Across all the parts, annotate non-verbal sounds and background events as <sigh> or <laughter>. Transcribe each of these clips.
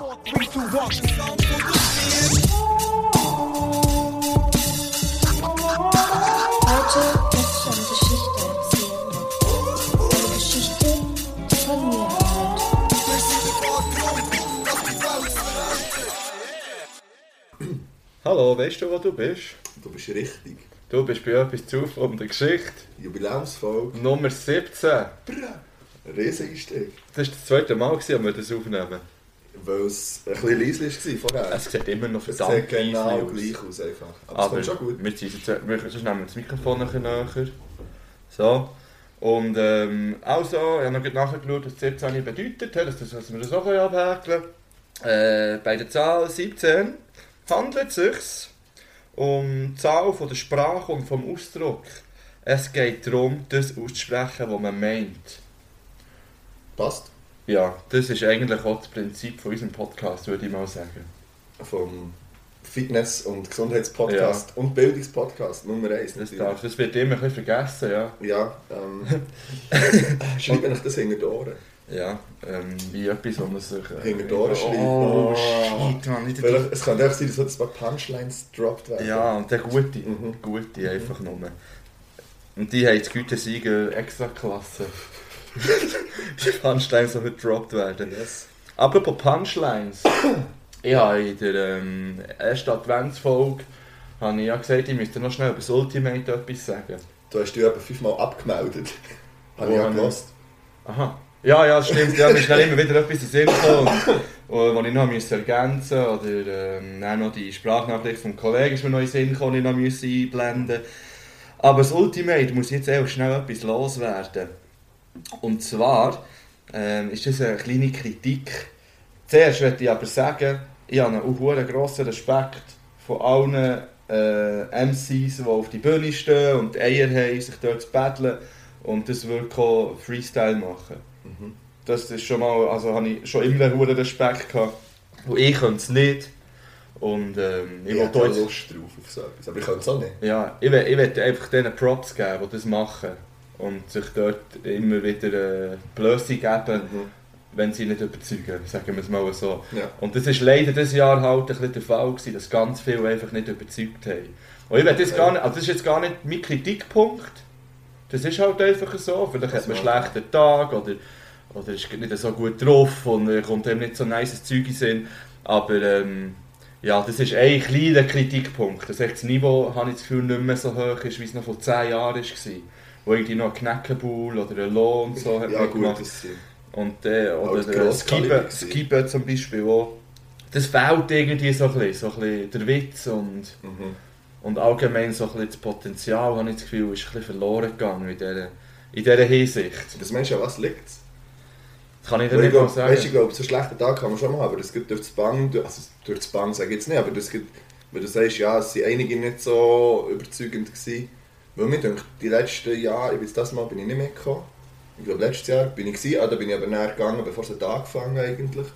Heute möchte ich eine Geschichte erzählen. Eine Geschichte von mir. Hallo, weißt du, wo du bist? Du bist richtig. Du bist bei etwas zu von der Geschichte. Jubiläumsfolge. Nummer 17. Rieseneinstieg. Das war das zweite Mal, als wir das aufnehmen. Weil es ein bisschen leise war vorher. Es sieht immer noch Es verdammt sieht genau leise aus. gleich aus einfach. Aber, Aber es kommt schon gut. wir ziehen jetzt, wir, sonst nehmen wir das Mikrofon ein bisschen näher. So. Und ähm, also, ich habe noch nachgeschaut, was 17 bedeutet. Das, das, dass wir das auch abhäkeln können. Äh, bei der Zahl 17 handelt es sich um die Zahl von der Sprache und vom Ausdruck. Es geht darum, das auszusprechen, was man meint. Passt. Ja, das ist eigentlich auch das Prinzip von unserem Podcast, würde ich mal sagen. Vom Fitness- und Gesundheitspodcast und Bildungspodcast Nummer 1. Das, darf, das wird immer ein bisschen vergessen, ja. Ja, ähm. <laughs> schreibe ich das hinter die Ohren. Ja, ähm, wie etwas, wo man sich... Äh, Hinter die Ohren schreiben. Oh, Oh. shit, man, nicht Vielleicht, es kann einfach sein, dass ein paar Punchlines gedroppt werden. Ja, und der gute, Mhm. gute einfach nur. Und die haben das Gütesiegel extra Klasse. Die <laughs> Punchlines sollen gedroppt werden. Yes. Apropos Punchlines. <coughs> ich habe in der ähm, ersten Adventsfolge habe ich ja gesagt, ich müsste noch schnell über das Ultimate etwas sagen. Du hast dich etwa fünfmal abgemeldet. <laughs> Habe ich ja gelost. Aha. Ja, ja, das stimmt. Ja, mir ist dann immer wieder etwas in Sinn gekommen, und- ich noch musste ergänzen musste. Oder ähm, dann noch die Sprachnachricht vom Kollegen ist mir noch in Sinn gekommen, die ich noch musste einblenden Aber das Ultimate muss jetzt auch schnell etwas loswerden. Und zwar ähm, ist das eine kleine Kritik. Zuerst möchte ich aber sagen, ich habe einen hohen grossen Respekt von allen äh, MCs, die auf die Bühne stehen und Eier haben, sich dort zu battlen und das wirklich auch Freestyle machen. Mhm. Das ist schon mal, also habe ich schon immer einen hohen Respekt gehabt. Und ich könnte es nicht. Und ähm, ich Ich wollte Lust drauf auf so etwas. Aber ich kann es auch nicht. ja, ich will, ich will einfach denen Props geben, die das machen. Und sich dort immer wieder äh, Blöße geben, wenn sie nicht überzeugen, sagen wir es mal so. Ja. Und das ist leider dieses Jahr halt ein bisschen der Fall gewesen, dass ganz viele einfach nicht überzeugt haben. Und ich das, gar nicht, also das ist jetzt gar nicht mein Kritikpunkt. Das ist halt einfach so. Vielleicht Das hat man einen schlechten Tag oder, oder ist nicht so gut drauf und äh, kommt einem nicht so nice Zeug in Sinn. Aber ähm, ja, das ist ein kleiner Kritikpunkt. Echt das Niveau, habe ich das Gefühl, nicht mehr so hoch ist, wie es noch vor 10 Jahren war. Wo irgendwie noch ein Kneckenbull oder ein Lohn und so hat Ja, man gut, gemacht. Und, äh, oder der Skibe, zum Beispiel auch. Das fehlt irgendwie so ein bisschen, so ein bisschen der Witz und, Mhm. und allgemein so ein bisschen das Potenzial, habe ich das Gefühl, ist ein bisschen verloren gegangen in dieser, in dieser Hinsicht. Das Mensch, an was liegt es? Das kann ich dir nicht ich mal sagen. weißt, ich glaube, so einen schlechten Tag kann man schon machen, aber das gibt durch das Bang, also durch das Bang sage ich jetzt nicht, aber das gibt, wenn du sagst, ja, es sind einige nicht so überzeugend gewesen. Weil mir denkt, die letzten Jahre, ich bin das Mal bin ich nicht mitgekommen. Ich glaube, letztes Jahr bin ich gewesen, ah, da bin ich aber näher gegangen, bevor es hat angefangen eigentlich.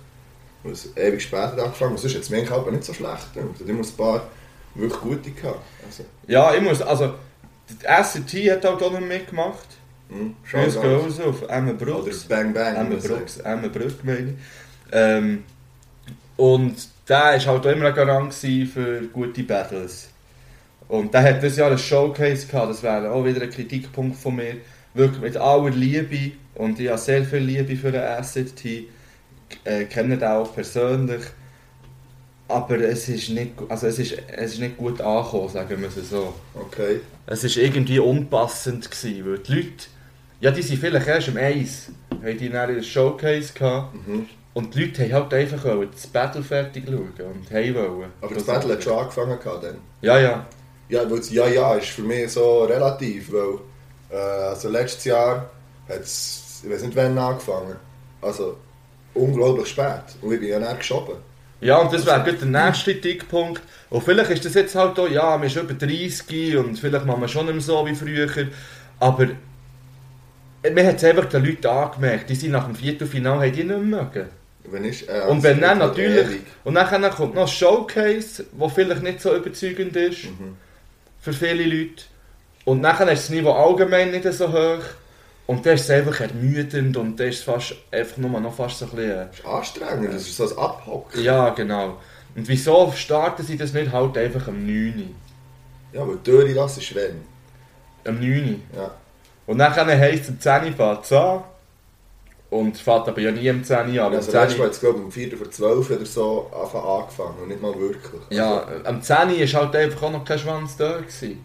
Und es ewig später angefangen, und sonst hat es mir aber nicht so schlecht. Ich muss ein paar wirklich gute gehabt. Also, Ja, ich muss, also, die SCT hat auch noch mitgemacht. hm, Grüß schau Gott auf Emma Oder Brooks. Bang Bang. Emma Brooks, Emma Brooks meine ich. Ähm, und der war halt auch immer ein Garant für gute Battles. Und der hat dieses Jahr ein Showcase gehabt, das wäre auch wieder ein Kritikpunkt von mir. Wirklich mit aller Liebe und ich habe sehr viel Liebe für den SCT, äh, kenne den auch persönlich. Aber es ist nicht, also es ist, es ist nicht gut angekommen, sagen wir es so. Okay. Es war irgendwie unpassend, gewesen, weil die Leute, ja die sind vielleicht erst im Eis, haben die dann ein Showcase gehabt Mhm. und die Leute haben halt einfach das Battle fertig schauen und haben wollen. Aber das Battle hat schon angefangen gehabt dann. Ja, ja. Ja, weil das Ja, ja ist für mich so relativ, weil äh, also letztes Jahr hat es, ich weiß nicht wann angefangen, also unglaublich spät und ich bin ja nicht geschoben. Ja, und das wäre gerade der nächste Kritikpunkt. Und vielleicht ist das jetzt halt auch, ja, man ist über 30 und vielleicht machen wir schon nicht mehr so wie früher, aber man hat es einfach den Leuten angemerkt, die sind nach dem Viertelfinale, haben die nicht mehr mögen. Wenn ich, äh, Und wenn dann also natürlich, ewig. und dann kommt noch ein Showcase, das vielleicht nicht so überzeugend ist Mhm. Für viele Leute. Und dann ist das Niveau allgemein nicht so hoch. Und dann ist es einfach ermüdend und dann ist es fast, einfach nur noch fast so ein bisschen... Das ist anstrengend, das ist so ein Abhocken. Ja, genau. Und wieso starten sie das nicht halt einfach am 9. Ja, weil lassen ist wenn. Am 9. Ja. Und dann heisst es, am 10 fährt es an. Und fährt aber ja nie am 10 an. Aber am Also 10 letztes Mal es glaube ich um 4 vor 12 oder so angefangen und nicht mal wirklich. Ja, Also, am 10 Uhr war halt einfach auch noch kein Schwanz da. Gewesen.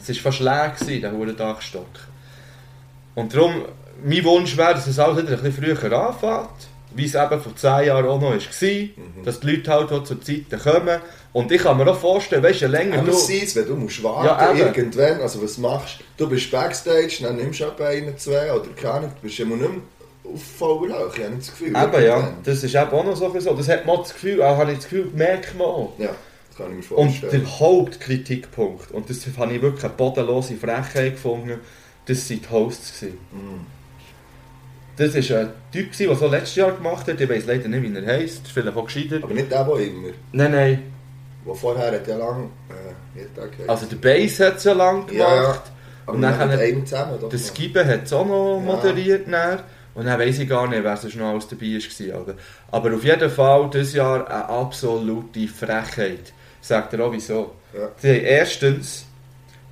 Es war fast leer, gewesen, der hohe Dachstock. Und darum, mein Wunsch wäre, dass es auch wieder ein bisschen früher anfängt, wie es eben vor 10 Jahren auch noch war, Mhm. dass die Leute halt auch zur Zeit kommen. Und ich kann mir auch vorstellen, weißt du, länger aber du... es wenn du musst warten, Ja, irgendwann, also was machst du? Du bist Backstage, dann nimmst du etwa einen, zwei oder keine Ahnung, du bist immer nicht mehr auf voller Höhe, ich habe nicht das Gefühl. Eben, ja, das ist eben auch noch so. so. Das hat man das Gefühl, auch habe ich das Gefühl, merkt man auch. Ja, das kann ich mir Und vorstellen. der Hauptkritikpunkt, und das habe ich wirklich eine bodenlose Frechheit gefunden, das waren die Hosts. Mhm. Das war ein Typ, der so letztes Jahr gemacht hat, ich weiß leider nicht, wie er heisst, vielleicht auch gescheiter. Aber nicht der, der immer. Nein, nein, Der vorher hat ja lang äh, also der Bass hat es ja lange gemacht, Ja, aber und dann hat zusammen, doch? der Skibe hat es auch noch Ja. moderiert. Dann. Und dann weiss ich gar nicht, wer sonst noch alles dabei war. Oder? Aber auf jeden Fall, dieses Jahr eine absolute Frechheit. Sagt er auch wieso. Ja. Sie haben erstens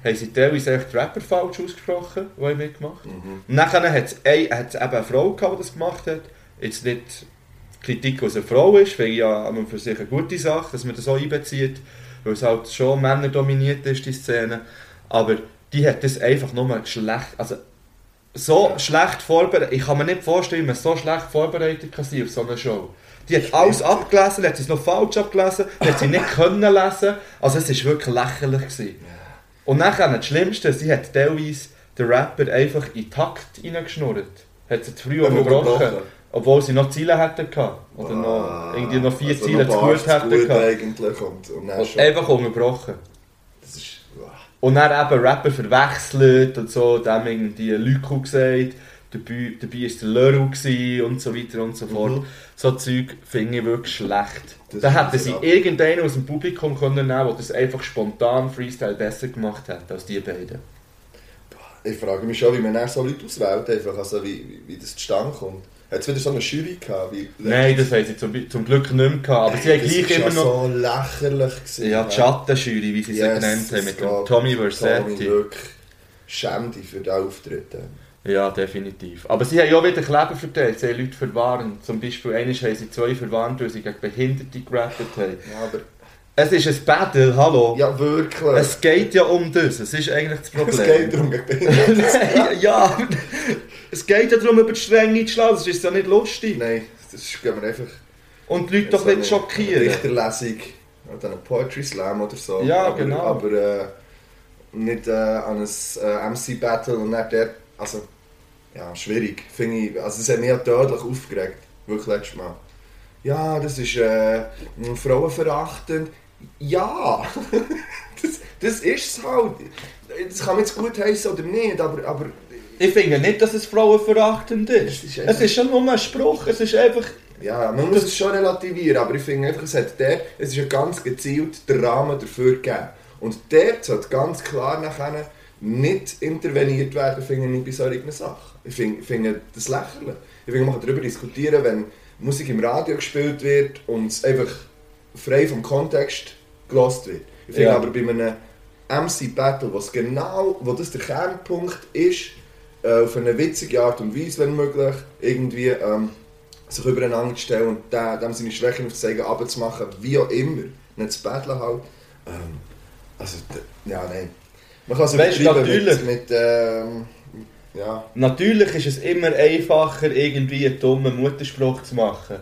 haben sie teilweise echt Rapper falsch ausgesprochen, die haben mitgemacht. Mhm. Und dann hat es, eben eine Frau gehabt, die das gemacht hat. Jetzt nicht Kritik, was eine Frau ist, finde ich ja an und für sich eine gute Sache, dass man das auch einbezieht, weil es halt schon männerdominiert ist, die Szene. Aber die hat das einfach nur schlecht, also so schlecht vorbereitet. Ich kann mir nicht vorstellen, wie man so schlecht vorbereitet kann sein auf so eine Show. Die hat alles abgelesen, hat es noch falsch abgelesen, die hat sie nicht können lesen. Also es war wirklich lächerlich. Gewesen. Und dann das Schlimmste, sie hat teilweise den Rapper einfach in den Takt reingeschnurrt. Hat sie zu früh unterbrochen. Obwohl sie noch Ziele hätten gehabt. Oder Ah, noch, irgendwie noch vier also Ziele noch zu gut hätten gehabt. eigentlich und, und Und einfach unterbrochen. Und dann eben Rapper verwechselt und so, dem irgendwie Lyko gesagt, dabei, dabei war der gewesen und so weiter und so fort. Mhm. So Zeug finde ich wirklich schlecht. Das da hätten sie irgendeinen aus dem Publikum können nehmen der das einfach spontan Freestyle besser gemacht hat als die beiden. Ich frage mich schon, wie man so Leute auswählt, einfach, also wie, wie, wie das zustande kommt. Hat es wieder so eine Jury gehabt? Wie Nein, das haben sie zum, zum Glück nicht mehr gehabt. Aber sie haben gleich immer noch... so lächerlich gewesen. Ja, die Schattenjury, wie sie sie Yes, genannt haben, mit dem Tommy Tommy Versetti. wirklich Schämde für den Auftritt. Ja, definitiv. Aber sie haben ja auch wieder Kleber verteilt, sie haben Leute verwarnt. Zum Beispiel, einmal haben sie zwei verwarnt, weil sie gegen Behinderte gerappt haben. Ja, aber... Es ist ein Battle, hallo. Ja, wirklich. Es geht ja um das, es ist eigentlich das Problem. <laughs> Es geht darum. Nein, <laughs> ja, es geht ja darum, über die Stränge zu schlagen, das ist ja nicht lustig. Nein, das ist, gehen wir einfach... Und die Leute doch so nicht eine schockieren. Richterlesung oder einen Poetry Slam oder so. Ja, aber, genau. Aber äh, nicht äh, an ein äh, MC-Battle und nicht der... Also, ja, schwierig, finde ich. Also, es hat mich auch tödlich aufgeregt. Wirklich letztes Mal. Ja, das ist äh, frauenverachtend. Ja! <laughs> das, das ist es halt. Das kann man jetzt gut heißen oder nicht, aber... aber Ich finde nicht, dass es frauenverachtend ist. Es ist Es ist schon nur ein Spruch, es ist einfach... Ja, man muss es schon relativieren, aber ich finde einfach, es, hat der, es ist ja ganz gezielt der Rahmen dafür gegeben. Und dort sollte ganz klar nachher nicht interveniert werden, finde ich, bei solchen Sachen. Ich finde, finde das lächerlich. Ich finde, man kann darüber diskutieren, wenn Musik im Radio gespielt wird und es einfach frei vom Kontext gelost wird. Ich finde Ja. aber bei einem MC-Battle, was genau, wo das der Kernpunkt ist, äh, auf eine witzige Art und Weise, wenn möglich, irgendwie ähm, sich übereinander zu stellen und dem, dem seine Schwächen aufzuzeigen, abzumachen, wie auch immer, nicht zu battlen halt. Ähm, also, ja, nein. Man kann es natürlich. mit, mit ähm, ja, Natürlich ist es immer einfacher, irgendwie einen dummen Mutterspruch zu machen.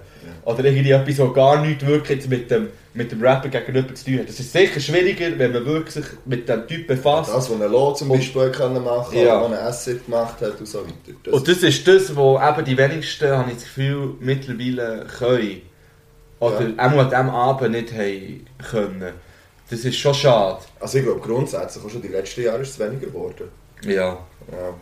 Oder irgendwie etwas, was gar nichts wirklich mit dem, mit dem Rapper gegenüber zu tun hat. Das ist sicher schwieriger, wenn man wirklich sich mit dem Typ befasst. das, was ein Lo zum Beispiel können machen Ja. oder was ein Essay gemacht hat und so weiter. Das, Und das ist das, was eben die wenigsten, habe ich das Gefühl, mittlerweile können. Oder Ja. auch an diesem Abend nicht haben können. Das ist schon schade. also ich glaube grundsätzlich, auch schon die letzten Jahre ist es weniger geworden. Ja. Ja.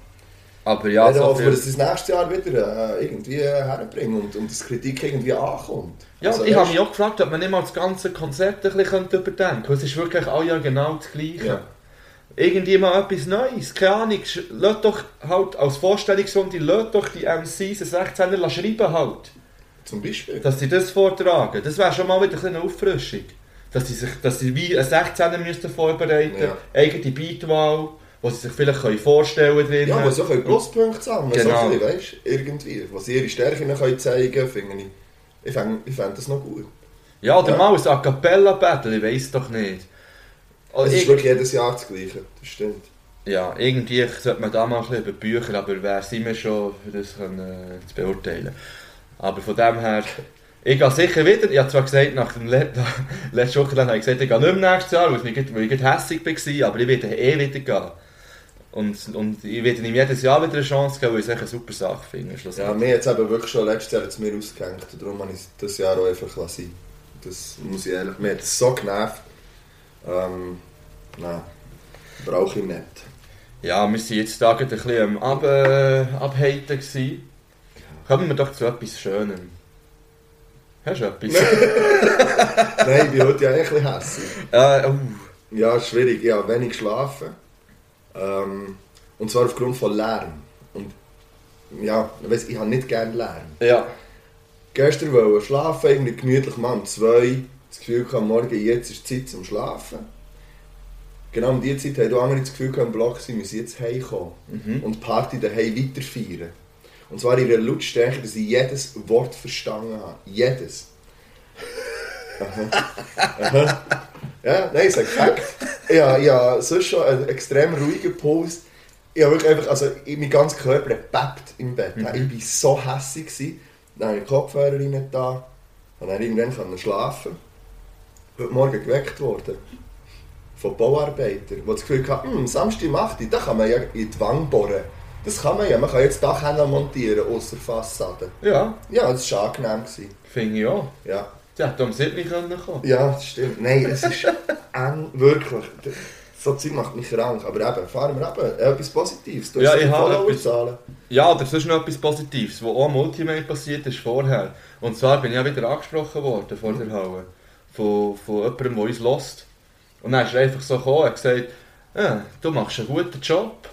Aber Ja, dann so hoffen wir, dass es nächstes Jahr wieder äh, irgendwie herbringen und, und dass Kritik irgendwie ankommt. Ja, Also, ich habe mich auch gefragt, ob man nicht mal das ganze Konzept ein bisschen überdenken könnte. Es ist wirklich all Jahr genau das Gleiche. Ja. irgendwie mal etwas Neues. Keine Ahnung, lass doch halt als Vorstellungsrunde, lass doch die MCs, das 16er, schreiben halt. Zum Beispiel. Dass sie das vortragen. Das wäre schon mal wieder eine Auffrischung. Dass sie sich, dass sie wie ein 16er müssten vorbereiten, Ja. eigene Beatwahl, wo sie sich vielleicht können vorstellen können. Ja, wo sie auch Pluspunkte sammeln. Genau. So weißt irgendwie. Wo sie ihre Stärken können zeigen können, finde ich. Ich fände ich fänd das noch gut. Ja, oder Ja. mal ein A Cappella Battle, ich weiß doch nicht. Oder Es ist wirklich jedes Jahr das Gleiche. Das stimmt. ja, irgendwie sollte man da mal ein bisschen über Bücher, aber wer sind wir schon, für das können, äh, zu beurteilen. Aber von dem her, ich gehe sicher wieder, ich habe zwar gesagt, nach dem Let <laughs> letzten Wochenende habe ich gesagt, ich gehe nicht mehr nächstes Jahr, weil ich, gerade- weil ich gerade hässig war, aber ich werde eh wieder gehen. Und, und ich werde ihm jedes Jahr wieder eine Chance geben, weil ich es eine super Sache finde. Ja, mir jetzt eben wirklich schon letztes Jahr jetzt mir ausgehängt. Und darum habe ich das Jahr auch einfach lassen. Das muss ich ehrlich, mir hat das so genervt. Ähm, nein, brauche ich nicht. Ja, wir waren jetzt da gerade ein bisschen am Ab, äh, Abhaten. gewesen. Kommen wir doch zu etwas Schönem. Hast du etwas? <laughs> Nein, ich bin heute ja eigentlich ein bisschen hässlich. äh, uh, Ja, schwierig. Ich habe wenig geschlafen. Ähm, und zwar aufgrund von Lärm. Und ja, ich, weiss, ich habe nicht gerne Lärm. ja. Gestern wollte ich schlafen, irgendwie gemütlich mal um zwei. Das Gefühl am morgen jetzt ist die Zeit zum Schlafen. Genau um diese Zeit haben andere das Gefühl gehabt, im Block, sie müssen jetzt heimkommen Mhm. und die Party daheim weiterfeiern. Und zwar in einer Lautstärke, dass ich jedes Wort verstanden habe. Jedes. <laughs> Aha. Aha. Ja, nein, ich sage Fakt. Ja, ja, sonst schon einen extrem ruhigen Puls. Ich habe wirklich einfach, also mein ganzer Körper gebebt im Bett. Mhm. Ich war so hässlich. gewesen. Dann habe ich Kopfhörer rein da. Und dann irgendwann konnte ich schlafen. Heute Morgen geweckt worden. Von Bauarbeitern, die das Gefühl hatten, hm, Samstag 8 Uhr, da kann man ja in die Wand bohren. Das kann man ja, man kann jetzt Dachhändler montieren, außer Fassade. Ja, Ja, das war angenehm. Finde ich auch. Ja. Sie hätte um 7 Uhr können kommen ja, das stimmt. Nein, es ist eng, wirklich. So Zeug macht mich krank. Aber eben, fahren wir eben etwas Positives. Du Ja, ich habe Followerzahlen. Ja, oder sonst noch etwas Positives, was auch am Ultimate passiert ist vorher. Und zwar bin ich ja wieder angesprochen worden vor der Halle. Von, von jemandem, der uns lost. Und dann ist er einfach so gekommen und gesagt, ja, du machst einen guten Job.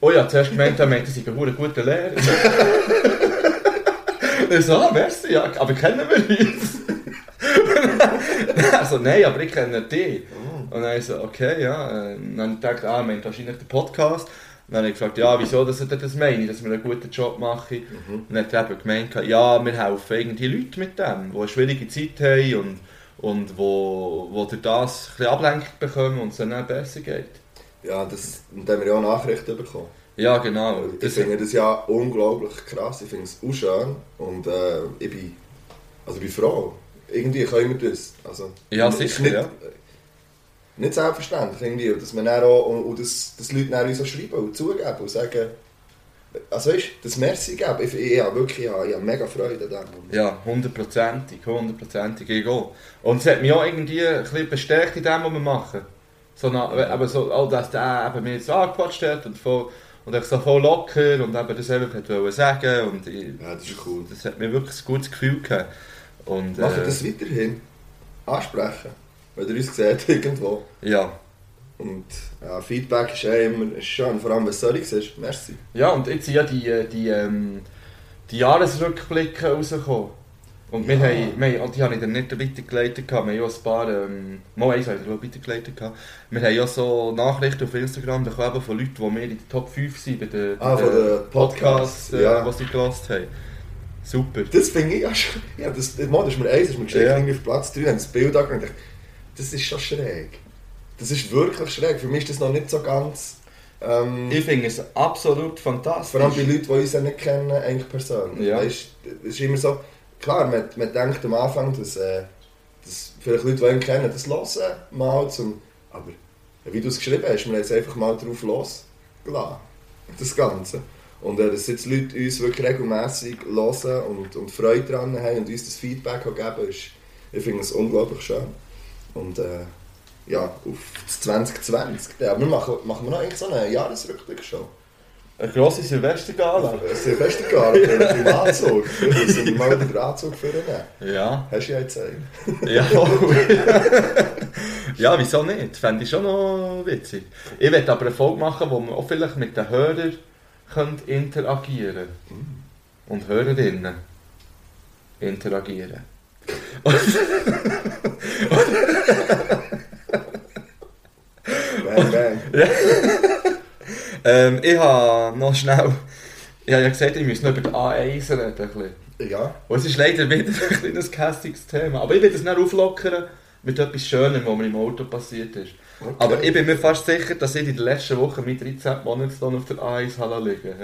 Oh ja, zuerst gemeint, er meint, ich sei ein guter Lehrer. <laughs> ich so, ah, merci, ja, aber kennen wir uns? <laughs> also, nein, aber ich kenne dich. Und dann ich so, okay, ja. Und dann dachte ich, ah, meint wahrscheinlich den Podcast. Und dann habe ich gefragt, ja, wieso dass er das meine, dass wir einen guten Job machen. Und dann hat er eben gemeint, ja, wir helfen irgendwie Leute mit dem, die eine schwierige Zeit haben und, und wo, wo durch das ein bisschen Ablenkung bekommen und es dann besser geht. Ja, das, und dann haben wir ja auch Nachrichten bekommen. Ja, genau. Ich Das, finde das ja unglaublich krass. Ich finde es auch schön. Und äh, ich bin, also ich bin froh. Irgendwie können wir das. Also, Ja, sicher, nicht, ja. Nicht selbstverständlich. Irgendwie. Dass, man auch, und, und das, dass Leute dann uns auch schreiben und zugeben und sagen, also weißt du, das Merci geben. Ich, ich, habe wirklich ich habe, mega Freude daran. ja, hundertprozentig, hundertprozentig, ich auch. Und es hat mich auch irgendwie ein bisschen bestärkt in dem, was wir machen. So, aber so, auch, dass der eben mir jetzt angequatscht hat und, voll, und ich so voll locker und eben das einfach sagen und ich, Ja, das ist cool. das hat mir wirklich ein gutes Gefühl gegeben. Und, Machen äh, das weiterhin. Ansprechen. Wenn ihr uns seht <laughs> irgendwo. ja. Und ja, Feedback ist eh immer schön. Vor allem, wenn es solches ist. Merci. ja, und jetzt sind ja die, äh, die, ähm, die Jahresrückblicke rausgekommen. Und wir Ja. haben, wir und die habe ich dann nicht weitergeleitet, wir haben ja auch ein paar, ähm, mal eins habe ich weitergeleitet. Wir haben ja so Nachrichten auf Instagram bekommen von Leuten, die wir in den Top 5 sind bei den, Ah, bei von den Podcasts, äh, ja. die sie gehört haben. Super. Das finde ich ja schon. Ja, das, das, Mann, das ist mir eins, ist mir geschickt, Ja. irgendwie auf Platz 3, haben das Bild angeschaut und dachte, das ist schon schräg. Das ist wirklich schräg. Für mich ist das noch nicht so ganz. Ähm, Ich finde es absolut fantastisch. vor allem bei Leuten, die uns ja nicht kennen, eigentlich persönlich. Ja. Weißt, es ist immer so, klar, man, man denkt am Anfang, dass, äh, dass vielleicht Leute, die ihn kennen, das hören mal zum. Aber wie du es geschrieben hast, wir haben jetzt einfach mal drauf losgelassen. Das Ganze. Und äh, dass jetzt Leute uns wirklich regelmässig hören und, und Freude daran haben und uns das Feedback geben, ist, ich finde es unglaublich schön. Und äh, ja, auf das 2020. Ja, wir machen, machen wir noch so eine Jahresrückblick schon. Eine grosse Silvestergala. Silvester gar nicht, im Anzug. Wir müssen mal den Anzug <laughs> führen. Ja. Hast du ja jetzt einen. Ja, <laughs> Ja, wieso nicht? Fände ich schon noch witzig. Ich werde aber eine Folge machen, wo man auch vielleicht mit den Hörern könnt interagieren Und Hörerinnen interagieren. Bang, bang. <laughs> Ähm, ich habe noch schnell... Ich habe ja gesagt, ich muss noch über die A1 reden. Ein bisschen. Ja, Und es ist leider wieder <laughs> ein kleines kästiges Thema. Aber ich will das nicht auflockern mit etwas Schönem, was mir im Auto passiert ist. Okay. Aber ich bin mir fast sicher, dass ich in der letzten Woche mit 13 Monatslohn auf der A1 Halle liege.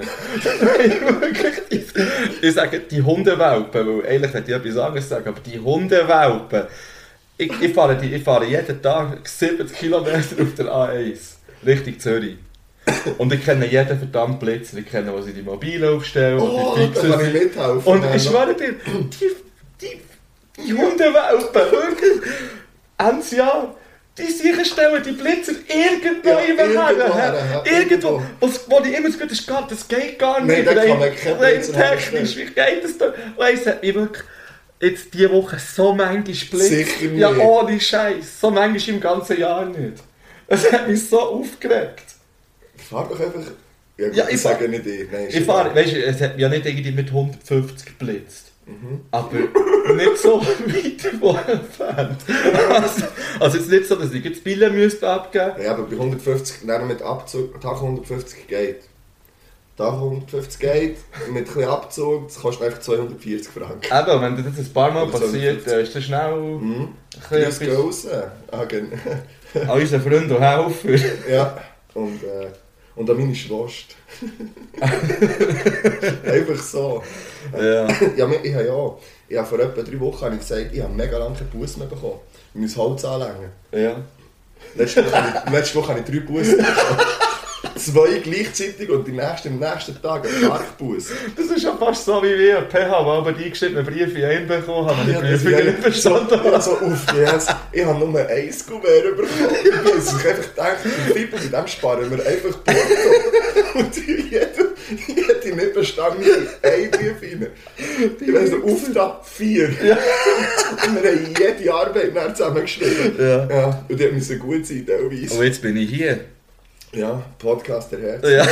Wirklich, <laughs> ich, ich sage die Hundewelpen, weil eigentlich hätte ich etwas anderes sagen, aber die Hundewelpen. Ich, ich, fahre die, ich fahre jeden Tag 70 Kilometer auf der A1 Richtung Zürich. Und ich kenne jeden verdammten Blitzer. Ich kenne, wo sie die Mobile aufstellen, wo oh, die da Fixer kann ich mithelfen. Und ich schwöre dir, die, die, die Hundewelpen, wirklich, ends Jahr, die sicher stellen die Blitzer irgendwo Ja, in irgendwo her. Irgendwo. Was, wo die immer so gut ist, geht, das geht gar Nein, nicht. da kann man keinen Blitzer technisch, wie geht das da? Und es hat mich wirklich jetzt diese Woche so manchmal Blitz. Sicher nicht. Ja, ohne Scheiß. So manchmal im ganzen Jahr nicht. Es hat mich so aufgeregt. Fahr doch einfach. Ja, gut, Ja, ich ich sage nicht ich. Nein, Ich fahre, weißt du, es hat mich ja nicht irgendwie mit 150 geblitzt. Mhm. Aber nicht so <laughs> weit von entfernt. <laughs> Also, also jetzt nicht so, dass ich jetzt Billen müsste abgeben Ja, aber bei 150, nein, mit Abzug, Tag 150 geht. Tag 150 geht, mit ein bisschen Abzug, das kostet einfach 240 Franken. Eben, wenn das jetzt ein paar Mal Oder passiert, 250. äh, ist das schnell Mhm. Grüß bisschen raus. Ah, gen- etwas <laughs> an unseren Freunden und Helfer. ja, und, äh, und an meine Schwester. <laughs> einfach so. Ja. Ja, ich habe ja, ich habe vor etwa drei Wochen habe ich gesagt, ich habe mega lange mehr bekommen. Ich muss Holz anlängen. ja. Letzte Woche, habe ich- letzte Woche habe ich drei Bussen bekommen. Zwei gleichzeitig und die nächsten, am nächsten Tag ein Parkbus. Das ist ja fast so wie wir. PH, wo aber die eingeschriebenen Briefe einbekommen haben, die Ja, Briefe nicht verstanden Ich habe haben. so aufgehört. Ich habe nur ein Kuvert bekommen. <laughs> Ich habe einfach gedacht, mit dem sparen wir einfach Porto. Und jeder, jeder nicht bestanden ein Brief rein. Ich weiss noch, Auftrag 4. Und wir haben jede Arbeit nachher zusammengeschrieben. Ja. Ja, und die müssen gut sein, teilweise. Und jetzt bin ich hier. Ja, Podcast der Herz. Ja.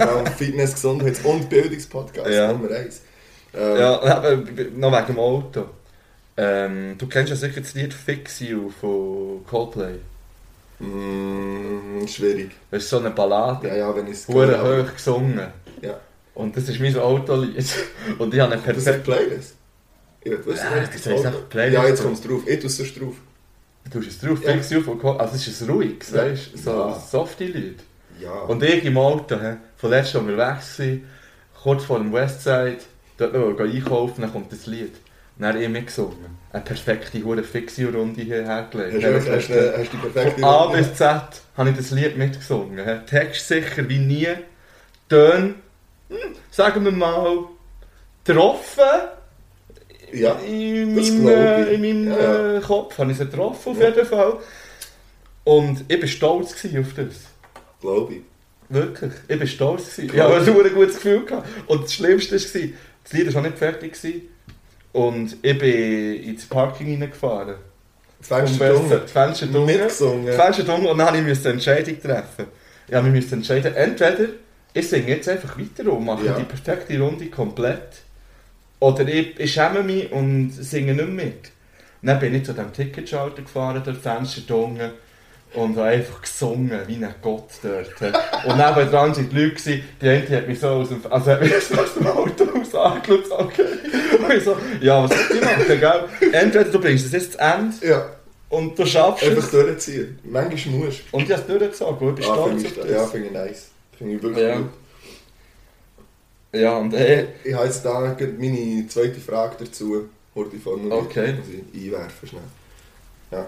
Ja, Fitness, Gesundheits- und Bildungspodcast Ja. Nummer 1. Ähm, Ja, aber noch wegen dem Auto. Ähm, du kennst ja sicher das Lied Fix You von Coldplay. mm, schwierig. Das ist so eine Ballade. Ja, ja, wenn ich es Hure hoch gesungen. Ja. Und das ist mein Autolied. <laughs> Und ich habe eine Das ist perfekte... Playlist. Ich will wissen, Ja, welches das einfach Playlist. Ja, jetzt kommt es drauf. Ich tue es drauf. Du hast es drauf, Ja. Fix Coldplay. Also es ist ein ruhiges, Ja. weißt du? So Ja. ein softe Lied. Ja. Und ich im Auto, von letztem unterwegs gewesen, kurz vor dem Westside, dort noch einkaufen, dann kommt das Lied. Dann habe ich mitgesungen. Eine perfekte, hure fixe Runde hierher gelegt. hast, du, hast, du, hast die perfekte Von A Runde? bis Z habe ich das Lied mitgesungen. he. Text sicher wie nie. Töne, sagen wir mal, getroffen. Ja, in meinem, glaub äh, ich. in meinem Ja. äh, Kopf habe ich sie getroffen, auf Ja. jeden Fall. Und ich war stolz auf das. glaube ich. Wirklich, ich war stolz. Gewesen. Ich Klar. hatte ein gutes Gefühl. Gehabt. Und das Schlimmste war, das Lied war noch nicht fertig. Und ich bin ins Parking reingefahren. Das Fenster dunkel. das Fenster dunkel. Mitgesungen. Das Fenster dunkel. Und dann musste ich eine Entscheidung treffen. Ja, wir müssen entscheiden, entweder ich singe jetzt einfach weiter und mache Ja. die perfekte Runde komplett. Oder ich, ich schäme mich und singe nicht mit. Und dann bin ich zu diesem Ticketschalter gefahren, dort Fenster dunkel. Und habe einfach gesungen, wie ein Gott dort. Und neben dran waren die Leute, die eine hat mich so aus dem, also hat mich <laughs> so aus dem Auto aus angeschaut, okay. Und ich so, ja, was soll ich machen, gell? Entweder du bringst es jetzt zu Ende Ja, und du schaffst einfach es. durchziehen. Manchmal musst Und ich habe es durchgezogen, ich bin Ah, stolz auf das. ja, finde ich nice. Finde ich wirklich Ja. gut. Ja, und äh, Ich habe jetzt da meine zweite Frage dazu. Die formuliert. Okay. Muss ich einwerfen schnell. Ja.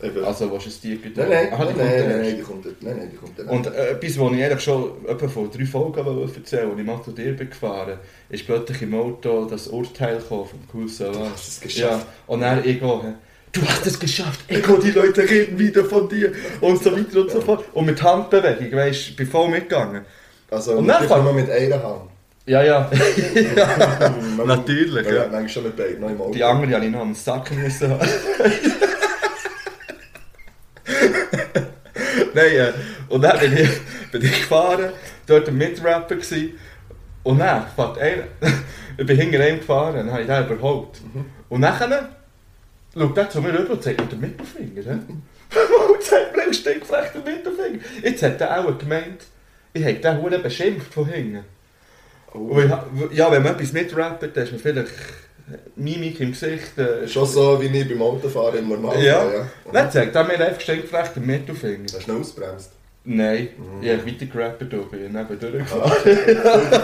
Eben. also was ist die nein, nein, Aha, die nein, kommt nein, nein, nein, die kommt dort. Nein, nein, die kommt dort. Und äh, etwas, was ich eigentlich schon etwa vor drei Folgen wollte erzählen wollte, als ich mal zu dir bin gefahren ist plötzlich im Auto das Urteil vom Cool du Savage. hast es Ja, geschafft. und dann ich hä, du hast es geschafft, Ego, die Leute reden wieder von dir und so weiter und so fort. Und mit Handbewegung, weißt du, ich bin voll mitgegangen. Also, Und kann man mit einer Hand. Ja, ja, <laughs> Man- natürlich, Ja, ja. ja. manchmal schon mit beiden, noch im Auto. die andere habe ich noch am Sack müssen haben. <laughs> Nein, äh, und dann bin ich, bin ich gefahren, dort ein Mitrapper gsi und dann fährt einer, <laughs> ich bin hinter ihm gefahren, dann habe ich den überholt. Und dann schaut er zu mir rüber und zeigt mir den Mittelfinger. hä? Und zeigt mir einen stinkflechten Mittelfinger. Jetzt hat er auch gemeint, ich hätte den Huren beschimpft von hinten. Und ich, ja, wenn man etwas mitrappt, dann ist man vielleicht Mimik im Gesicht. Äh, Schon so wie ich beim Autofahren im Normalfall. Ja. ja. Dann zeigt er mir einfach stinkflechten Mittelfinger. Hast du schnell ausbremst? Nein, Mhm. ich habe weiter gerappt, da bin neben durchgefahren.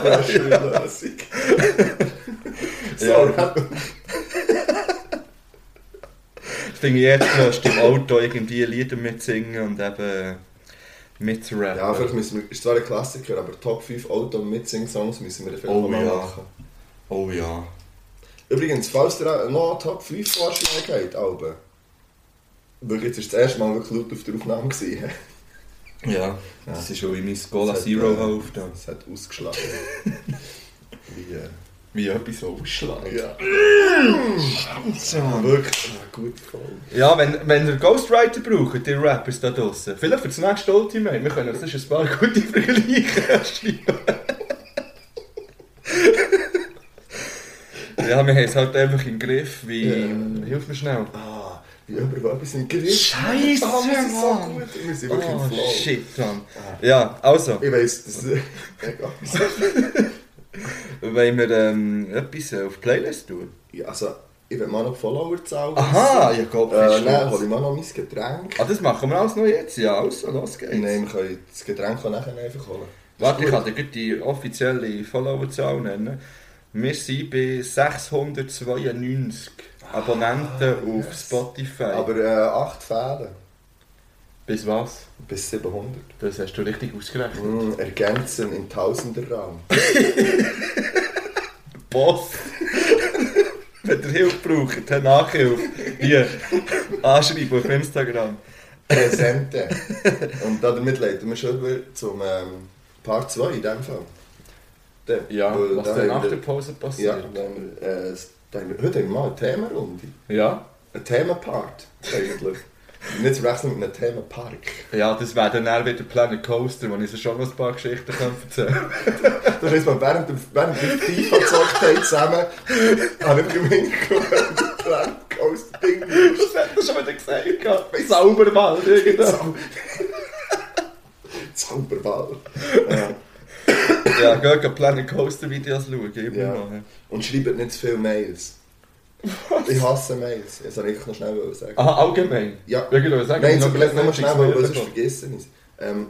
Flaschenlösung. so, Ja. <laughs> Das finde <laughs> <laughs> ich jetzt noch, im Auto irgendwie Lieder mitsingen und eben mitrappen. Ja, vielleicht müssen wir, ist zwar ein Klassiker, aber Top 5 Auto- und Mitsing-Songs müssen wir vielleicht Oh mal ja. machen. Oh ja. Übrigens, falls ihr noch Top 5 Vorschläge habt, Alben, weil jetzt ist das erste Mal wirklich laut auf der Aufnahme gewesen. <laughs> Ja, das ist schon wie mein Gola Das hat, Zero äh, aufgetan. Es hat ausgeschlagen. <laughs> wie, äh, Wie etwas ausschlägt. ja. Wirklich, ah, gut voll. Ja, wenn, wenn ihr Ghostwriter braucht, die Rappers da draussen, vielleicht für das nächste Ultimate, wir können uns sonst ein paar gute Vergleiche schreiben. ja, wir haben es halt einfach im Griff, wie... Ja. Hilf mir schnell. Ah, wie der etwas im Griff Scheisse, Ah, wir sind so Mann. gut. Wir sind wirklich Oh, im Flow. shit, Mann. Ja, also, Ich weiss, das ist... Egal. <laughs> <laughs> wollen wir ähm, etwas äh, auf die Playlist tun? ja, also, ich will mal noch Follower-Zahlen. Aha, ja, Gott, Äh, nein, hol ich mal noch mein Getränk. Ah, das machen wir alles noch jetzt? Ja, also, los geht's. Nein, wir können das Getränk nachher einfach holen. Warte, ich kann dir die offizielle Followerzahl nennen. Wir sind bei 692 Abonnenten auf Spotify. Aber äh, 8 Fäden Bis was? bis 700. Das hast du richtig ausgerechnet. Mm, ergänzen in Tausenderraum. Boss! <laughs> Wenn ihr Hilfe braucht, dann Nachhilfe. Hier, anschreiben auf Instagram. Präsente. Und damit leiten wir schon über zum ähm, Part 2 in dem Fall. Der, Ja, was da dann nach wir- der Pause Ja, passiert. da haben wir, äh, da wir, heute haben wir mal eine Themenrunde. Ja? Ein Themapart, eigentlich. Nicht zu verwechseln mit einem Themenpark. Ja, das wäre dann eher wieder Planet Coaster, wo ich so schon noch ein paar Geschichten kann erzählen <laughs> Das heisst, wir während, der- während wir FIFA gezockt haben zusammen, habe ich Hintergrund ein Coaster Ding. <laughs> Das hat er schon wieder gesagt. gehabt. Saubermal, irgendwas. Zau- <laughs> Zauberball. Ja. Ja, geh geh Planet Coaster Videos schauen, immer Ja. noch. ja. Und schreibt nicht zu viele Mails. <laughs> Ich hasse Mails. Das soll ich noch schnell sagen. Aha, allgemein? Ja. Ja, genau, sag Nein, ich so noch schnell, weil sonst vergessen ist. Ähm,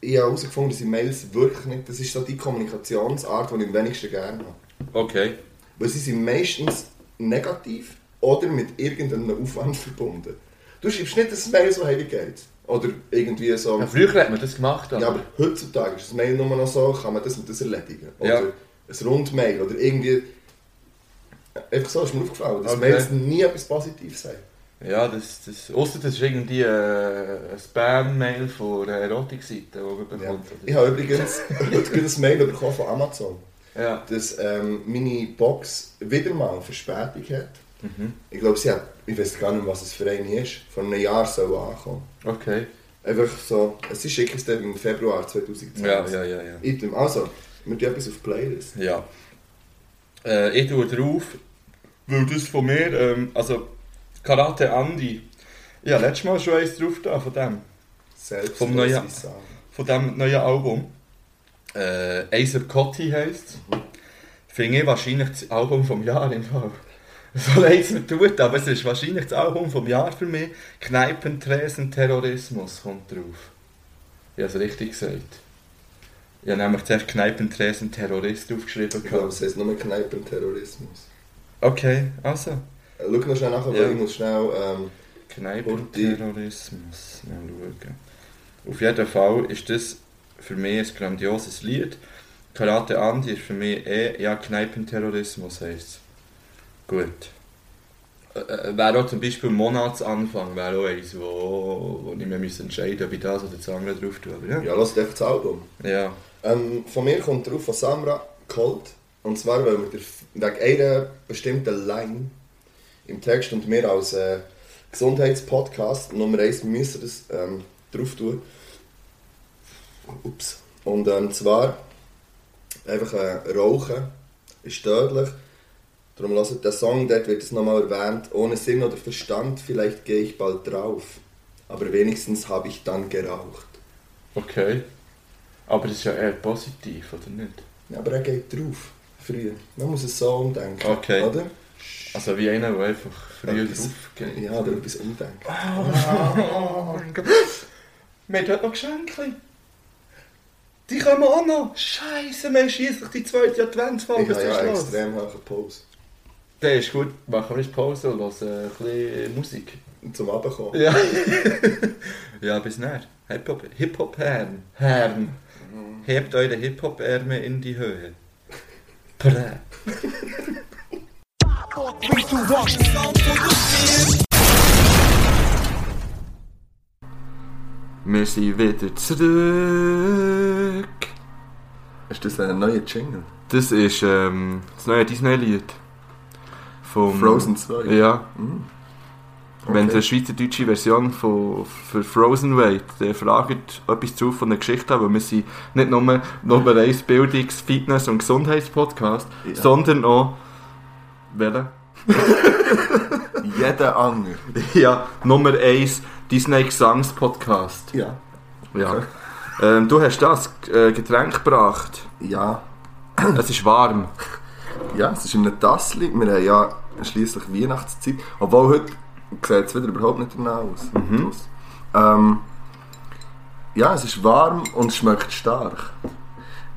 ich habe herausgefunden, dass ich Mails wirklich nicht, das ist so die Kommunikationsart, die ich am wenigsten gerne habe. Okay. Weil sie sind meistens negativ oder mit irgendeinem Aufwand verbunden. Du schreibst nicht ein Mail, so hey, wie geht's? Oder irgendwie so... Ja, früher hat man das gemacht, aber... Ja, aber heutzutage ist das Mail nur noch so, kann man das und das erledigen. Oder Ja. ein Rundmail oder irgendwie... Einfach so, ist mir aufgefallen, dass Okay. Mails nie etwas Positives haben. Ja, das, das, ausser das ist irgendwie äh, ein Spam-Mail von einer Erotikseite, die man bekommt. Ja. <laughs> Ich habe übrigens ein Mail bekommen von Amazon, Ja. dass ähm, meine Box wieder mal Verspätung hat. Mhm. Ich glaube, sie hat, ich weiß gar nicht, was es für eine ist, vor einem Jahr soll ankommen. Okay. Einfach so, sie schicken es dann im Februar 2020. Ja, ja, ja, ja. Item. Also, wir tun etwas auf Playlist. Ja. Äh, ich tue drauf, weil das von mir, ähm, also Karate Andy, ja, letztes Mal schon eins drauf da, von dem, Selbst Vom neuen- von dem neuen Album. Äh, Acer Cotti heisst es. Finde ich wahrscheinlich das Album vom Jahr im Fall. So leid es mir tut, aber es ist wahrscheinlich das Album vom Jahr für mich. Kneipentresen Terrorismus kommt drauf. Ich habe es richtig gesagt. Ich habe nämlich zuerst Kneipentresen Terrorist aufgeschrieben. Ich glaube, es heißt nur Kneipenterrorismus. Okay, also. Äh, Schau noch schnell nach, weil Ja. ich muss schnell... Ähm, Kneipenterrorismus. Mal schauen. Auf jeden Fall ist das für mich ein grandioses Lied. Karate Andy ist für mich eh, ja, Kneipenterrorismus heisst. Gut. Äh, äh, wäre auch zum Beispiel Monatsanfang, wäre auch eins, wo, wo ich mir müsste entscheiden ob ich das oder das andere drauf tue. Aber ja. ja, lass einfach das Album. ja. Ähm, von mir kommt drauf von Samra Cold. Und zwar, weil wir der, wegen einer bestimmten Line im Text und mir als äh, Gesundheitspodcast Nummer 1. Wir müssen das ähm, drauf tun. Ups. Und ähm, zwar einfach äh, Rauchen ist tödlich. Darum hört den Song, dort wird es nochmal erwähnt. Ohne Sinn oder Verstand, vielleicht gehe ich bald drauf. Aber wenigstens habe ich dann geraucht. Okay. Aber das ist ja eher positiv, oder nicht? Ja, aber er geht drauf. Früher. Man muss es so umdenken. Okay. Oder? Also wie einer, der einfach früher Etwas- draufgeht. Ja, oder etwas umdenken. Oh mein Gott. Wir haben noch Geschenke. Die kommen auch noch. Scheiße, wir haben schliesslich die zweite Adventsfolge. Ich habe ja extrem hohe Pause. Das ist gut. Machen wir jetzt Pause und hören ein bisschen Musik. Zum Abkommen. Ja. <laughs> ja, bis näher. Hip-Hop, Hip-Hop-Herren. Herren. Hebt eure Hip-Hop-Ärmel in die Höhe. Prä. Wir sind wieder zurück. Ist das ein neuer Jingle? Das ist ähm, das neue Disney-Lied. Vom Frozen 2? Ja. Mhm. Wenn Okay. ihr eine schweizerdeutsche Version von, für Frozen wollt, dann fragt etwas zu von der Geschichte an, weil wir sind nicht nur Nummer 1 Bildungs-, Fitness- und Gesundheitspodcast, Ja. sondern auch welcher? <laughs> Jeder andere. Ja, Nummer 1 Disney Gesangspodcast. Ja. Ja. Okay. Ähm, du hast das äh, Getränk gebracht. Ja. Es ist warm. Ja, es ist in einem Tassli. Wir haben ja schliesslich Weihnachtszeit. Obwohl heute sieht es wieder überhaupt nicht danach aus. Mhm. Ähm, ja, es ist warm und es schmeckt stark.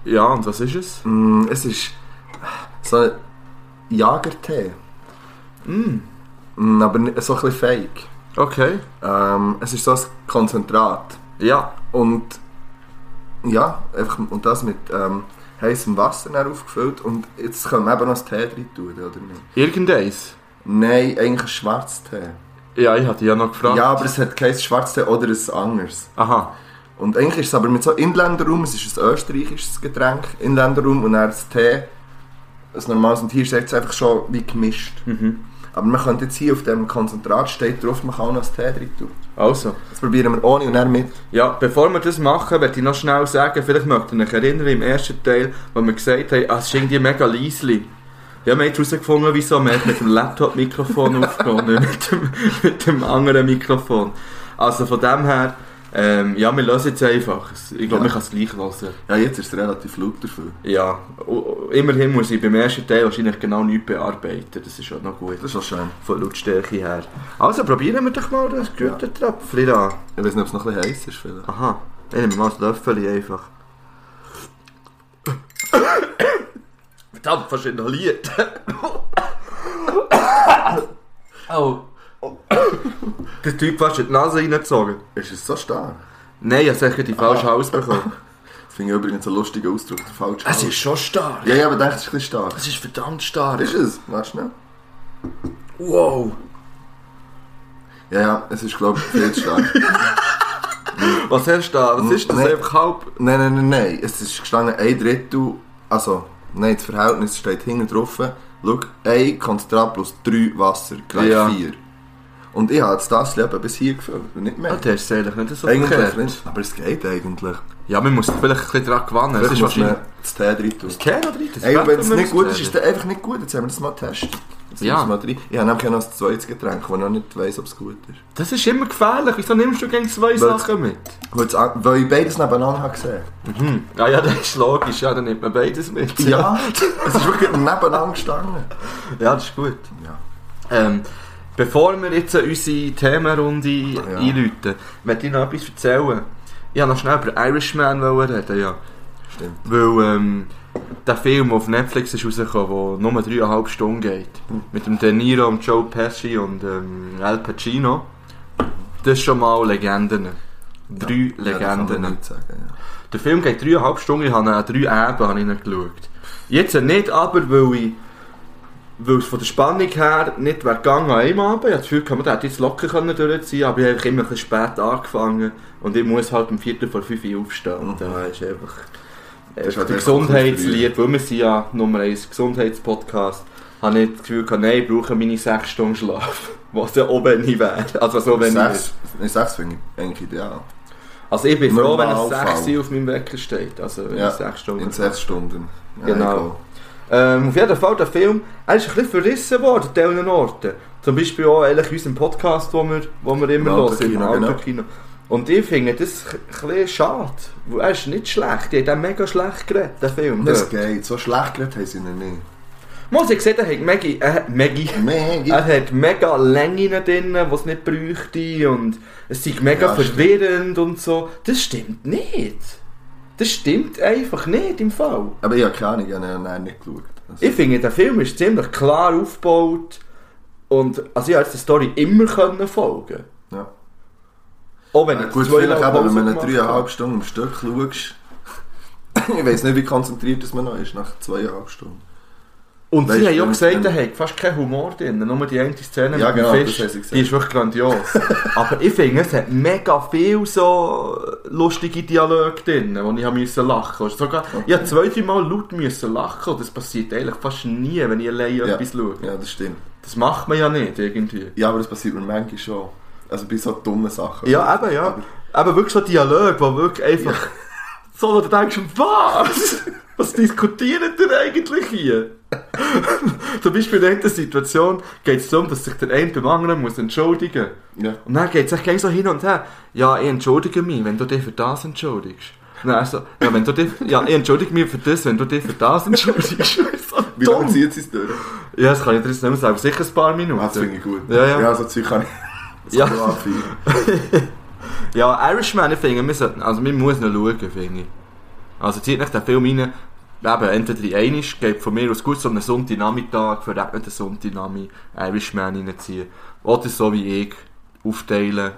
Ja, und was ist es? Mm, es ist so ein Jagertee. Mm, aber nicht, so ein bisschen fake. Okay. Ähm, es ist so ein Konzentrat. Ja. Und ja, einfach, und das mit ähm, heißem Wasser aufgefüllt. Und jetzt können wir eben noch das Tee drin tun, oder nicht? Irgendeins. Nein, eigentlich ein Schwarztee. Ja, ich hatte ja noch gefragt. Ja, aber es hat kein Schwarztee oder ein anderes. Aha. Und eigentlich ist es aber mit so Inländerraum, es ist ein österreichisches Getränk, Inländerraum und dann das Tee, ein normales. Und hier ist es einfach schon wie gemischt. Aber man könnte jetzt hier auf dem Konzentrat steht drauf, man kann auch noch das Tee drin tun. Also. Das probieren wir ohne und dann mit. Ja, bevor wir das machen, möchte ich noch schnell sagen, vielleicht möchte ich mich erinnern, im ersten Teil, wo wir gesagt haben, ah, es ist irgendwie mega leislich. Ja, wir haben jetzt herausgefunden, wieso wir haben mit dem Laptop-Mikrofon <laughs> aufgenommen, nicht mit dem, mit dem anderen Mikrofon. Also von dem her, ähm, ja, wir lösen jetzt einfach. Ich glaube, Ja. man kann es gleich hören. Ja, jetzt ist es relativ laut dafür. Ja, immerhin muss ich beim ersten Teil wahrscheinlich genau nichts bearbeiten. Das ist auch noch gut. Das ist auch schön. Von Lautstärke her. Also probieren wir doch mal das Gütertröpfchen da. Ich weiß nicht, ob es noch ein bisschen heiß ist. Vielleicht. Aha, ich nehme mal das Löffel einfach. <coughs> Fast inhaliert. oh. <coughs> Der Typ fast in die Nase reingezogen. Ist es so stark? Nein, ich habe sicher die falsche Haus bekommen. Das <laughs> finde ich übrigens einen lustigen Ausdruck, der falsch Es ist schon stark. Ja, ja, aber es ist ein bisschen stark. Es ist verdammt stark. Ist es? Warte schnell. Wow. Ja, ja, es ist, glaube ich, viel zu stark. <laughs> Was hast du da? Was ist das? Nein. Einfach halb? nein, nein, nein, nein. Es ist gestanden, ein Drittel, also, nein, das Verhältnis steht hinten drauf. Schau, ein Konzentrat plus drei Wasser gleich Ja. vier. Und ich habe jetzt das Leben bis hier gefüllt, und nicht mehr. Ah, der ist eigentlich nicht so eigentlich verkehrt. nicht, aber es geht eigentlich. Ja, man muss vielleicht ein bisschen dran gewinnen. Es Vielleicht ist muss man wahrscheinlich... das Tee drin tun. Oder nicht? Das Ey, und wenn es nicht gut ist, ist es einfach nicht gut. Jetzt haben wir das mal getestet. Ja. rein. Ich habe nämlich noch ein zweites Getränk, das ich noch nicht weiss, ob es gut ist. Das ist immer gefährlich. Wieso nimmst du gegen zwei Sachen mit? Weil, es an- weil ich beides nebeneinander habe gesehen Hm. Ja, ja, das ist logisch. Ja, dann nimmt man beides mit. Ja, es ist wirklich nebeneinander gestanden. ja das ist gut. Ja. Ähm, bevor wir jetzt unsere Themenrunde Ja. einläuten, möchte ich noch etwas erzählen. Ich wollte noch schnell über Irishman reden, ja. Stimmt. Weil ähm, der Film auf Netflix ist rausgekommen, der nur dreieinhalb Stunden geht. Mit dem De Niro und Joe Pesci und ähm, Al Pacino. Das ist schon mal Legenden. Drei Ja, Legenden. nichts sagen, ja. Der Film geht dreieinhalb Stunden, ich habe an drei habe ihn geschaut. Jetzt nicht aber, weil ich weil es von der Spannung her nicht wäre gegangen an einem Abend. Ich hatte das Gefühl, man hätte jetzt locker können durchziehen aber ich habe immer ein bisschen spät angefangen und ich muss halt um Viertel vor fünf Uhr aufstehen. Und da ist einfach Das ist äh, ein Gesundheitslied, weil wir sind ja Nummer 1 Gesundheitspodcast, habe ich das Gefühl gehabt, nein, ich brauche meine 6 Stunden Schlaf. <laughs> Was ja oben nicht wäre. Also so wenn Sechs, nee, sechs finde ich eigentlich ideal. Also ich bin froh, wenn es Normalfall. 6 Uhr auf meinem Wecker steht. Also wenn Ja, ich 6 Stunden In sechs Stunden. Ja, Genau. Ähm, auf jeden Fall, der Film, er ist ein bisschen verrissen worden, an diesen Orten. Zum Beispiel auch eigentlich in unserem Podcast, wo wir, wo wir immer Im hören, im Autokino, genau. Und ich finde das ein schade, er ist nicht schlecht, die hat auch mega schlecht geredet, der Film. Das dort. geht. So schlecht geredet haben sie noch nicht. Muss ich gesehen, er hat Maggie, äh, Maggie, Mega. er hat mega Längen drin, die es nicht bräuchte und es ist mega Ja, verwirrend und so. Das stimmt nicht. Das stimmt einfach nicht im Fall. Aber ich habe keine Ahnung, ich habe ihn nicht geschaut. Also, Ich finde, der Film ist ziemlich klar aufgebaut und also ich konnte der Story immer können folgen. ja. Auch wenn Ja, gut, vielleicht aber, wenn man dreieinhalb. Stunden am Stück schaust. <laughs> ich weiß nicht, wie konzentriert das man noch ist nach zweieinhalb Stunden. Und Weißt sie haben ja gesagt, er hat fast keinen Humor drin, nur die eine Szene Ja, mit genau, dem Fisch, haben die ist wirklich grandios. <laughs> aber ich finde, es hat mega viel so lustige Dialoge drin, wo ich habe müssen lachen musste. Sogar, Ich habe zwei, drei Mal laut müssen lachen das passiert eigentlich fast nie, wenn ich allein Ja. etwas schaue. Ja, das stimmt. Das macht man ja nicht, irgendwie. Ja, aber das passiert mir manchmal schon. Also bei so dummen Sachen. Ja, eben, ja. Aber- Aber wirklich so Dialog, wo wirklich einfach <laughs> so, wo du denkst, was? Was diskutieren ihr eigentlich hier? <laughs> Zum Beispiel in der Situation geht es darum, dass sich der eine beim anderen muss entschuldigen Ja. Und dann geht es gleich so hin und her. Ja, ich entschuldige mich, wenn du dich für das entschuldigst. Und dann so, ja, wenn du dich, ja, ich entschuldige mich für das, wenn du dich für das entschuldigst. <laughs> so Wie lange zieht es durch? Ja, das kann ich dir jetzt nicht mehr sagen. Sicher ein paar Minuten. Ah, das finde ich gut. Ja, ja. Ja, so Zeug kann ich. Das Ja. <laughs> Ja, Irishman, ich finde, wir sollten, also man muss noch schauen, finde ich. Also zieht nicht den Film rein, eben, entweder in einisch, geht von mir aus gut so einen Sonntagnachmittag, verregneten Sonntagnachmittag, Irishman reinziehen. Oder so wie ich, aufteilen,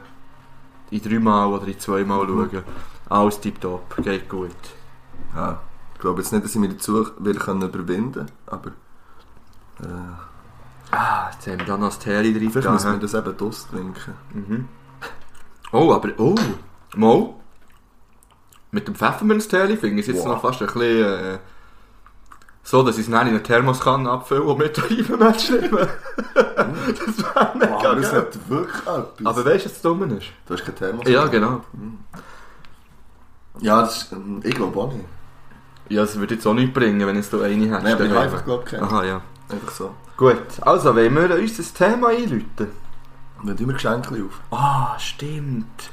in dreimal oder in zweimal schauen. Alles tipptopp, geht gut. Ja. Ich glaube jetzt nicht, dass ich mich dazu wieder können überwinden aber äh, Ah, jetzt haben wir da noch das Teri drin. vielleicht müssen wir das eben draus trinken. Mhm. Oh, aber, oh, mal. Mit dem Pfefferminztee finde ich es jetzt Wow. noch fast ein bisschen äh, so, dass ich es dann in eine Thermoskanne abfülle und mit <laughs> Oliven mitschreiben. das wäre mega Wow, das geil. hat wirklich etwas. Aber weißt du, was das Dumme ist? du hast kein Thermos. Ja, genau. Ja, das ist, ähm, ich glaube auch nicht. Ja, das würde jetzt auch nicht bringen, wenn es da eine hättest. Nein, aber ich habe einfach glaube ich. Aha, ja. Einfach so. Gut, also, wollen wir uns das Thema einläuten? Dann tun wir Geschenke auf. Ah, stimmt.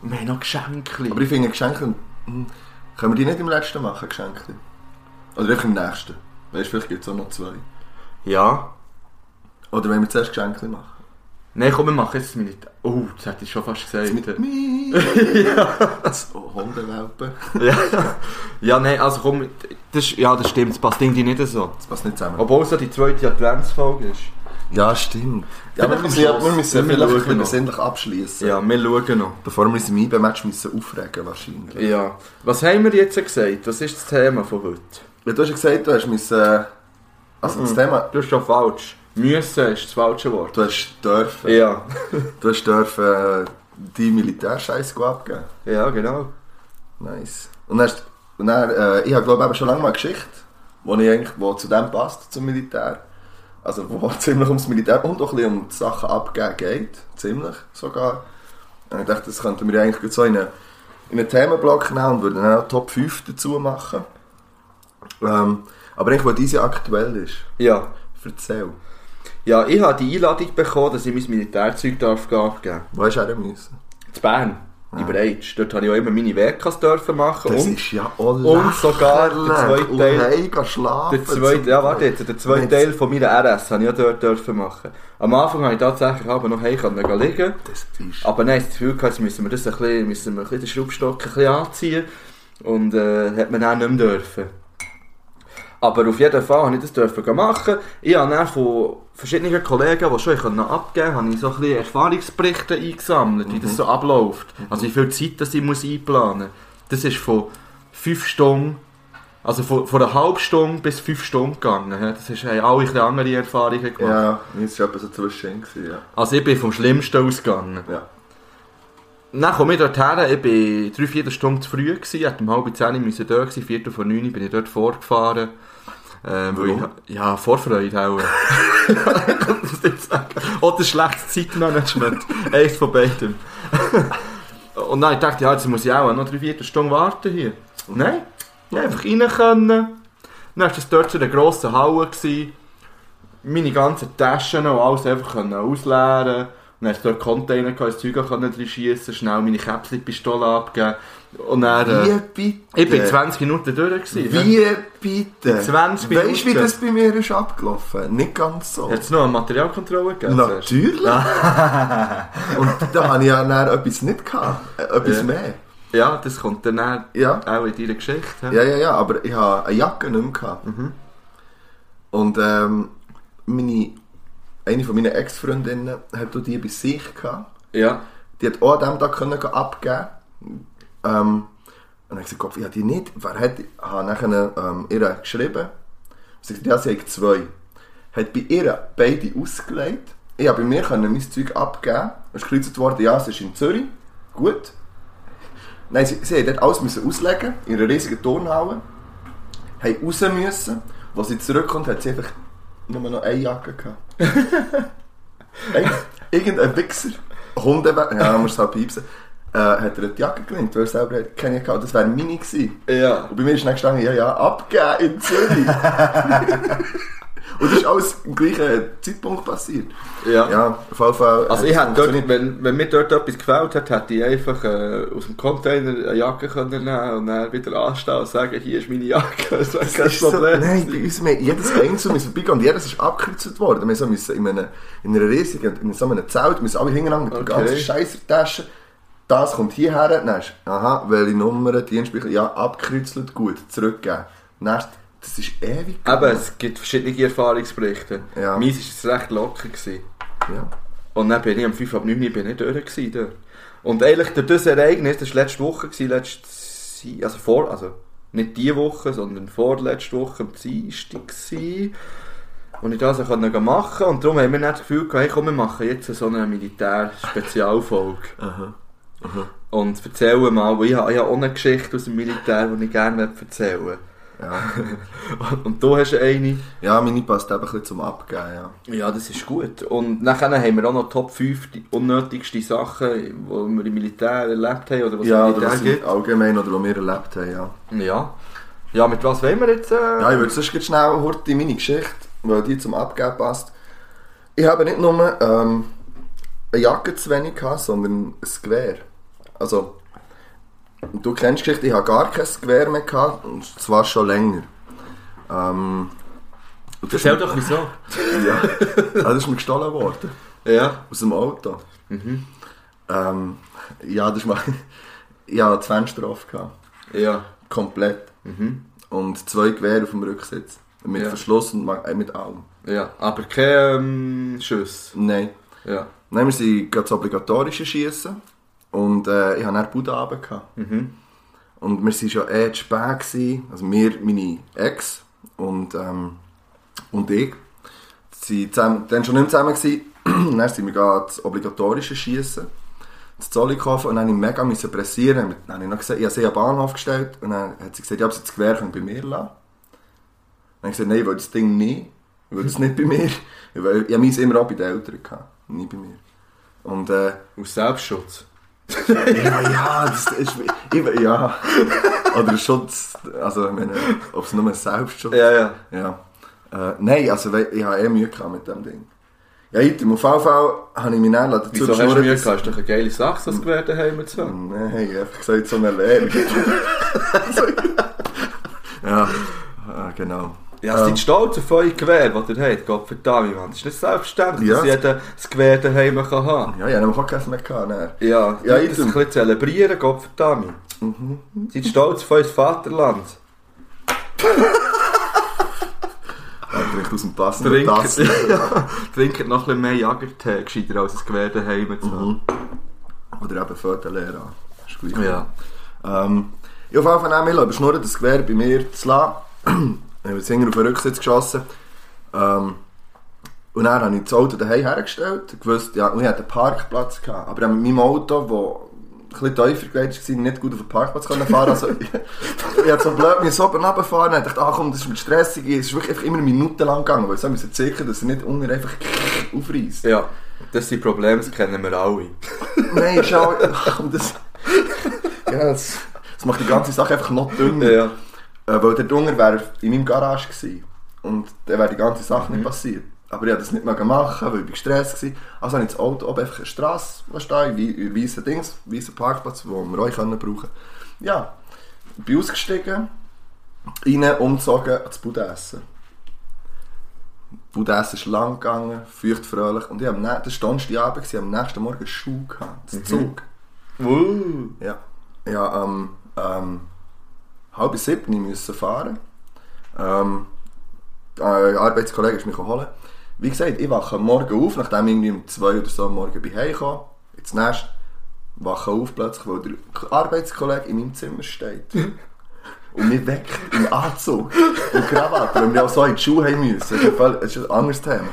Und wir haben noch Geschenke. Aber ich finde Geschenke, hm, können wir die nicht im letzten machen, Geschenke? Oder einfach im nächsten? Weißt du, vielleicht gibt es auch noch zwei. ja. Oder wenn wir zuerst Geschenke machen? Nein, komm, wir machen jetzt Militär. Oh, das hätte ich schon fast gesagt. Mit Äh, <laughs> mir. So Hundewelpen. ja, ja, nein, also komm, das, ja, das stimmt, das passt irgendwie nicht so. Das passt nicht zusammen. Obwohl es ja die zweite Adventsfolge ist. Ja, stimmt. Ja, wir Vielleicht müssen, ja, wir müssen Wir vielleicht ein schauen bisschen noch. besinnlich abschließen. Ja, wir schauen noch. Bevor wir uns im IB-Match müssen aufregen wahrscheinlich. Ja. Was haben wir jetzt gesagt? Was ist das Thema von heute? Ja, du hast ja gesagt, du hast müssen... Also das Mhm. Thema... Du hast schon falsch. Müssen ist das falsche Wort. Du hast dürfen... Ja. <laughs> Du hast dürfen äh, die Militärscheiße abgeben. Ja, genau. Nice. Und dann, hast, und dann äh, ich habe glaube ich schon lange mal eine Geschichte, wo, ich eigentlich, wo zu dem passt, zum Militär. Also wo <laughs> ziemlich ums Militär und auch ein bisschen um die Sachen abgeben geht. Ziemlich sogar. Und ich dachte, das könnten wir eigentlich so in einen, in einen Themenblock nehmen und würden dann auch Top 5 dazu machen. Ähm, aber eigentlich, wo diese aktuell ist, Ja. erzähl. Ja, ich habe die Einladung bekommen, dass ich mein Militärzeug darf abgeben Wo hast du her müssen? darf. In Bern. In Breitsch. Dort habe ich auch immer meine dürfen machen. Das und ist ja auch und sogar der zweite Und Teil- heimgehen schlafen. Der zweite, ja, warte jetzt, der zweite Teil von meiner RS habe ich auch dort dürfen machen. Am Anfang habe ich tatsächlich aber noch heim können liegen. Das ist... Aber nein, das Gefühl gehabt, jetzt müssen wir das ein bisschen, müssen wir ein bisschen den Schraubstock ein bisschen anziehen. Und äh, hat man dann nicht mehr dürfen. Aber auf jeden Fall habe ich das dürfen machen. Ich habe dann von verschiedenen Kollegen, die schon abgeben konnten, habe ich so ein bisschen Erfahrungsberichte eingesammelt, wie das so abläuft. Also wie viel Zeit das ich muss einplanen muss. Das ist von 5 Stunden, also von, von einer halben Stunde bis 5 Stunden gegangen. Das ist, haben alle ein andere Erfahrungen gemacht. Ja, mir war etwas so zwischen. Ja. Also ich bin vom Schlimmsten ausgegangen. Ja. Dann komme ich dort her, ich war drei, vier Stunden zu früh, gewesen, hätte um halb zehn da sein, viertel vor neun bin ich dort vorgefahren. Ähm, Warum? ich, ja, Vorfreude auch. ich kann das nicht sagen. Oder schlechtes Zeitmanagement. Eins von beidem. <laughs> Und dann dachte ich, ja, jetzt muss ich auch noch drei, vier Stunden warten hier. Nein, ich einfach rein. Können. Dann war das dort so eine grosse Halle. Gewesen. Meine ganzen Taschen und alles einfach können ausleeren Und dann hast du dort Container, das Zeug können drin schiessen, schnell meine Käpsli-Pistole abgeben. Und dann... Äh, Wie bitte? ich bin 20 Minuten durch. Gewesen, ja. Wie bitte? 20 Weißt du, wie Minuten. das bei mir ist abgelaufen? Nicht ganz so. Hat es noch eine Materialkontrolle gegeben? Natürlich. <laughs> Und da habe ich ja dann etwas nicht gehabt. Äh, Etwas Ja. mehr. Ja, das kommt dann auch Ja. auch in deiner Geschichte. Ja. Ja, ja, ja, aber ich habe eine Jacke nicht mehr gehabt. Und ähm, meine, eine von meinen Ex-Freundinnen hat auch die bei sich gehabt. ja. Die hat auch an diesem Tag können abgeben ähm, Und dann habe ich gesagt, ich habe die nicht. Wer hat, ich habe nachher ähm, ihr geschrieben. Sie hat gesagt, ja, sie hat zwei. Hat bei ihr beide ausgelegt. Ich habe bei mir können mein Zeug abgeben. Es ist gekreuzt worden, ja, es ist in Zürich. Gut. Nein, sie, sie hat dort alles müssen auslegen, in einer riesigen Turnhalle. Haben raus müssen. Als sie zurückkommt, hat sie einfach nur noch eine Jacke gehabt. <laughs> Ein- Irgendein Wichser, Hunde, ja, muss es halt piepsen, äh, hat er die Jacke gelingt, weil er selber keine gehabt. Das wäre meine gewesen. Ja. Und bei mir ist dann gestanden, ja, ja, abgeben in Zürich. <laughs> Und das ist alles im gleichen Zeitpunkt passiert. Ja. Ja, auf jeden Fall. Also hat ich hätte dort, wenn, wenn mir dort etwas gefällt hat, hätte ich einfach äh, aus dem Container eine Jacke können nehmen und dann wieder anstehen und sagen, hier ist meine Jacke. <laughs> Das wäre kein ist so, Problem. nein, bei uns, wir, jedes Einzelne müssen vorbeigehen und jedes ist abgekürzt worden. Wir so müssen in, einer, in einer riesigen, in so einem Zelt, müssen alle hintereinander mit der Okay. ganzen Scheißertasche. Das kommt hierher, dann hast du, aha, welche Nummer, Dienstspeicher, ja, abgekreuzelt, gut, zurückgeben. Dann, das ist ewig. Aber es gibt verschiedene Erfahrungsberichte. Ja. Meins war es recht locker. Gewesen. Ja. Und dann bin ich am 5 ab 9 Uhr bin ich durch. Gewesen, dort. Und eigentlich durch das Ereignis, das war letzte Woche, gewesen, letzte, also vor, also nicht diese Woche, sondern vorletzte Woche am Dienstag gewesen, wo ich das auch konnte machen konnte. Und darum haben wir nicht das Gefühl gehabt, hey, komm, wir machen jetzt so eine Militär-Spezialfolge. <laughs> Aha. Und erzählen mal, weil ich habe, ich habe auch eine Geschichte aus dem Militär, die ich gerne erzählen möchte. Ja. <laughs> Und du hast eine... ja, meine passt eben ein bisschen zum Abgeben, ja. Ja, das ist gut. Und nachher haben wir auch noch Top 5 die unnötigsten Sachen, die wir im Militär erlebt haben oder was Ja, im oder was Militär im allgemein oder was wir erlebt haben, ja. gibt. Ja. Ja, mit was wollen wir jetzt? Äh? Ja, ich würde sonst schnell heute meine Geschichte, weil die zum Abgeben passt. Ich habe nicht nur ähm, eine Jacke zu wenig gehabt, sondern ein Gewehr. Also, du kennst die Geschichte, ich habe gar kein Gewehr mehr gehabt, und zwar schon länger. Ähm, und das Erzähl doch wieso. <laughs> Ja, <laughs> das ist mir gestohlen worden. Ja. Aus dem Auto. Mhm. Ähm, ja, das ist <laughs> mal... Ich hatte 20 Strafe gehabt. Ja. Komplett. Mhm. Und zwei Gewehre auf dem Rücksitz. Mit Ja. Verschluss und äh, mit allem. Ja. Aber kein ähm, Schuss. Nein. Ja. Nein, wir sind gerade das obligatorische Schießen. Und äh, ich hatte dann die Bude runter gehabt. Mhm. Und wir waren schon eh zu spät. Gewesen. Also wir, meine Ex und, ähm, und ich. Sie zusammen, dann schon nicht mehr zusammen. Gewesen. <clears throat> Dann sind wir das obligatorische Schießen. Das Zollikofen und dann musste ich mega müssen pressieren. Dann habe ich noch gesagt, ich habe sie am Bahnhof gestellt und dann hat sie gesagt, ja, ob sie das Gewehr bei mir lassen Dann habe ich gesagt, nein, ich will das Ding nicht. Ich will das nicht bei mir. Ich, will, ich habe meins immer auch bei den Eltern gehabt, nie bei mir. Und äh, Aus Selbstschutz. Ja, ja, das ist, ich, ja. Oder Schutz, also ich meine, ob es nur Selbstschutz Ja, ja. ja. Äh, nein, also ich habe eh Mühe gehabt mit dem Ding. Ja, auf jeden Fall habe ich mich dann dazu Wieso hast du dass- gehabt? Ist doch eine geile Sache, das Gewehr daheim zu haben. Nein, ich habe gesagt, so eine Lehre. <laughs> <laughs> ja, äh, genau. Ja, Ähm. seid stolz auf euer Gewehr, das ihr habt. Gott verdammt, Mann. Das ist nicht selbstverständlich, Ja. dass jeder das Gewehr daheim kann haben Ja, ich habe nämlich auch keinen mehr gehabt. Nein. Ja, Ja, ja das ein bisschen zelebrieren, Gott verdammt. Mhm. Seid stolz auf euer Vaterland. <laughs> Er trinkt aus dem passenden Trinkt, ja, <laughs> trinkt noch ein bisschen mehr Jagertee, gescheiter als ein Gewehr daheim zu haben. Oder eben Fötelehre an. Ist gleich. Ja. Ähm, ich auf jeden Fall nehmen, aber schnurren das Gewehr bei mir zu lassen. Ich habe jetzt hinten auf den Rücksitz geschossen. Ähm, und dann habe ich das Auto daheim hergestellt. Ich wusste, ja, und ich hatte einen Parkplatz. Gehabt. Aber mit meinem Auto, wo bisschen tiefer gelegt war, nicht gut auf den Parkplatz können fahren Also, ich, ich hatte so blöd mir so runterfahren und dachte, ach komm, das ist mit stressig. Es ist wirklich einfach immer minutenlang gegangen, weil ich so müssen sicher, dass er nicht unten einfach aufreißt. Ja, das sind Probleme, das kennen wir alle. <laughs> Nein, schau, ach, <laughs> komm, das, ja, das, das macht die ganze Sache einfach noch dünner. Ja. Äh, weil der Dunger wäre in meinem Garage gewesen. Und dann wäre die ganze Sache Mhm. nicht passiert. Aber ich habe das nicht mehr gemacht, weil ich gestresst war. Also habe ich das Auto oben einfach eine Straße stehen, wie in weißen Dings, weißen Parkplatz, wo wir euch können brauchen Ja, ich bin ausgestiegen, rein, umgezogen, ans Budessen. Budessen ist lang gegangen, feucht, fröhlich. Und ich habe das war Donnerstagabend, gewesen, am nächsten Morgen Schuh gehabt, das Zug. Uh. Ja, ja ähm, ähm, halb sieben müssen fahren. Ähm, ein Arbeitskollege ist mich holen. Wie gesagt, ich wache morgen auf, nachdem ich irgendwie um zwei oder so am Morgen bin heimgekommen, ins Nest, wache auf plötzlich, weil der Arbeitskollege in meinem Zimmer steht. Und mich weckt im Anzug und Krawatte, weil wir auch so in die Schule haben müssen. Das ist ein, das ist ein anderes Thema.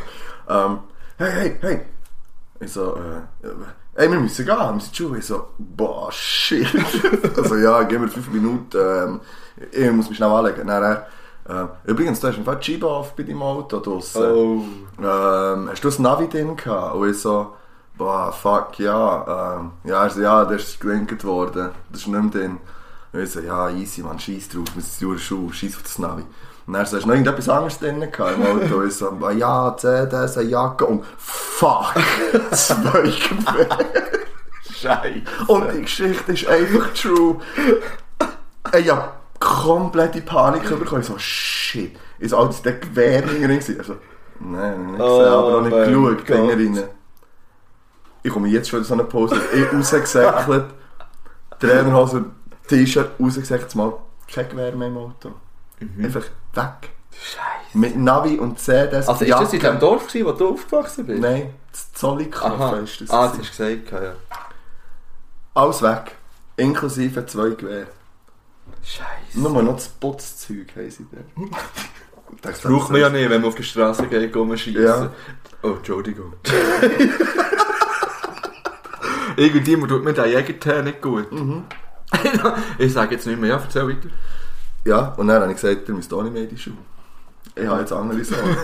Ähm, hey, hey, hey. Ich so, äh, ey, wir müssen gehen, wir in Schule. Ich so, boah, shit. <laughs> also ja, gib mir fünf Minuten, ähm, ich muss mich schnell anlegen. Dann, äh, übrigens, du hast die Scheibe auf bei deinem Auto draussen. Oh. Ähm, hast du das Navi drin gehabt? Und ich so, boah, fuck, ja, ähm, ja, er so, ja, das ist gelenkt worden, das ist nicht mehr drin. Und ich so, ja, easy, man, scheiß drauf, wir sind durch Schuh, scheiß auf das Navi. Und er so, hast du noch irgendetwas anderes drin gehabt im Auto? Ich so, ja, CDs, eine Jacke und fuck, <laughs> zwei Gewehre. Scheiße. Und die Geschichte ist einfach true. Ich hab komplette Panik bekommen. Ich so, shit. Ist der Gewehr drin? Also, nein, nicht gesehen, Oh aber auch nicht geschaut, hinten rein. Ich komme jetzt schon in so eine Pose. Ich rausgesäckelt, Trainerhose, T-Shirt, rausgesäckelt, mal kein Gewehr mehr im Auto. Einfach weg. Scheiße. Mit Navi und CDs. Also, ist das in dem Dorf, gewesen, wo du aufgewachsen bist? Nein, das Zollikofen Aha. ist das. ah, das hast du gesagt, ja. Alles weg. Inklusive zwei Gewehre. Scheiße. Nur noch das Putzzeug haben sie <laughs> da. Das braucht man ja nicht, wenn man auf der Straße geht, rumschießen. Ja. Oh, Entschuldigung. <laughs> Irgendjemand tut mir den Jägertee nicht gut. Mhm. <laughs> ich sage jetzt nicht mehr, ja, erzähl weiter. Ja, und dann habe ich gesagt, ihr müsst auch nicht mehr in die Schule. Ich habe jetzt andere Sorgen.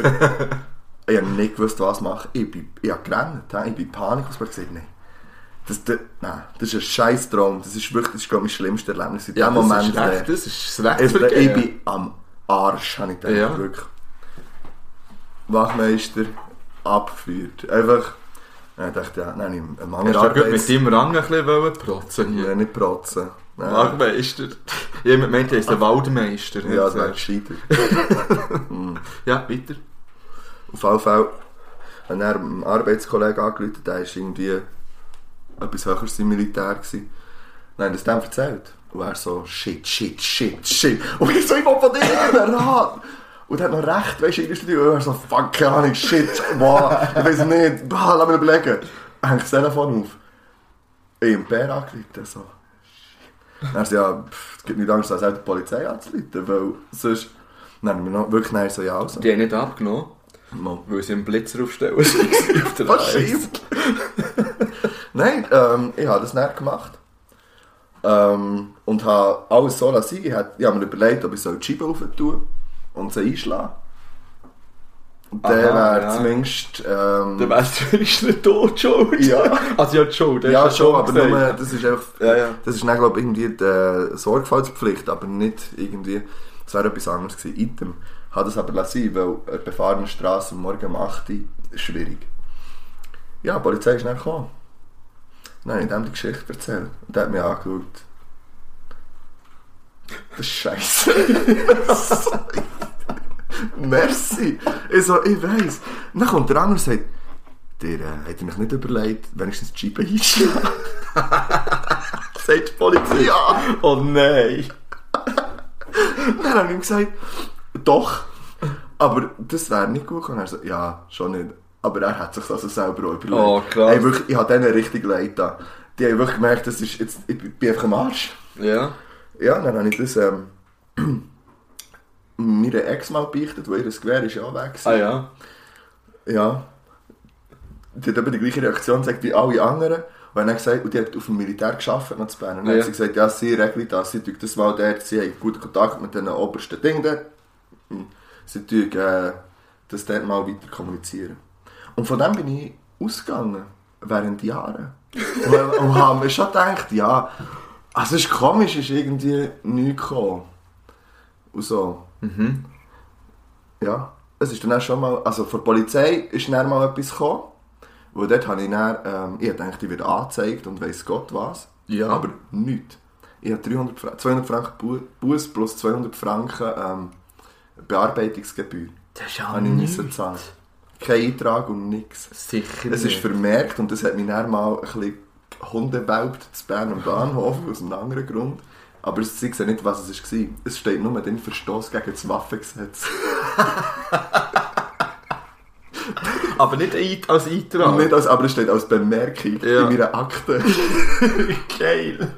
ich habe nicht gewusst, was machen. Ich, bin, ich habe gerannt. Ich bin in Panik ausgebrochen. Ich habe gesagt, nein. Das, das, nein, das ist ein scheiß Traum. Das ist wirklich, das ist, glaube ich, mein schlimmstes Erlebnis. In dem Moment. das ist recht, das ist das es, ich Wegvergehen. bin am Arsch, habe ich gedacht. Ja. Wirklich. Wachmeister abgeführt. Einfach, ich dachte, ja, nein, ich einen Mangel Hast du mit deinem Rang ein bisschen protzen? Nein, nicht protzen. Nein. Waldmeister. Jemand meint, er ist der Waldmeister. Ja, das wäre gescheiter. <laughs> Ja, weiter. Auf jeden Fall hat er einen Arbeitskollegen angerufen, der war irgendwie etwas höheres im Militär. Gewesen. Er das dem erzählt. Und er so, shit, shit, shit, shit. Und ich so, ich will von dir einen Rat. Und er hat noch recht, weißt du, irgendwie, und er so, fuck, keine Ahnung, shit, wow, ich weiß nicht, bah, lass mich überlegen. Er hängt das Telefon auf. Ich habe Bär angerufen, so. Dann so, ja, pff, es gibt nichts anderes als auch die Polizei anzurufen, weil sonst... Dann haben wir noch wirklich nachher so, ja, also. Die haben nicht abgenommen, Mal. weil sie einen Blitzer aufstellen. auf der schief? <laughs> Nein, ähm, ich habe das nicht gemacht. Ähm, und habe alles so lassen. Ich habe mir überlegt, ob ich so die Scheibe rauf tue und sie einschlagen. Der wäre ja. zumindest... Ähm, Dann wärst du wenigstens tot schuld. Ja. <laughs> Also ja, Schuld. der ja, schon, aber nur, das ist einfach... Ja, ja. Das ist dann, glaube ich, irgendwie die Sorgfaltspflicht, aber nicht irgendwie... Das wäre etwas anderes gewesen. Item. Habe das aber lassen, weil eine befahrene Straße Morgen um 8 Uhr ist schwierig. Ja, die Polizei ist dann gekommen. Habe ich dem die Geschichte erzählt. Und der hat mich angeschaut. Das ist scheiße. <laughs> <laughs> <laughs> Merci. Ich so, ich weiss. Dann kommt der andere und sagt, der äh, hat mich nicht überlegt, wenigstens die Scheibe einschlagen. <laughs> Sagt die Polizei. Ja. Oh nein. Dann habe ich ihm gesagt, doch. Aber das wäre nicht gut gekommen. Er so, ja, schon nicht. Aber er hat sich das also selber auch überlegt. Oh, krass. Ey, wirklich, ich habe denen richtig leid da. Die haben wirklich gemerkt, das ist jetzt, ich bin einfach am Arsch. Ja. Ja, dann habe ich das ähm, <clears throat> meiner Ex mal beichtet, weil ihr Gewehr ist ja auch weg. Ah ja. Ja. Die hat eben die gleiche Reaktion gesagt wie alle anderen. Und dann gesagt, und die hat auf dem Militär gearbeitet, noch zu Bern. Und dann Ja. hat sie gesagt, ja, sie regeln das, sie tun das mal dort, sie haben guten Kontakt mit den obersten Dingen dort. Hm. Sie tun äh, das dort mal weiter kommunizieren. Und von dem bin ich ausgegangen, während Jahren. und, und habe mir schon gedacht, ja, also es ist komisch, ist irgendwie nichts gekommen. Und so. Ja, es ist dann auch schon mal, also von der Polizei ist dann mal etwas gekommen, wo dort habe ich dann, ähm, ich dachte, ich werde angezeigt und weiss Gott was, Ja. aber nichts. Ich habe 300, Fra- 200 Franken Bu- Buß plus 200 Franken ähm, Bearbeitungsgebühr. Das ist ja Habe ich müssen zahlen. Kein Eintrag und nichts. Sicher Es ist vermerkt und das hat mich dann mal ein bisschen Hundewelpt zu Bern am Bahnhof aus einem anderen Grund. Aber sie sehen nicht, was es war. Es steht nur den Verstoß gegen das Waffengesetz. <laughs> Aber nicht als Eintrag. Nicht als, aber es steht als Bemerkung Ja. in meiner Akte. <laughs> geil.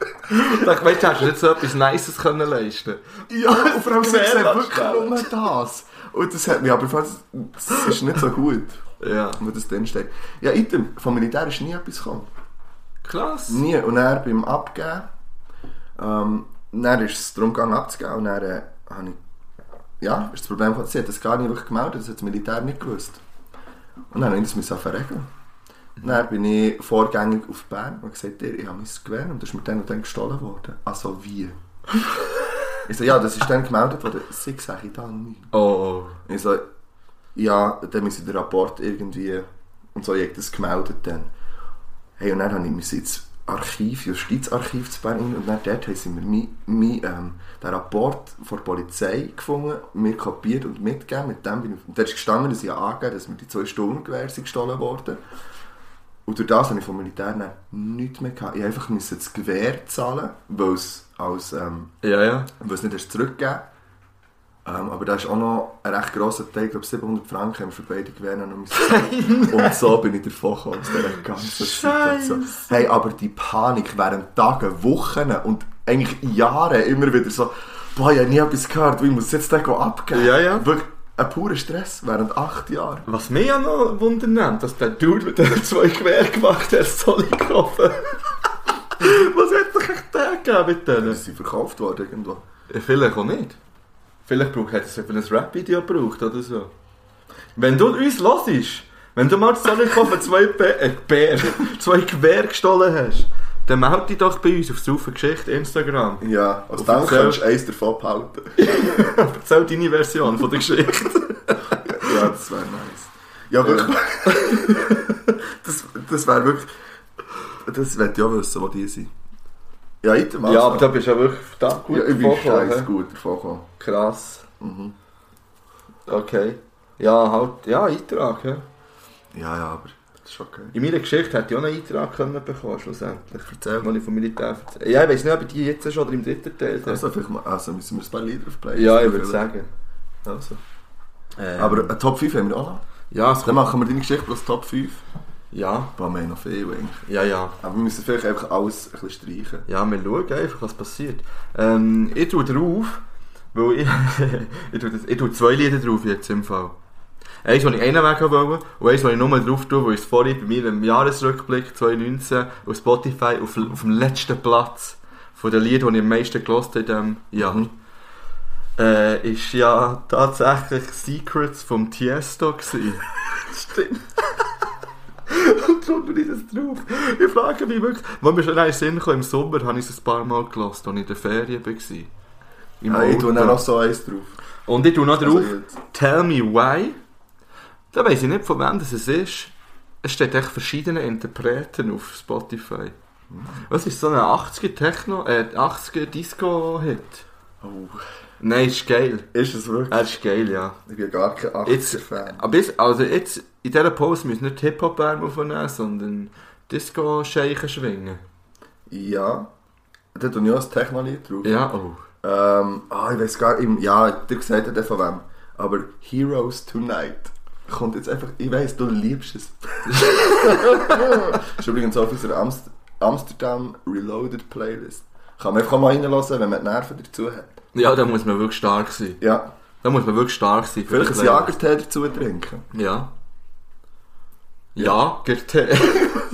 Ich dachte, weißt du, hättest du nicht so etwas Nices können leisten ja, und vor allem sie sehen wirklich nur das. Und das hat mich aber fast, das ist nicht so gut, Ja. wo das drin steht. Ja, Item, vom Militär ist nie etwas gekommen. Krass. Nie. Und dann beim Abgeben, ähm, dann ist es darum gegangen abzugeben und dann äh, habe ich, ja, ist das Problem gehabt, sie hat das gar nicht wirklich gemeldet, das hat das Militär nicht gewusst. Und dann habe ich das verregeln. Und Dann bin ich vorgängig auf Bern und gesagt, ich habe mein Gewehr und das ist mir dann und dann gestohlen worden. Also wie? ich so, ja, das ist dann gemeldet worden. Sie sage ich da nicht. Oh, Ich so, ja, dann müssen den Rapport irgendwie und so, ich habe das gemeldet dann. Hey, und dann habe ich mich ins Archiv, Justizarchiv zu Bern rein, und dann dort haben sie mir mein, mein, ähm, den Rapport von der Polizei gefunden, mir kopiert und mitgegeben. Mit dem bin ich, und da ist gestanden, dass ich angegeben dass mir die zwei Sturmgewehre sind gestohlen worden. Und durch das habe ich vom Militär dann nichts mehr gehabt. Ich musste einfach das Gewehr zahlen, weil es als... Ähm, ja, ja. und es nicht erst zurückgeben. Ähm, aber da ist auch noch ein recht grosser Teil, ich glaube 700 Franken haben wir für beide noch müssen. <laughs> Und so bin ich davon gekommen, aus dieser ganzen Situation. Hey, aber die Panik während Tagen, Wochen und eigentlich Jahren immer wieder so, boah, ich habe nie etwas gehört, wie muss jetzt den abgeben? Ja, ja. Wirklich ein purer Stress während acht Jahren. Was mich ja noch wundern dass der Dude mit den zwei Gewehr gemacht hat, soll ich kaufen. <laughs> Was hat sich echt der gegeben mit denen? Sie sind verkauft worden irgendwo. Vielleicht auch nicht. Vielleicht braucht es für ein Rap-Video gebraucht oder so. Wenn du uns hörst, wenn du mal zu Zollikofen zwei, Bär, äh, Bär, <laughs> zwei Gewehr gestohlen hast, dann melde dich doch bei uns auf Saufen Geschichte Instagram. Ja, als Auf dann erzähl- kannst du eins davon behalten. <laughs> Erzähl deine Version von der Geschichte. <laughs> Ja, das wäre nice. Ja, wirklich. das das wäre wirklich. Das ich auch wissen, wo die sind. Ja, item also. Ja, aber da bist du ja wirklich verdammt gut ja, ich bin davon gekommen, scheiß hä? gut davon gekommen. Krass. Mhm. Okay. Ja, halt, ja, Eintrag, ja. Ja, ja, aber das ist okay. In meiner Geschichte hätte ich auch einen Eintrag können bekommen, schlussendlich. Erzähl Als ich vom Militär erzähle. Ja, ich weiß nicht, ob ich die jetzt schon oder im dritten Teil habe. Also, vielleicht mal, also müssen wir ein paar Lieder aufbleiben. Ja, ich würde sagen. Also. Ähm, Aber eine Top 5 haben wir auch noch. ja, es Dann kommt, machen wir deine Geschichte plus Top 5. ja, wir haben noch viel eigentlich. ja, ja. Aber wir müssen vielleicht einfach alles ein bisschen streichen. Ja, wir schauen einfach, was passiert. Ähm, ich tue drauf, weil ich, <laughs> ich, tue das, ich tue zwei Lieder drauf jetzt im Fall. Eins, das ich einen Weg wollte und eins, das ich nur drauf tue, weil ich es vorhin bei mir im Jahresrückblick 2019 auf Spotify auf, auf dem letzten Platz von den Liedern, die ich am meisten gelost habe in diesem Jahr. Äh, ist ja tatsächlich Secrets vom Tiesto gewesen. <laughs> Stimmt. <laughs> Und darum tue ich das drauf. Ich frage mich wirklich, wann mir schon in Sinn kam, im Sommer habe ich es ein paar Mal gelost, als ich in der Ferien war. Im Ja, ich tue dann noch so eins drauf. Und ich tue noch drauf, Also. Tell Me Why. Da weiß ich nicht, von wem das es ist. Es steht echt verschiedene Interpreten auf Spotify. Was ist so ein 80er Techno, äh, 80er Disco-Hit? Oh, Nein, ist geil. ist es wirklich? Er ist geil, ja. Ich bin gar kein Jetzt, 80er-Fan. aber jetzt, also jetzt, in dieser Pause müssen nicht Hip-Hop-Arme aufnehmen, sondern Disco-Scheichen schwingen. Ja. Da tue ich auch ein Techno-Lied drauf. Ja, oh. Ähm, ah, ich weiß gar nicht, ja, dir gesagt hat von wem. Aber Heroes Tonight kommt jetzt einfach, ich weiß, du liebst es. das <laughs> ist übrigens auf unserer Amst Amsterdam Reloaded Playlist. Kann man einfach mal reinlassen, wenn man die Nerven dazu hat. Ja, da muss man wirklich stark sein. Ja, Da muss man wirklich stark sein. für vielleicht ein. Jagertee dazu trinken. Ja. Ja, gibt Tee. <laughs>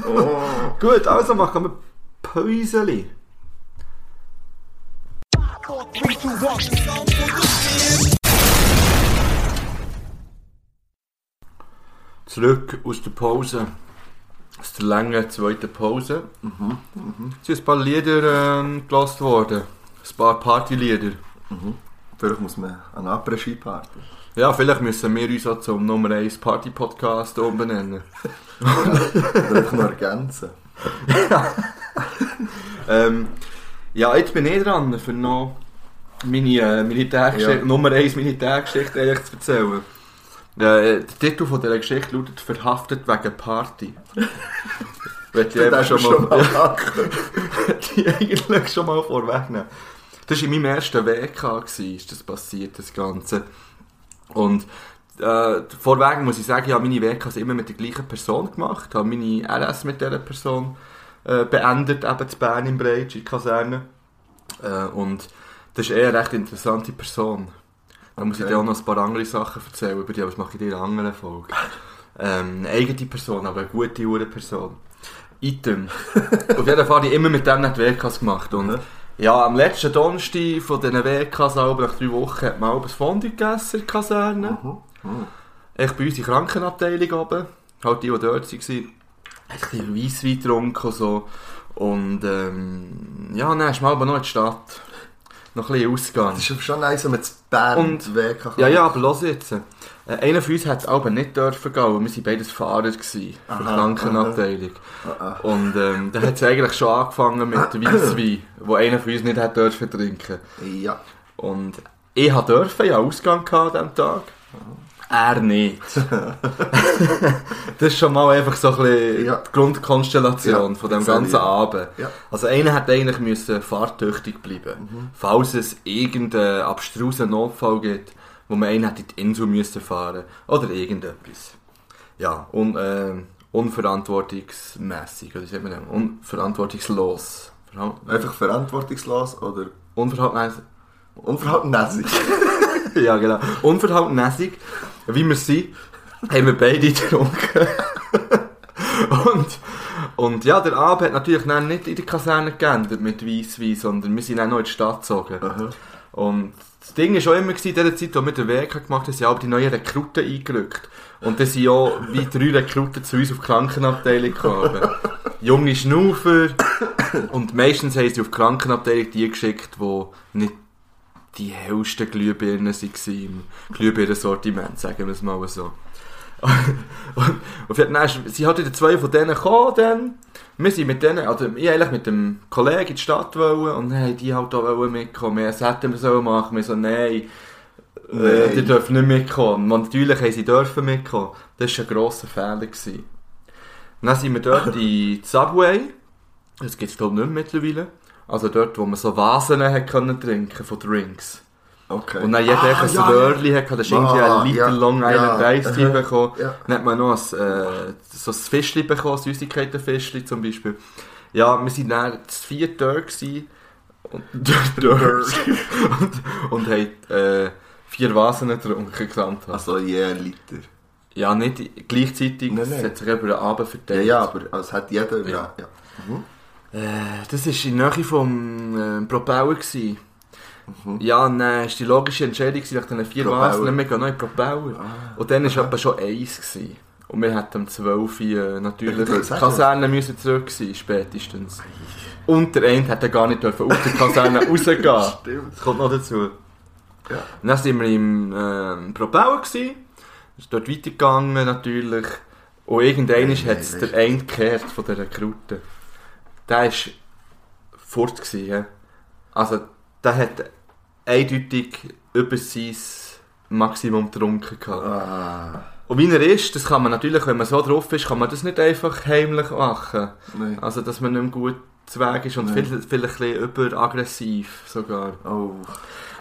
Oh. Gut, also machen wir Päuseli. Zurück aus der Pause. Aus der langen zweiten Pause. Es sind ein paar Lieder ähm, gelost worden. Ein paar Partylieder. Vielleicht muss man eine Après-Ski-Party. Ja, vielleicht müssen wir uns auch zum Nummer 1 Party-Podcast umbenennen. Einfach noch ergänzen. <laughs> Ähm, ja, jetzt bin ich dran, für noch meine äh, Militärgeschichte, Ja. Nummer 1 Militärgeschichte eigentlich zu erzählen. Äh, der Titel von dieser Geschichte lautet «Verhaftet wegen Party». <laughs> Schon mal, ja, <laughs> die eigentlich schon mal vorwegnehmen. Das war in meinem ersten WK, ist das passiert, das Ganze. Und äh, vorweg muss ich sagen, ich habe meine WKs immer mit der gleichen Person gemacht, habe meine RS mit dieser Person äh, beendet, eben zu Bern im Breitsch, in der Kaserne. Äh, und das ist eher eine recht interessante Person. Da muss ich Okay. dir auch noch ein paar andere Sachen erzählen über die, aber das mache ich dir in einer anderen Folge. Ähm, eine eigene Person, aber eine gute hure Person. Item. <laughs> Auf jeden Fall habe ich immer mit dem nicht WKs gemacht. Und Mhm. Ja, am letzten Donnerstag von diesen WKs, nach drei Wochen, hat man auch ein Fondue gegessen in der Kaserne. Mhm. Ich bei uns in der Krankenabteilung oben, halt die, die dort waren, hat ein bisschen Weisswein getrunken und so. Und ähm, ja, dann ist man aber noch in die Stadt. Noch ein bisschen ausgegangen. Das ist schon nice, wenn man zu Bern Und- weg kann. Ja, ja, aber los jetzt. Äh, einer von uns hat es aber nicht dürfen gehen, weil wir waren beides Fahrer gewesen, für die Krankenabteilung. Ah, ah. Und ähm, da hat es eigentlich schon angefangen mit Weisswein, wo einer von uns nicht hat dürfen trinken. Ja. Und ich durfte ja Ausgang gehabt an diesem Tag. Er nicht. <laughs> das ist schon mal einfach so ein bisschen Ja. die Grundkonstellation Ja, von dem ganzen ich. Abend. Ja. Also einer hat eigentlich müssen fahrtüchtig bleiben, falls es irgendeinen abstrusen Notfall gibt, wo man einen hat in die Insel müssen fahren oder irgendetwas. Ja, und ähm, unverantwortungsmässig oder wie sagt man das? Unverantwortungslos. Verhal- Einfach verantwortungslos oder Unverhältnismäßig. unverhältnismäßig. <laughs> <laughs> Ja, genau. Unverhältnismäßig, wie wir sind, haben wir beide getrunken. und, und ja, der Abend hat natürlich dann nicht in der Kaserne geendet mit Weisswein, sondern wir sind dann noch in die Stadt gezogen. Aha. Und das Ding war schon immer, gewesen, in der Zeit, als wir den Weg gemacht haben, sind auch die neuen Rekruten eingerückt. Und dann sind auch wie drei Rekruten zu uns auf die Krankenabteilung gekommen. Junge Schnaufer. Und meistens haben sie auf die Krankenabteilung die geschickt, die nicht die hellsten Glühbirnen waren im Glühbirnen-Sortiment, sagen wir es mal so. <laughs> und, und dann ist, sie hat wieder zwei von denen gekommen, dann. Wir sind mit denen, also ich eigentlich mit dem Kollegen in die Stadt wollen und haben die halt auch mitkommen. Wir hätten wir so machen, wir so, nein, Nein. die dürfen nicht mitkommen. Und natürlich haben sie dürfen mitkommen. Das war ein grosser Fehler. Gewesen. Und dann sind wir dort <laughs> in die Subway. Das gibt es glaube ich nicht mittlerweile. Also dort, wo man so Vasen hat können trinken von Drinks. Okay. Und dann jeder Ah, ein ja, Röhrli hat, da ist irgendwie Ah, ein Liter ja, Long Island ja, Ice Tea bekommen. ja. Dann hat man noch ein, äh, so ein Fischli bekommen, ein Süßigkeitenfischli zum Beispiel. Ja, wir waren dann zu vier dort. Und, <laughs> dort. <laughs> und, und haben äh, vier Vasen getrunken gesamt. Also je Liter. Ja, nicht gleichzeitig, Nein, es nein. hat sich über den Abend Ja, verteilt. ja, aber es hat jeder... Ja. Ja. Äh, das war in der Nähe vom äh, Propeller. Gewesen. Ja, und dann war die logische Entscheidung nach diesen vier Mhm. Vasen, wir gehen noch in den Propeller. Und dann war etwa schon eins. Gewesen. Und wir hätten um 12 Uhr äh, natürlich in die. Kaserne müssen zurück sein, spätestens. Und der eine hätte gar nicht dürfen aus der Kaserne <laughs> rausgehen. Stimmt. Das kommt noch dazu. Ja. Und dann waren wir im ähm, Propeller. Gewesen. Ist dort weitergegangen natürlich. Und irgendwann Nein, hat es nein, der eine gekehrt von der Rekruten. Der war fort. Gewesen. Also, der hat eindeutig über sein Maximum getrunken. Ah, Und wie er ist, das kann man natürlich, wenn man so drauf ist, kann man das nicht einfach heimlich machen. nein. Also, dass man nicht mehr gut zu Weg ist und Nein. vielleicht, vielleicht ein bisschen überaggressiv sogar. Oh.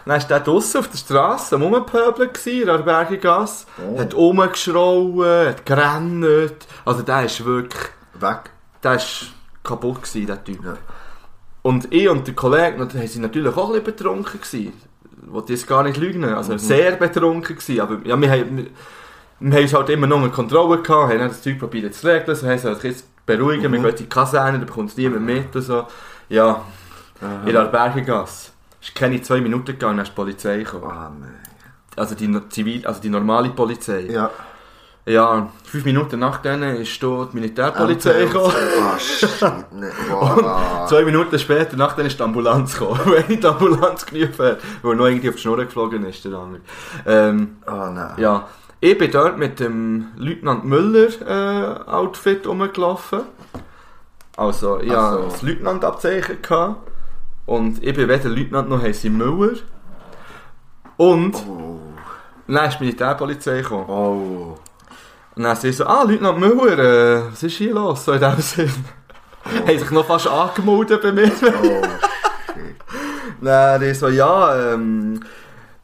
Dann war der draussen auf der Straße am Rumpöbeln, in der Bergigasse. Oh. Hat rumgeschrauen, hat gerannt. Also der ist wirklich, Weg. der ist kaputt gewesen, der Typ. Ja. Und ich und der Kollege, die sind natürlich auch ein bisschen betrunken gewesen. Ich will jetzt gar nicht lügen, also Mhm. sehr betrunken gewesen. Aber ja, wir haben, wir haben uns halt immer noch eine Kontrolle gehabt, haben das Zeug probiert zu regeln, so haben sie jetzt beruhigen, wir Mhm. gehen in die Kaserne, da bekommt es niemand mit und so. Ja, in der Bergengasse. Es ist keine zwei Minuten gegangen, dann ist die Polizei gekommen. Nein. Also die, Zivil, also die normale Polizei. Ja. Ja, fünf Minuten nach denen ist da die Militärpolizei gekommen. Ah, shit. <laughs> Wow. Zwei Minuten später, nach denen ist die Ambulanz gekommen. <laughs> Wenn die Ambulanz gerufen hat, weil noch irgendwie auf die Schnur geflogen ist, der andere. Ähm, Ah, nein. ja, ich bin dort mit dem Leutnant Müller äh, Outfit rumgelaufen. Also, ich Ach hatte das Leutnant-Abzeichen. Und ich bin weder Leutnant noch heisst sie Müller. Und Oh. dann ist die Militärpolizei gekommen. Oh. Und dann sie so, ah, Leutnant Müller, äh, was ist hier los? So in dem Sinn. <laughs> Haben sich noch fast angemeldet bei mir. Oh. Dann ich so, ja, ähm,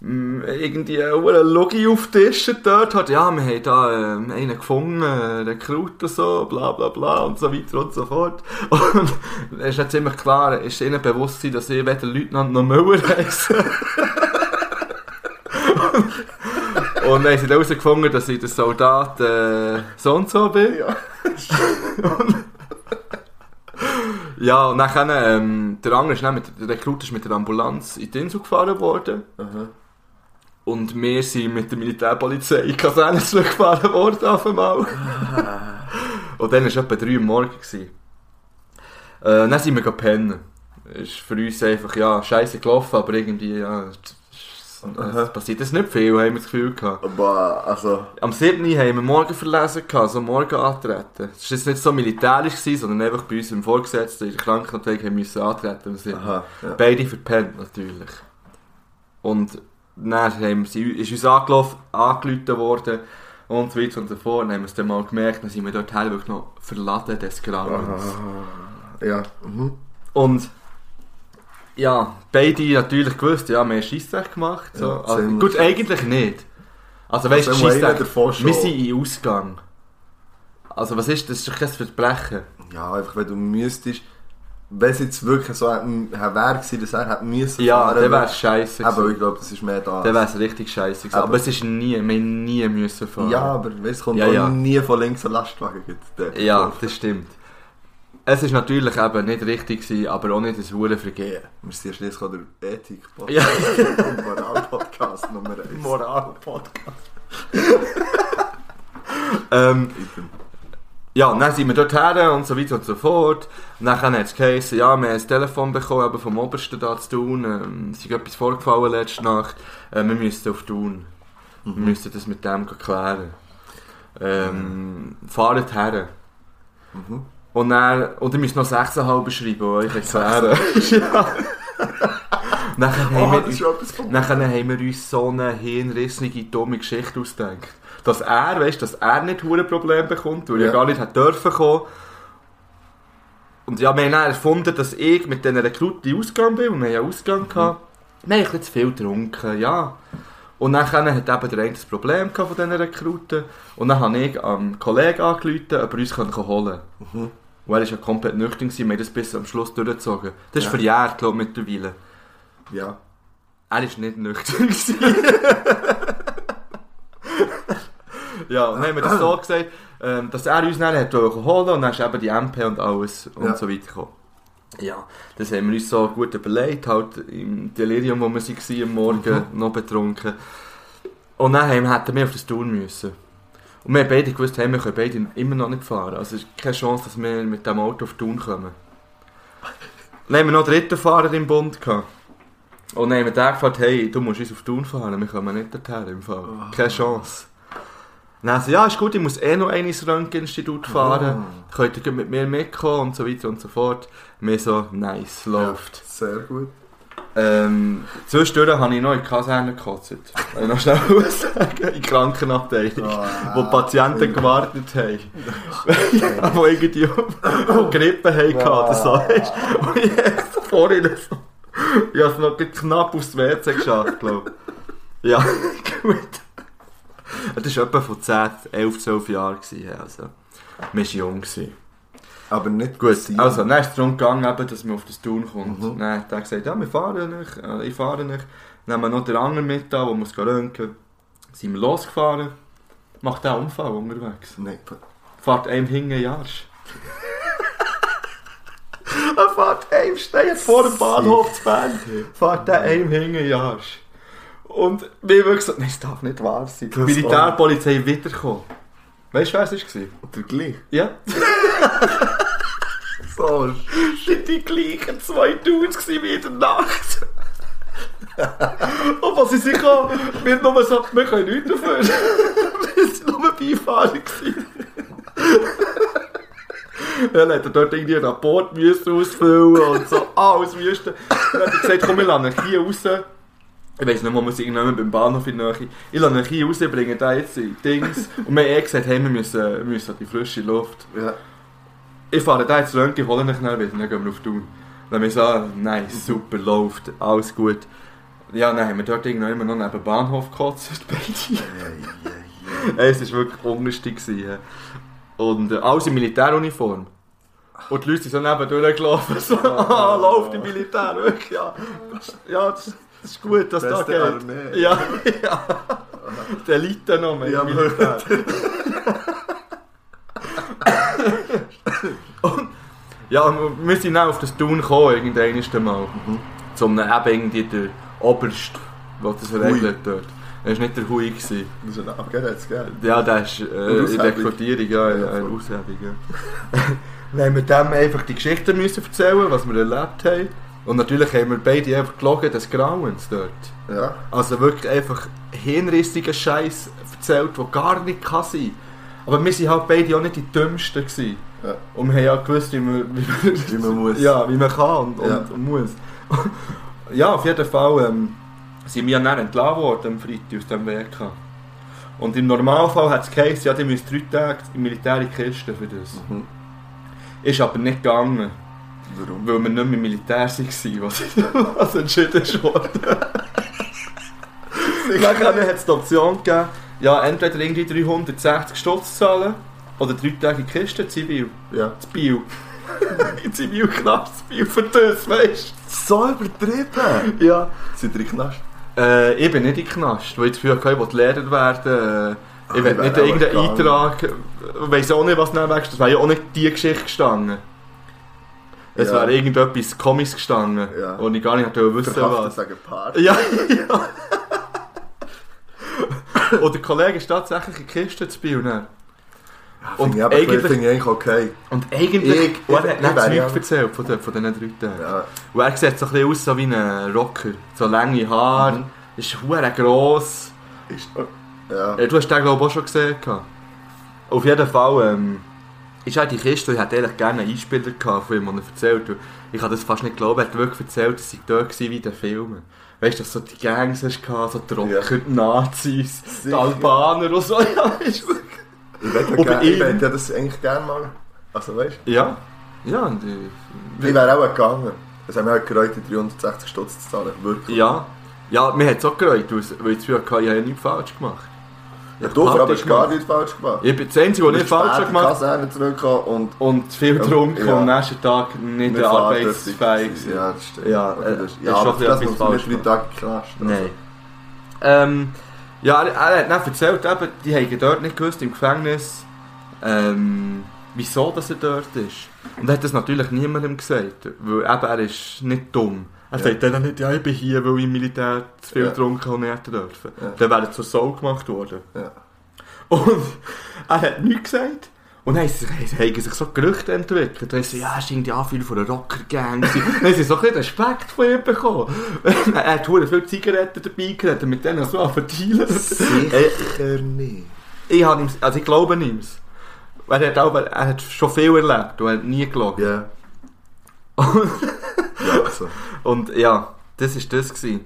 irgendwie eine Logi auf Tischen dort hat, ja, wir haben da ähm, einen gefunden, einen Rekrut und so, bla bla bla und so weiter und so fort. <laughs> Und es ist jetzt ziemlich klar, ist ihnen bewusst dass ich weder Leutnant noch Müller <laughs> heisse. Und dann haben sie dann herausgefunden, dass ich der Soldat äh, so und so bin. Ja. <laughs> Ja, und dann ähm, der andere ist dann mit, der Rekrut ist mit der Ambulanz in die Insel gefahren worden. Aha. Und wir sind mit der Militärpolizei in die Kaserne zurückgefahren worden auf einmal. und dann war es etwa 3 Uhr morgens. Äh, dann sind wir gepennen. Ist für uns einfach, ja, scheiße gelaufen, aber irgendwie, ja, Aha. es passiert jetzt nicht viel, haben wir das Gefühl gehabt. Aber, also. Am 7. haben wir morgen verlesen, gehabt, so morgen antreten. Es war jetzt nicht so militärisch, gewesen, sondern einfach bei uns im Vorgesetzten in der Krankenabteilung haben müssen antreten 7. Aha. Ja. Beide verpennt natürlich. Und dann haben sie, ist uns angelaufen, angerufen worden und so weiter und so fort. Dann haben wir es dann mal gemerkt, dann sind wir dort wirklich noch verladen des Grauens. Ja. Mhm. Und ja, beide natürlich gewusst, ja, wir haben Scheissdreck gemacht. So. Ja, also, gut, eigentlich nicht. Also weißt du, Also, Scheissdreck, wir sind in Ausgang. Also was ist das? Das ist doch kein Verbrechen. Ja, einfach wenn du müsstest. Wenn es jetzt wirklich so wäre gewesen, dass er hätte müssen Ja, fahren, dann wäre es scheiße Aber ich glaube, das ist mehr da. Dann wäre es richtig scheiße gewesen. Aber- Aber, es ist nie, wir nie müssen fahren. ja, aber es kommt Ja, ja. nie von links ein Lastwagen. der Ja, das stimmt. Es ist natürlich eben nicht richtig gewesen, aber auch nicht ein hure Vergehen. Wir sind schließlich der Ethik-Podcast Ja. und <laughs> Moral-Podcast Nummer 1. Moral-Podcast. <laughs> ähm, ja, dann sind wir dort her und so weiter und so fort. Und dann hat es geheißen, ja, wir haben ein Telefon bekommen, eben vom Obersten da zu tun. Ähm, es ist etwas vorgefallen letzte Nacht. Äh, wir müssten auf tun. Wir müssten das mit dem klären. Ähm, Fahrt her. Mhm. Und dann, und ihr müsst noch 6,5 schreiben, und euch erklären. ja. Nachher haben Oh, wir etwas von... Nachher haben wir uns so eine hirnrissige, dumme Geschichte ausgedacht. Dass er, weißt, dass er nicht hure Problem bekommt, weil Ja. er gar nicht hat dürfen kommen. Und ja, wir haben dann erfunden, dass ich mit diesen Rekruten Ausgang bin, und wir haben ja Ausgang gehabt. Wir haben ein bisschen zu viel getrunken, ja. Und dann hat eben der eine das Problem von diesen Rekruten. Und dann habe ich am Kollegen angerufen, ob er uns holen kann. Mhm. Und er war ja komplett nüchtern, gewesen, wir haben das bis am Schluss durchgezogen. Das ist Ja. verjährt, glaube ich, mittlerweile. Ja. Er war nicht nüchtern. <laughs> ja, und dann haben wir das so gesagt, ähm, dass er uns dann hat holen und dann ist eben die MP und alles und Ja. so weiter gekommen. Ja, das haben wir uns so gut überlegt, halt im Delirium, wo wir waren am Morgen, noch betrunken. Und dann haben, hätten wir auf das Tour müssen. Und wir haben beide gewusst, hey, wir können beide immer noch nicht fahren. Also es ist keine Chance, dass wir mit dem Auto auf Thun kommen. Dann haben wir noch einen dritten Fahrer im Bund gehabt. Und dann haben wir den gefragt, hey, du musst uns auf Thun fahren, wir kommen nicht dorthin im Fall. Keine Chance. Dann haben sie, ja, ist gut, ich muss eh noch ins Röntgeninstitut fahren. Könnt ihr mit mir mitkommen und so weiter und so fort. Wir so, nice, läuft. Sehr gut. Ähm, zwischendurch habe ich noch in die Kaserne gekotzt. Will ich noch schnell was sagen? In die Krankenabteilung. Ah, wo die Patienten gewartet haben. ja, <laughs> wo irgendwie Grippe hatten oder so. Und ich hab vorhin so... Ich habe es noch knapp aufs WC geschafft, glaube ich. Ja, <laughs> gut. Das war etwa von 10, 11, 12 Jahren. Also, wir waren jung. gewesen. Aber nicht Gut, sein. also, dann ist es darum gegangen, eben, dass man auf das Tun kommt. Mhm. Dann hat er gesagt, ja, wir fahren nicht, äh, ich fahre nicht. Dann haben wir noch den anderen mit da, der muss röntgen. Sind wir losgefahren. macht der Unfall unterwegs. Nein. Fahrt einem hinten in den Arsch. <laughs> er fährt einem, steht vor dem Bahnhof zu Bern, fährt der einem hinten in den Arsch. Und wir haben wirklich gesagt, nein, es darf nicht wahr sein. Die Das Militärpolizei wiedergekommen. Weißt du, wer es war? Der gleich. Ja. <laughs> So. Waren die gleichen zwei Dudes wie in der Nacht. <laughs> Und was sie sich auch, wir haben nur gesagt, wir können nichts dafür. <laughs> wir waren nur Beifahrer. gewesen. Dann hat er dort irgendwie einen Rapport müssen ausfüllen und so, alles müsste. Dann hat er gesagt, komm, wir lassen hier raus. Ich weiss nicht, wir sind irgendwann beim Bahnhof in Nähe. Ich lasse ihn hier raus, bringe da jetzt die Dings. <laughs> Und wir haben eh gesagt, hey, wir müssen, wir müssen an die frische Luft. Ja. Ich fahre da jetzt Röntgen, hole ihn schnell wieder, dann gehen wir auf Thun. Dann haben wir so, nein, super, läuft, alles gut. Ja, dann haben wir dort irgendwann immer noch neben dem Bahnhof gekotzt, <laughs> beide. Es war wirklich unlustig. Und äh, alles in Militäruniform. Und die Leute sind so neben durchgelaufen, so, <laughs> ah, läuft im Militär, wirklich, ja. Ja, das, das ist gut, dass das geht. Armee. Ja, ja. Die Elite noch mehr Ja. <laughs> Und, ja, wir sind auch auf das Tun gekommen, irgendwann Mal. Zum eben irgendwie der Oberst, der das regelt dort. Das war nicht der Hui. Gewesen. Das ist ein Abgerät, gell? Ja, der ist äh, in Aushebung. Rekrutierung, ja, Ja, ja, Aushebung, ja. <laughs> Haben wir dem einfach die Geschichten müssen erzählen, was wir erlebt haben. Und natürlich haben wir beide einfach gelogen des Grauens dort. Ja. Also wirklich einfach hinrissigen Scheiß erzählt, der gar nicht kann sein. Aber wir waren halt beide auch nicht die Dümmsten. Gewesen. Ja. Und wir haben ja gewusst, wie man, wie man, <laughs> Wie man muss. Ja, wie man kann und, Ja. und, und muss. <laughs> ja, auf jeden Fall ähm, sind wir dann entlassen worden am Freitag aus dem WK. Und im Normalfall hat es geheißen, ja, die müssen drei Tage in militärische Kiste für das. Mhm. Ist aber nicht gegangen, Warum? weil wir nicht mehr Militär waren, was, was entschieden worden. Dann hat es die Option gegeben, ja, entweder irgendwie 360 Stutz zahlen oder drei Tage in die Kiste, zivil. Ja. Das Bio. <laughs> in Zivilknast, das Bio für das, weißt So übertrieben! du? Ja. Sind drei Knast? Äh, ich bin nicht in Knast, weil ich das Gefühl hatte, ich wollte Lehrer werden. Äh, ich will nicht irgendeinen. Eintrag. Ich weiss auch nicht, was dann wächst. Das wäre ja auch nicht die Geschichte gestanden. Es Ja. wäre irgendetwas Komisches gestanden, Ja. wo ich gar nicht hätte wissen was. sagen Party. Ja, <laughs> ja. Und der Kollege ist tatsächlich in Kiste zu Biel. dann. Und Finde ich, eigentlich- finde ich eigentlich okay. Und eigentlich, Ich- und er ich- hat ich nicht Zeug ja- erzählt von, den, von diesen drei Tagen. Ja. Und er sieht so ein bisschen aus so wie ein Rocker. So lange Haare, Mhm. ist hure gross. Ist, ja. Äh, Du hast den glaube ich auch schon gesehen. Auf jeden Fall ähm, ist auch die Kiste, ich hätte eigentlich gerne einen Einspieler gehabt von ihm, der er erzählt hat. Ich kann das fast nicht glauben, er hat wirklich erzählt, dass sie dort war wie in den Filmen. Weißt du, dass du so die Gangs hast, gehabt, so die Rocker, Ja. die Nazis, die. Albaner und so. <laughs> Ja, ist wirklich- Ich hätte ich das eigentlich gerne mal. Also weißt ja. Ja, und, du? äh, Ich wäre auch gegangen. Es haben wir auch gereut, die 360 Stutz zu zahlen. Wirklich. ja. Ja, mir hat es auch gereut, weil ich das Gefühl hatte, ich habe ja nichts falsch gemacht. Ja, Ich du, aber das hast gar gemacht. nichts falsch gemacht. Ich bin das Einzige, was ich falsch spät habe gemacht Kaserne zurückgekommen und und viel Ja, getrunken ja. und am nächsten Tag nicht, nicht arbeitsfähig. Ja, das stimmt. Ja, Okay, äh, das, ist ja für das bisschen muss man nicht drei Tage Knast. also. Nein. Ähm, ja, er, er hat dann erzählt, eben, die haben dort nicht gewusst, im Gefängnis, ähm, wieso dass er dort ist. Und er hat das natürlich niemandem gesagt, weil eben, er ist nicht dumm. Er Ja. sagt dann nicht, ja, ich bin hier, weil ich im Militär zu viel Ja. getrunken habe und nicht hätte dürfen. Ja. Dann wäre er zur Sau gemacht worden. Ja. Und <laughs> er hat nichts gesagt. Und dann haben sich, so Gerüchte entwickelt. Dann haben sie, ja, es ist irgendwie Anführer von einer Rocker-Gang. <laughs> dann haben sie so ein bisschen Respekt von ihm bekommen. <laughs> er hat viele Zigaretten dabei gehabt, mit denen so verteilen. Sicher nicht. Ich, also ich glaube ihm. Er hat, auch, er hat schon viel erlebt und er hat nie gelogen. Ja. Ja, also. Und ja, das war das. Gewesen.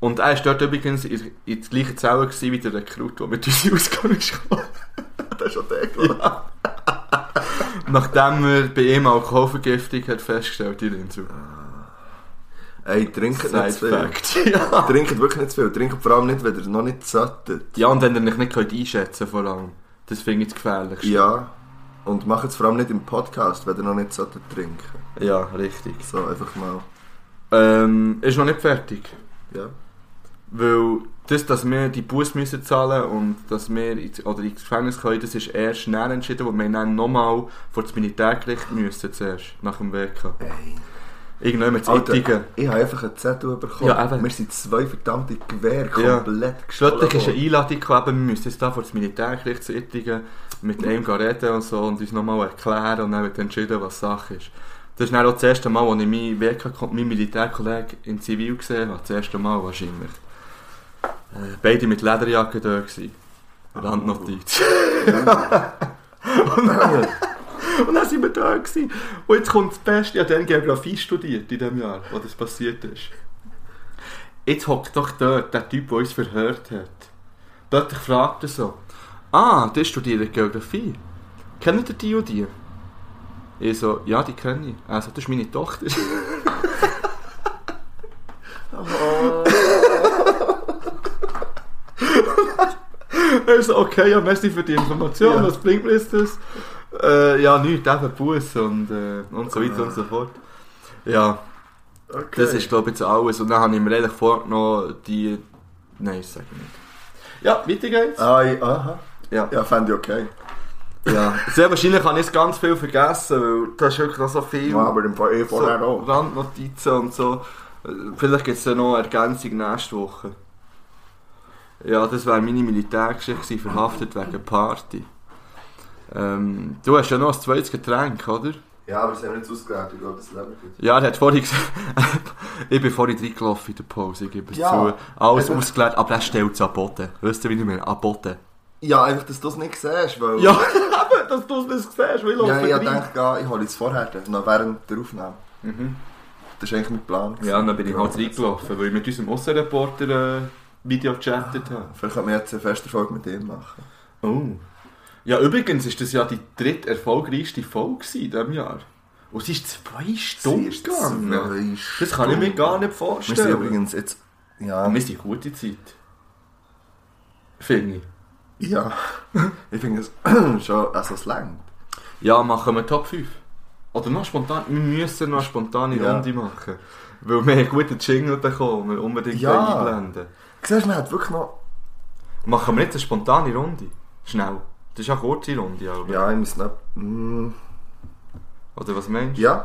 Und er war dort übrigens in, in der gleichen Zelle gewesen wie der Rekrut, der mit uns ausgegangen ist. <laughs> Das ist schon der gewesen. <laughs> Nachdem er bei ihm Alkoholvergiftung hat festgestellt in Insel. Ey, trinkt nicht zu viel. Fact. <laughs> Ja. Trinkt wirklich nicht zu viel. Trinkt vor allem nicht, wenn ihr noch nicht solltet. ja, und wenn ihr nicht könnt einschätzen vor allem. Das finde ich das Gefährlichste. Ja. Und macht es vor allem nicht im Podcast, wenn ihr noch nicht solltet trinken. Ja, richtig. So, einfach mal. Ähm, ist noch nicht fertig. Ja. Weil das, dass wir die Bus müssen zahlen und dass wir ins, oder ins Gefängnis können, das ist erst schnell entschieden, weil wir dann nochmal vor das Militärgericht müssen zuerst, nach dem WK. Ey. Mit Alter, Ittigen. ich habe einfach einen Zettel bekommen. Ja, eben. Wir sind zwei verdammte Gewehre Ja. komplett Schlussendlich ist eine. Einladung gekommen, wir müssen jetzt da vor das Militärgericht zu Ittigen mit einem gehen reden und so und uns nochmal erklären und dann wird entschieden, was Sache ist. Das ist dann auch das erste Mal, als ich meinen, WK meinen Militärkollegen in Zivil gesehen habe. Das erste Mal wahrscheinlich. Beide mit Lederjacke da gewesen. Randnotiz. und, dann, <laughs> <laughs> <laughs> und dann sind wir da gewesen. Und jetzt kommt das Beste. Ich habe dann Geografie studiert in dem Jahr, wo das passiert ist. Jetzt hockt doch dort der Typ, der uns verhört hat. Dort fragt er so, ah, der studiert Geografie. Kennt ihr die und die? Ich so, ja, die kenne ich. Also, das ist meine Tochter. <laughs> <laughs> er so, okay, ja, merci für die Information, Ja. was bringt mir jetzt das? Äh, ja, nichts, eben Bus und, äh, und so weiter und so fort. Ja, Okay. das ist glaube ich jetzt alles. Und dann habe ich mir eigentlich vorgenommen, die... Nein, ich sage nicht. Ja, weiter geht's. Ah, ich- aha. Ja. Ja, fände ich okay. Ja, sehr wahrscheinlich habe ich jetzt ganz viel vergessen, weil da ist wirklich noch so viel. Ja, aber im Fall eh so vorher auch. Randnotizen und so. Vielleicht gibt es ja noch eine Ergänzung nächste Woche. Ja, das wäre meine Militärgeschichte verhaftet wegen Party. Ähm, du hast ja noch ein zweites Getränk, oder? Ja, aber das haben wir nicht ausgewählt, ich glaube, das leben gut. Ja, er hat vorhin gesagt, <laughs> ich bin vorhin reingelaufen in der Pause, ich gebe es Ja. zu. Alles Eben. ausgelernt, aber er stellt es an den Boden. Weißt du, wie ich meine? An den Boden. Ja, einfach, dass du es nicht siehst, weil... Ja, <laughs> eben, dass du das siehst, weil ich ja ich rein. denke, ja, ich hole es vorher, noch während der Aufnahme. Mhm. Das ist eigentlich mein Plan. Ja, und dann bin ich halt reingelaufen, weil ich mit unserem Aussenreporter äh, Video gechattet habe. Vielleicht könnte man jetzt eine feste Folge mit ihm machen. Oh. Ja, übrigens ist das ja die dritt erfolgreichste Folge in diesem Jahr. Und sie ist zwei Stunden ist gegangen. zwei Das kann ich mir gar nicht Wir sind vorstellen. übrigens jetzt... Ja, Und wir sind gute Zeit. Finde ich. ja. <laughs> ich finde es <clears throat> schon... Also es längt. Ja, machen wir Top 5. Oder noch spontan. Wir müssen noch eine spontane Ja. Runde machen. Weil wir einen guten Jingle bekommen, wir unbedingt Ja. einblenden. Siehst du, man hat wirklich noch... Machen wir jetzt eine spontane Runde? Schnell. Das ist ja kurze Runde, aber. Ja, ich muss noch... Mm, Oder was meinst du? ja.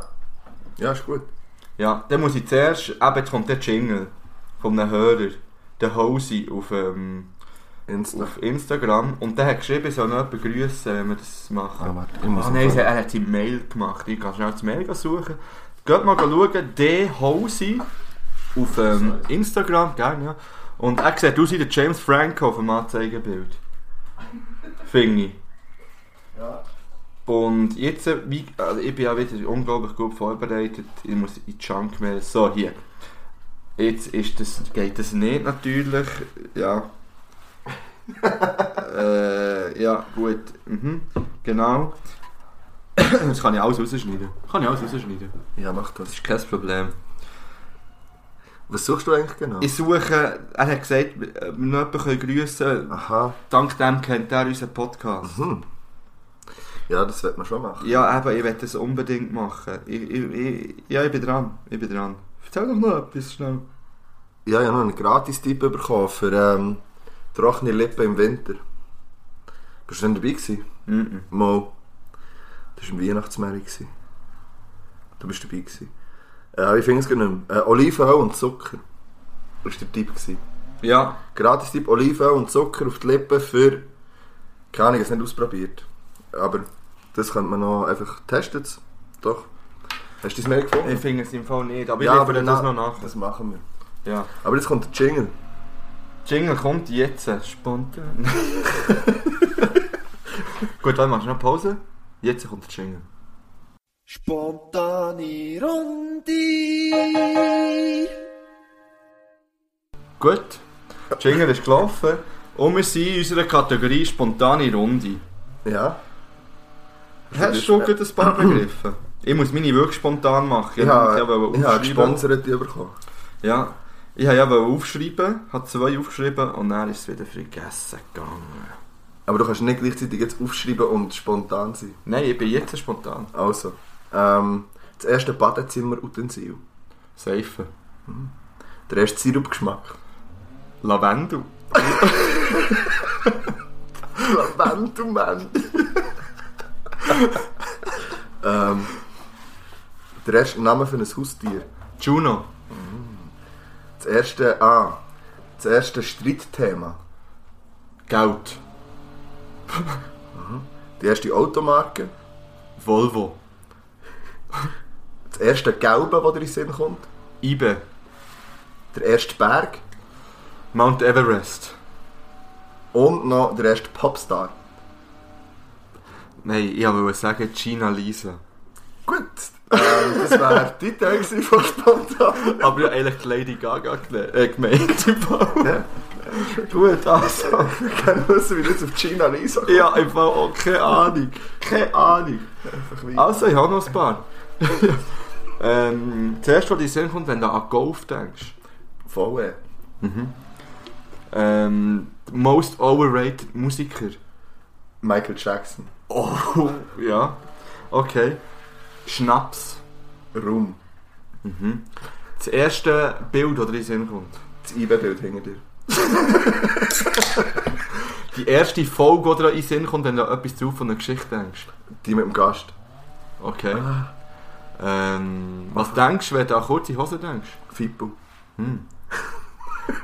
Ja, ist gut. Ja, dann muss ich zuerst, eben jetzt kommt der Jingle von einem Hörer, der Hosi auf, ähm, Insta. auf Instagram und der hat geschrieben, ich soll noch jemanden grüßen, wenn wir das machen. Ah, warte, ich muss Ah, nein, er hat sein Mail gemacht, ich kann schnell das Mail suchen. Geht mal schauen, der Hosi auf ähm, Instagram, gerne, ja. Und er sieht aus wie der James Franco auf dem Anzeigebild. Finde ich. Ja. Und jetzt, äh, wie, also ich bin ja wieder unglaublich gut vorbereitet. Ich muss in die Junk mehr. So, hier. Jetzt ist das, geht das nicht natürlich. Ja. <laughs> äh, ja, gut. Mhm. Genau. <clears throat> Das kann ich alles rausschneiden. Kann ich alles rausschneiden. Ja, mach das. Das ist kein Problem. Was suchst du eigentlich genau? Ich suche, er hat gesagt, wir noch jemanden grüßen. Aha. Dank dem kennt er unseren Podcast. Hm. Ja, das wird man schon machen. Ja, eben, ich werde das unbedingt machen. Ich, ich, ich, ja, ich bin dran. Ich bin dran. Erzähl doch noch etwas schnell. Ja, ich habe noch einen Gratis-Tipp bekommen für ähm, trockene Lippen im Winter. Bist du denn dabei gewesen? Mhm. Mo. Das war ein Weihnachtsmärchen. Du bist dabei gewesen. Äh, ich finde es mehr. Äh, Olivenöl und Zucker. Das war der Tipp. Gewesen. Ja, Gratis-Tipp Olivenöl und Zucker auf die Lippen für... Keine Ahnung, ich habe es nicht ausprobiert. Aber das könnte man noch einfach testen. Doch. Hast du das mehr gefunden? ich finde es im Fall nicht, aber ja, ich aber das danach- noch nach. Das machen wir. Ja. Aber jetzt kommt der Jingle. Jingle kommt jetzt. Spontan. <laughs> Gut, dann machst du noch Pause. Jetzt kommt der Jingle. Spontane Runde. Gut. Der Jingle ist gelaufen. Und wir sind in unserer Kategorie spontane Runde. Ja. Hast du gut ein paar begriffen? Ich muss meine wirklich spontan machen. Ich habe, ich habe gesponsert die bekommen. Ja, ich habe ja wollte aufschreiben, habe zwei aufgeschrieben und dann ist es wieder vergessen gegangen. Aber du kannst nicht gleichzeitig jetzt aufschreiben und spontan sein. Nein, ich bin jetzt spontan. Also, ähm, das erste Badezimmer-Utensil. Seife. Der erste Sirupgeschmack. Lavendel. Lavendelmann. ähm, der erste Name für ein Haustier. Juno. Das erste, ah, das erste Streitthema. Geld. Die erste Automarke. Volvo. <laughs> Das erste Gelbe, das dir in den Sinn kommt. Ibe. Der erste Berg. Mount Everest. Und noch der erste Popstar. Nein, ich wollte sagen Gina Lisa. Gut, ähm, das wäre <laughs> die Teil von spontan. Aber ja, eigentlich Lady Gaga äh, gemeint. im Fall. Gut, also. Ich kann wissen, wie du jetzt auf China Lisa kommst. Ja, im Fall auch keine Ahnung. Keine Ahnung. Also, ich habe noch ein paar. <laughs> ähm, zuerst, was dir in Sinn kommt, wenn du an Golf denkst. Voll, äh. Ähm, most overrated Musiker. Michael Jackson. Oh, <laughs> ja. Okay. Schnaps. Rum. Das erste Bild, das dir in Sinn kommt. Das IB-Bild hinter dir. <laughs> Die erste Folge, die dir in Sinn kommt, wenn du an etwas drauf von einer Geschichte denkst. Die mit dem Gast. Okay. Ähm, was denkst du, wenn du an kurze Hose denkst? Fippo.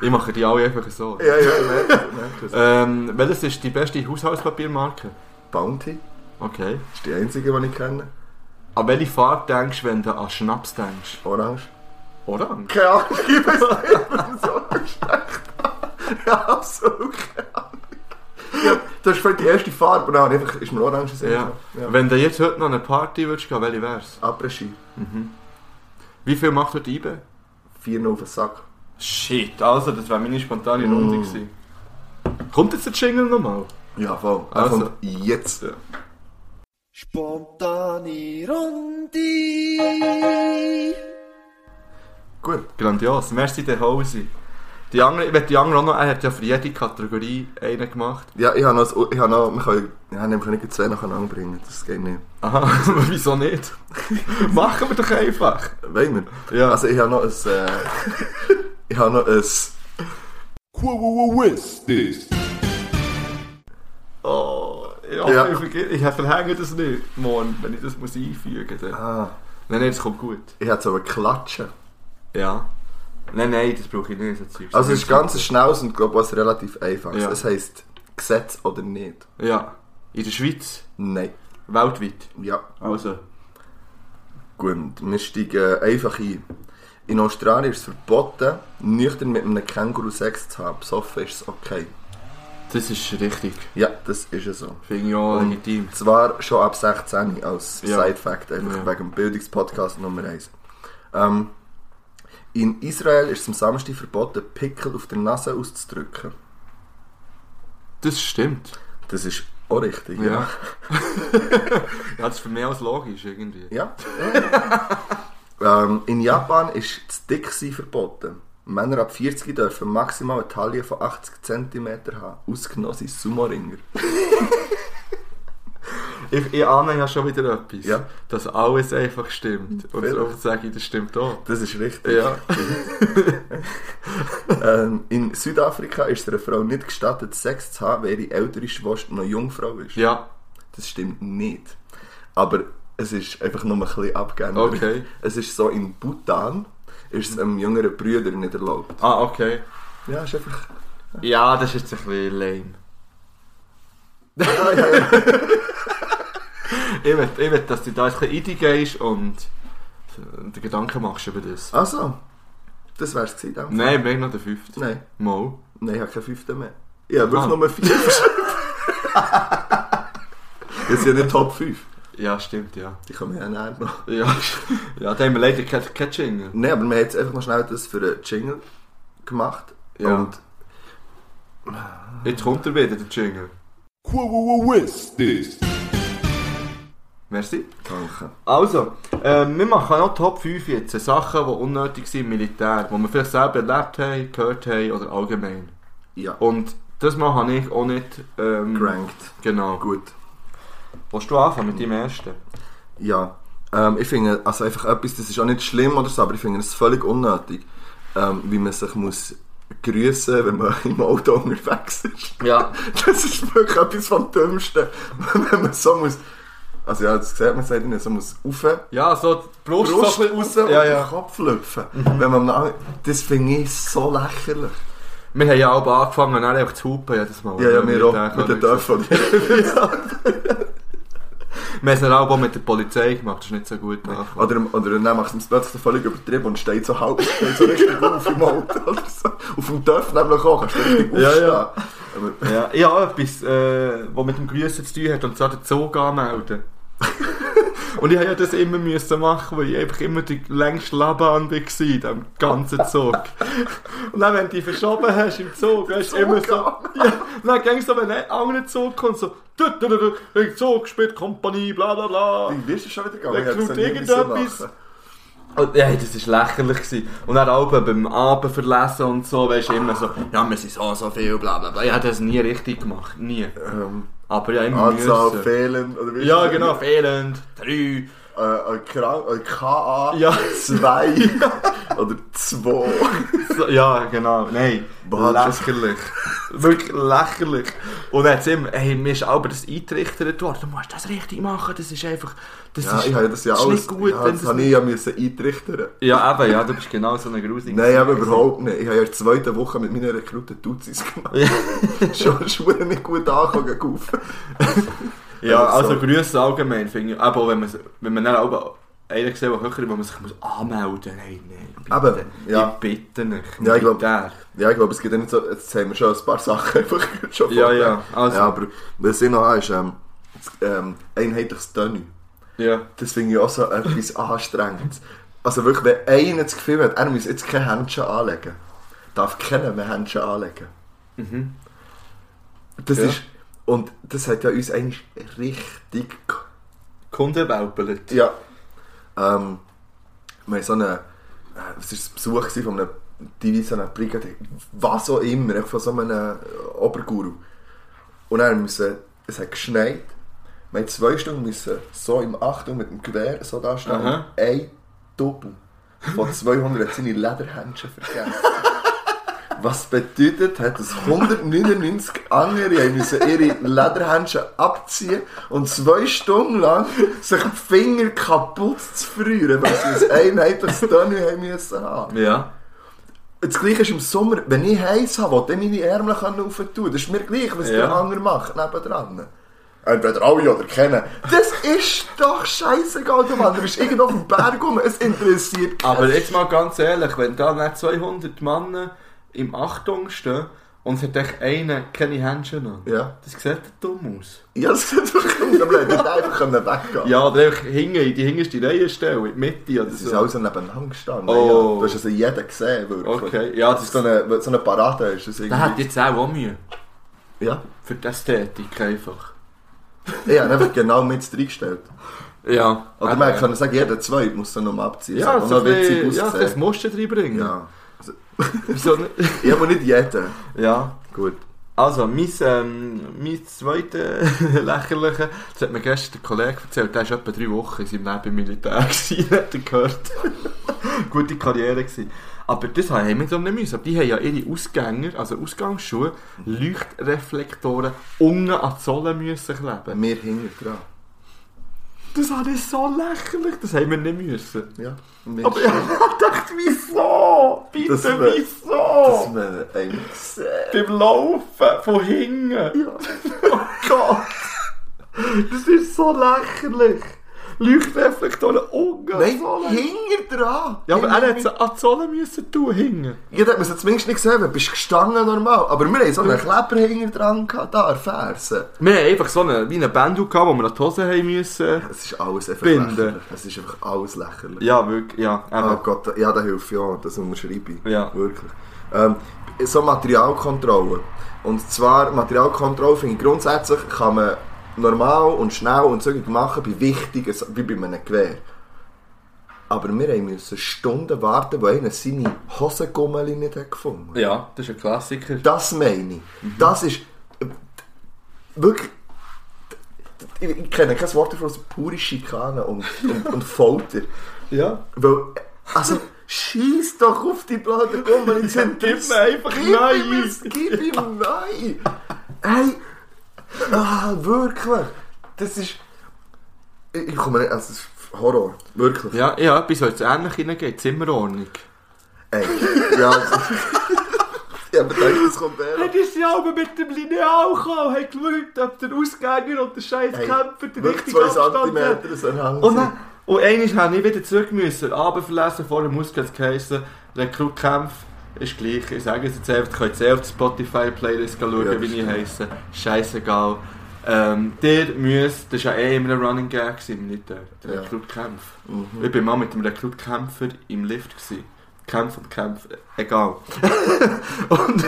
Ich mache die alle einfach so. Ja, ja, ich merke ich. Ähm, welches ist die beste Haushaltspapiermarke? Bounty. Okay. Das ist die einzige, die ich kenne. An welche Farbe denkst du, wenn du an Schnaps denkst? Orange. Orange. Keine Ahnung, ich weiß nicht, ich bin so gesteckt. Ja, absolut keine Ahnung. Das ist vielleicht die erste Farbe, und dann einfach ist mir orange gesehen. Ja. ja. Wenn du jetzt heute noch eine Party würdest gehen, welche wär's? Après-Ski. Wie viel macht heute IBE? Vier noch auf den Sack. Shit, also das wäre meine spontane Mm. Runde gewesen. Kommt jetzt der Jingle nochmal? Ja, voll. Also. kommt jetzt. Ja. Spontane Runde. Gut. Grandios. Merci der Hose. Die andere, ich will die andere auch noch, er hat ja für jede Kategorie einen gemacht. Ja, ich habe noch, ich habe noch, wir können, ja, wir können nicht zwei nacheinander bringen, das geht nicht. Aha, <laughs> wieso nicht? <laughs> Machen wir doch einfach. Wollen wir? Ja. Also ich habe noch ein, äh, <laughs> ich habe noch ein, Wistis. Oh, ja, Ja. ich, verge- ich verhänge das nicht morgen, wenn ich das muss einfügen muss. ah, Nein, nein, das kommt gut. ich habe so ein Klatschen. Ja. Nein, nein, das brauche ich nicht. So Zeugs. Also es ist ganz schnell und glaube ich relativ einfach. Ja. Es heisst Gesetz oder nicht. Ja. In der Schweiz, Nein. weltweit. Ja. Also. Gut, wir steigen einfach ein. In Australien ist es verboten, nüchtern mit einem Känguru Sex zu haben. Besoffen ist es okay. Das ist richtig. Ja, das ist es so. Finde ich auch legitim. Zwar schon ab 16 als Ja. Side-Fact, einfach Ja. wegen dem Bildungspodcast Nummer 1. Ähm, in Israel ist es am Samstag verboten, Pickel auf der Nase auszudrücken. Das stimmt. Das ist auch richtig, Ja. ja. <laughs> Ja, das ist für mich auch logisch irgendwie. Ja. ähm, in Japan ist das Dicksein verboten. Männer ab 40 dürfen maximal eine Taille von 80 cm haben. Ausgenommen sind Sumo-Ringer. <laughs> Ich, ich ahne ja schon wieder etwas. Ja. Dass alles einfach stimmt. Und so sage ich, das stimmt auch. Das ist richtig. Ja. <laughs> Ähm, in Südafrika ist einer Frau nicht gestattet, Sex zu haben, weil ihre ältere Schwester noch Jungfrau ist. Ja. Das stimmt nicht. Aber es ist einfach nur ein bisschen abgeändert. Okay. Es ist so, in Bhutan ist es einem jüngeren Brüder nicht erlaubt. Ah, okay. Ja, ist einfach... Ja, das ist jetzt ein bisschen lame. Ja, ja, ja. Ich will, ich will dass du da ein bisschen reingehst und dir Gedanken machst über das. Also, das wär's gewesen. dann. Nein, wir haben noch den fünften. Nein. Mal. Nein, ich habe keinen fünften mehr. Ich habe wirklich. Nummer 4 <laughs> Das sind ja nicht Top 5. Ja, stimmt, ja. Die kommen ja näher noch. Ja, ja da haben wir leider keinen kein Jingle. Nein, aber wir haben jetzt einfach noch schnell das für einen Jingle gemacht. Ja. Und Jetzt kommt er wieder, der Jingle. Wistis. Merci. danke. Also, ähm, wir machen noch Top 5 jetzt. Sachen, die unnötig sind im Militär, die wir vielleicht selber erlebt haben, gehört haben oder allgemein. Ja, Und das Mal habe ich auch nicht... Ähm, gerankt. Genau. Gut. Willst du anfangen mit deinem ersten? Ja, ähm, ich finde, also einfach etwas, das ist auch nicht schlimm oder so, aber ich finde es völlig unnötig, ähm, wie man sich muss grüßen, wenn man im Auto unterwegs ist. Ja. <laughs> Das ist wirklich etwas vom Dümmsten. <laughs> Wenn man so muss. Also ja, das sieht man sagt nicht, so muss rauf, Ja, so die Brust, Brust so raus und ja, den. Kopf lüpfen. Wenn man das finde ich so lächerlich. Wir haben ja auch angefangen, dann einfach zu hupen jedes Mal. Ja, ja, wir auch. Mit den. Dörfern. <laughs> <laughs> Wir haben es auch mit der Polizei gemacht, das ist nicht so gut. Oder, oder dann macht es plötzlich völlig übertrieben und steht so halb, steht so richtig auf im Auto oder so. Auf dem Dorf nämlich auch, kannst du richtig Ja, aufstehen. ja. Aber, Ja, ja etwas, äh, was mit dem Grüßen zu tun hat, und zwar den Zug anmelden. Und ich habe ja das immer müssen machen, weil ich einfach immer die längste Laban war diesem ganzen Zug. und dann, wenn du dich verschoben hast im Zug, hast du immer so... <laughs> Ja, dann ging es so, wenn ein anderer Zug kommt, so... Du, du, du, du, Zug spielt Kompanie, bla bla bla. wie wirst du schon wieder gegangen? Dann kommt irgendetwas. Und, ja, das war lächerlich. Gewesen. Und dann auch beim Abend verlesen und so, weißt du, immer so, ja, wir sind so, so viel, bla bla bla. Ich habe das nie richtig gemacht, nie. Ähm, Aber ja, immer Anzahl müssen. fehlen. Oder wie Ja, genau, fehlend, drei. Äh, ein Krank- ein KA Ja. 2 <laughs> oder 2. So, ja, genau, nein. Lächerlich. Wirklich lächerlich. Und hat immer, hey, mir ist aber das eintrichtert worden, du musst das richtig machen, das ist einfach, das Ja, ist, ich habe das ja alles. nicht gut, ja, das habe ich ja müssen eintrichtern. Ja, eben, ja, du bist genau so eine grusige. Nein, aber überhaupt nicht. Ich habe ja in der zweiten Woche mit meinen Rekruten Tutsis gemacht. Ja. <laughs> schon schon nicht gut angekommen. <laughs> Ja, also so. Grüße allgemein finde ich. Aber wenn man, wenn man dann auch einen sieht, der höher ist, wo man sich muss anmelden muss. Nein, nein. Aber, ja. Ich bitte nicht. Ja, ich glaub- Der. Ja, ich glaube, es gibt ja nicht so. Jetzt haben wir schon ein paar Sachen <laughs> einfach schon Ja, ja, also. ja, aber was ich noch habe, ist ähm, das, ähm, einheitliches Tenue. Ja. Das finde ich auch so <laughs> etwas anstrengend. Also wirklich, wenn einer das Gefühl hat, er muss jetzt kein Händchen anlegen, darf keiner mehr Händchen anlegen. Mhm. Das Ja. ist. Und das hat ja uns eigentlich richtig. Kunde welpelt. Ja. Ähm, wir haben so eine. Äh, was war das Besuch von einem Division, einer Brigade, was auch immer, von so einem äh, Oberguru. Und dann müssen, es hat geschneit. Wir haben zwei Stunden müssen so im Achtung mit dem Gewehr so da stehen. Ein Doppel von 200 hat seine Lederhändchen vergessen. Was bedeutet hat, dass 199 andere haben müssen ihre Lederhändchen abziehen und zwei Stunden lang sich die Finger kaputt zu frieren, weil sie ein einheitliches Tenue haben müssen haben. Ja. Das gleiche ist im Sommer, wenn ich heiß habe, will ich meine Ärmel rauf tun. Das ist mir gleich, was Ja. der andere macht, nebendran. Entweder alle oder kennen. Das ist doch scheißegal, du Mann. Du bist irgendwo auf dem Berg rum, es interessiert keinen Aber jetzt mal ganz ehrlich, wenn da nicht 200 Männer im Achtung stehen und es hat echt einer keine Händchen an. Ja. Das sieht dumm aus. Ja, das sieht wirklich aus. Aber er hätte einfach können weggehen Ja, oder einfach hinten in die hinterste Reihe stellen, in die Mitte oder Das ist so. alles nebeneinander gestanden. Oh. Ja. Du hast also jeden gesehen, wirklich. Okay, ja, Das ist so eine, so eine Parade. Ist das da irgendwie. hat jetzt auch, auch Mühe. Ja. Für die Ästhetik einfach. Ich habe einfach genau mit reingestellt. Ja. Oder man kann sagen, jeder zwei muss dann nochmal abziehen. Ja, so noch witzig bisschen, ja, das musst du reinbringen. Ja. Wieso nicht? ich aber nicht jeden. ja. Gut. Also, mein, ähm, mein zweiter <laughs> lächerlicher, das hat mir gestern der Kollege erzählt, der war etwa drei Wochen in seinem Leben im Militär, gewesen, <laughs> hat er gehört. <laughs> Gute Karriere gewesen. Aber das haben wir so nicht müssen. Die haben ja ihre Ausgänger, also Ausgangsschuhe, Leuchtreflektoren unten an die Sohle müssen kleben. Wir hinten dran. Das habe ich so lächerlich, das haben wir nicht müssen. Ja. Aber ich habe gedacht, wieso? Bitte, Das wär- wieso? Das wäre eigentlich gesehen. Beim Laufen von hinten. Oh Gott. Das ist so lächerlich. Leuchtreflektoren unten. Nein, hinten dran. Ja, aber er hat es an die Sohle müssen tun, hinten. Ja, da hat man es zumindest nicht gesehen, du bist gestanden normal. Aber wir haben so einen Kleber hinten dran gehabt, da, an der Ferse. Wir haben einfach so eine, wie eine Bändel gehabt, wo wir an die Hose haben müssen. Es ist alles einfach Binden. lächerlich. Es ist einfach alles lächerlich. Ja, wirklich, ja. Oh Eben. Gott, ja, das hilft ja, das unterschreibe ich. Ja. Wirklich. Ähm, so Materialkontrolle. Und zwar, Materialkontrolle finde ich grundsätzlich, kann man normal und schnell und zügig machen bei wichtigen, wie bei einem Gewehr. Aber wir müssen Stunden warten, weil einer seine Hosengummeli nicht hat gefunden Ja, das ist ein Klassiker. Das meine ich. Das ist äh, wirklich. Ich, kenne kein Wort dafür als pure Schikane und, und, und Folter. <laughs> Ja. Weil, also, schieß doch auf die blöde Gummel ins <laughs> Gib mir einfach es, Gib ihm neu! Hey! Ah, wirklich! Das ist... Ich, ich komme nicht... Also, das ist Horror. Wirklich. Ja, ja, etwas, was jetzt ähnlich hineingeht. Zimmerordnung. Ey, ja... <laughs> also- ich habe gedacht, das kommt eher. die sind aber mit dem Lineal gekommen, haben geschaut, ob der Ausgänger und der scheiß Hey, Kämpfer den richtigen zwei Abstand haben. Und dann, und einmal habe ich wieder zurück müssen, runterverlassen, vorher muss es geheissen, Rekrutkampf ist gleich. Ich sage es jetzt einfach, ihr könnt selber auf die Spotify-Playlist schauen, Ja, wie ich heisse. Scheißegal. Ähm, der müsst, das war ja eh immer ein Running Gag, gewesen, nicht der, der Ja. Rekrutkampf. Mhm. Ich bin mal mit dem Rekrutkämpfer im Lift. Gewesen. Kämpf und Kämpf, egal. <laughs> und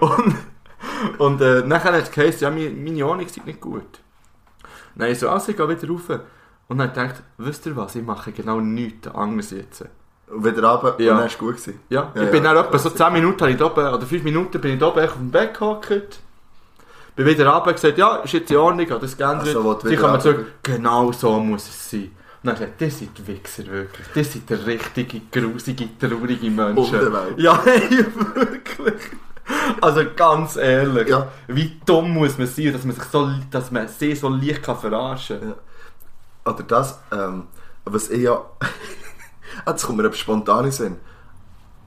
und, und äh, nachher hat es geheißen, ja, meine, meine Ordnung sind nicht gut. Dann ich so, also ich gehe wieder rauf. Und dann dachte ich, wisst ihr was, ich mache genau nichts anderes jetzt. Und wieder runter Ja. und dann ist es gut gewesen. Ja, Ja, ich bin ja. dann etwa so 10 Minuten ich oben, oder 5 Minuten bin ich oben auf dem Bett gehockt. Bin wieder runter und gesagt, ja, ist jetzt in Ordnung, habe das geändert. Also, Sie kommen zurück, genau so muss es sein. Und dann gesagt, das sind die Wichser wirklich. Das sind die richtige, grusige, traurige Menschen. Der Welt. Ja, <laughs> hey, wirklich. Also ganz ehrlich, Ja. wie dumm muss man sein, dass man sich so, dass man sie so leicht kann verarschen kann. Ja. Oder das, ähm, was ich ja... <laughs> Ah, Jetzt kommt mir etwas spontan in den Sinn.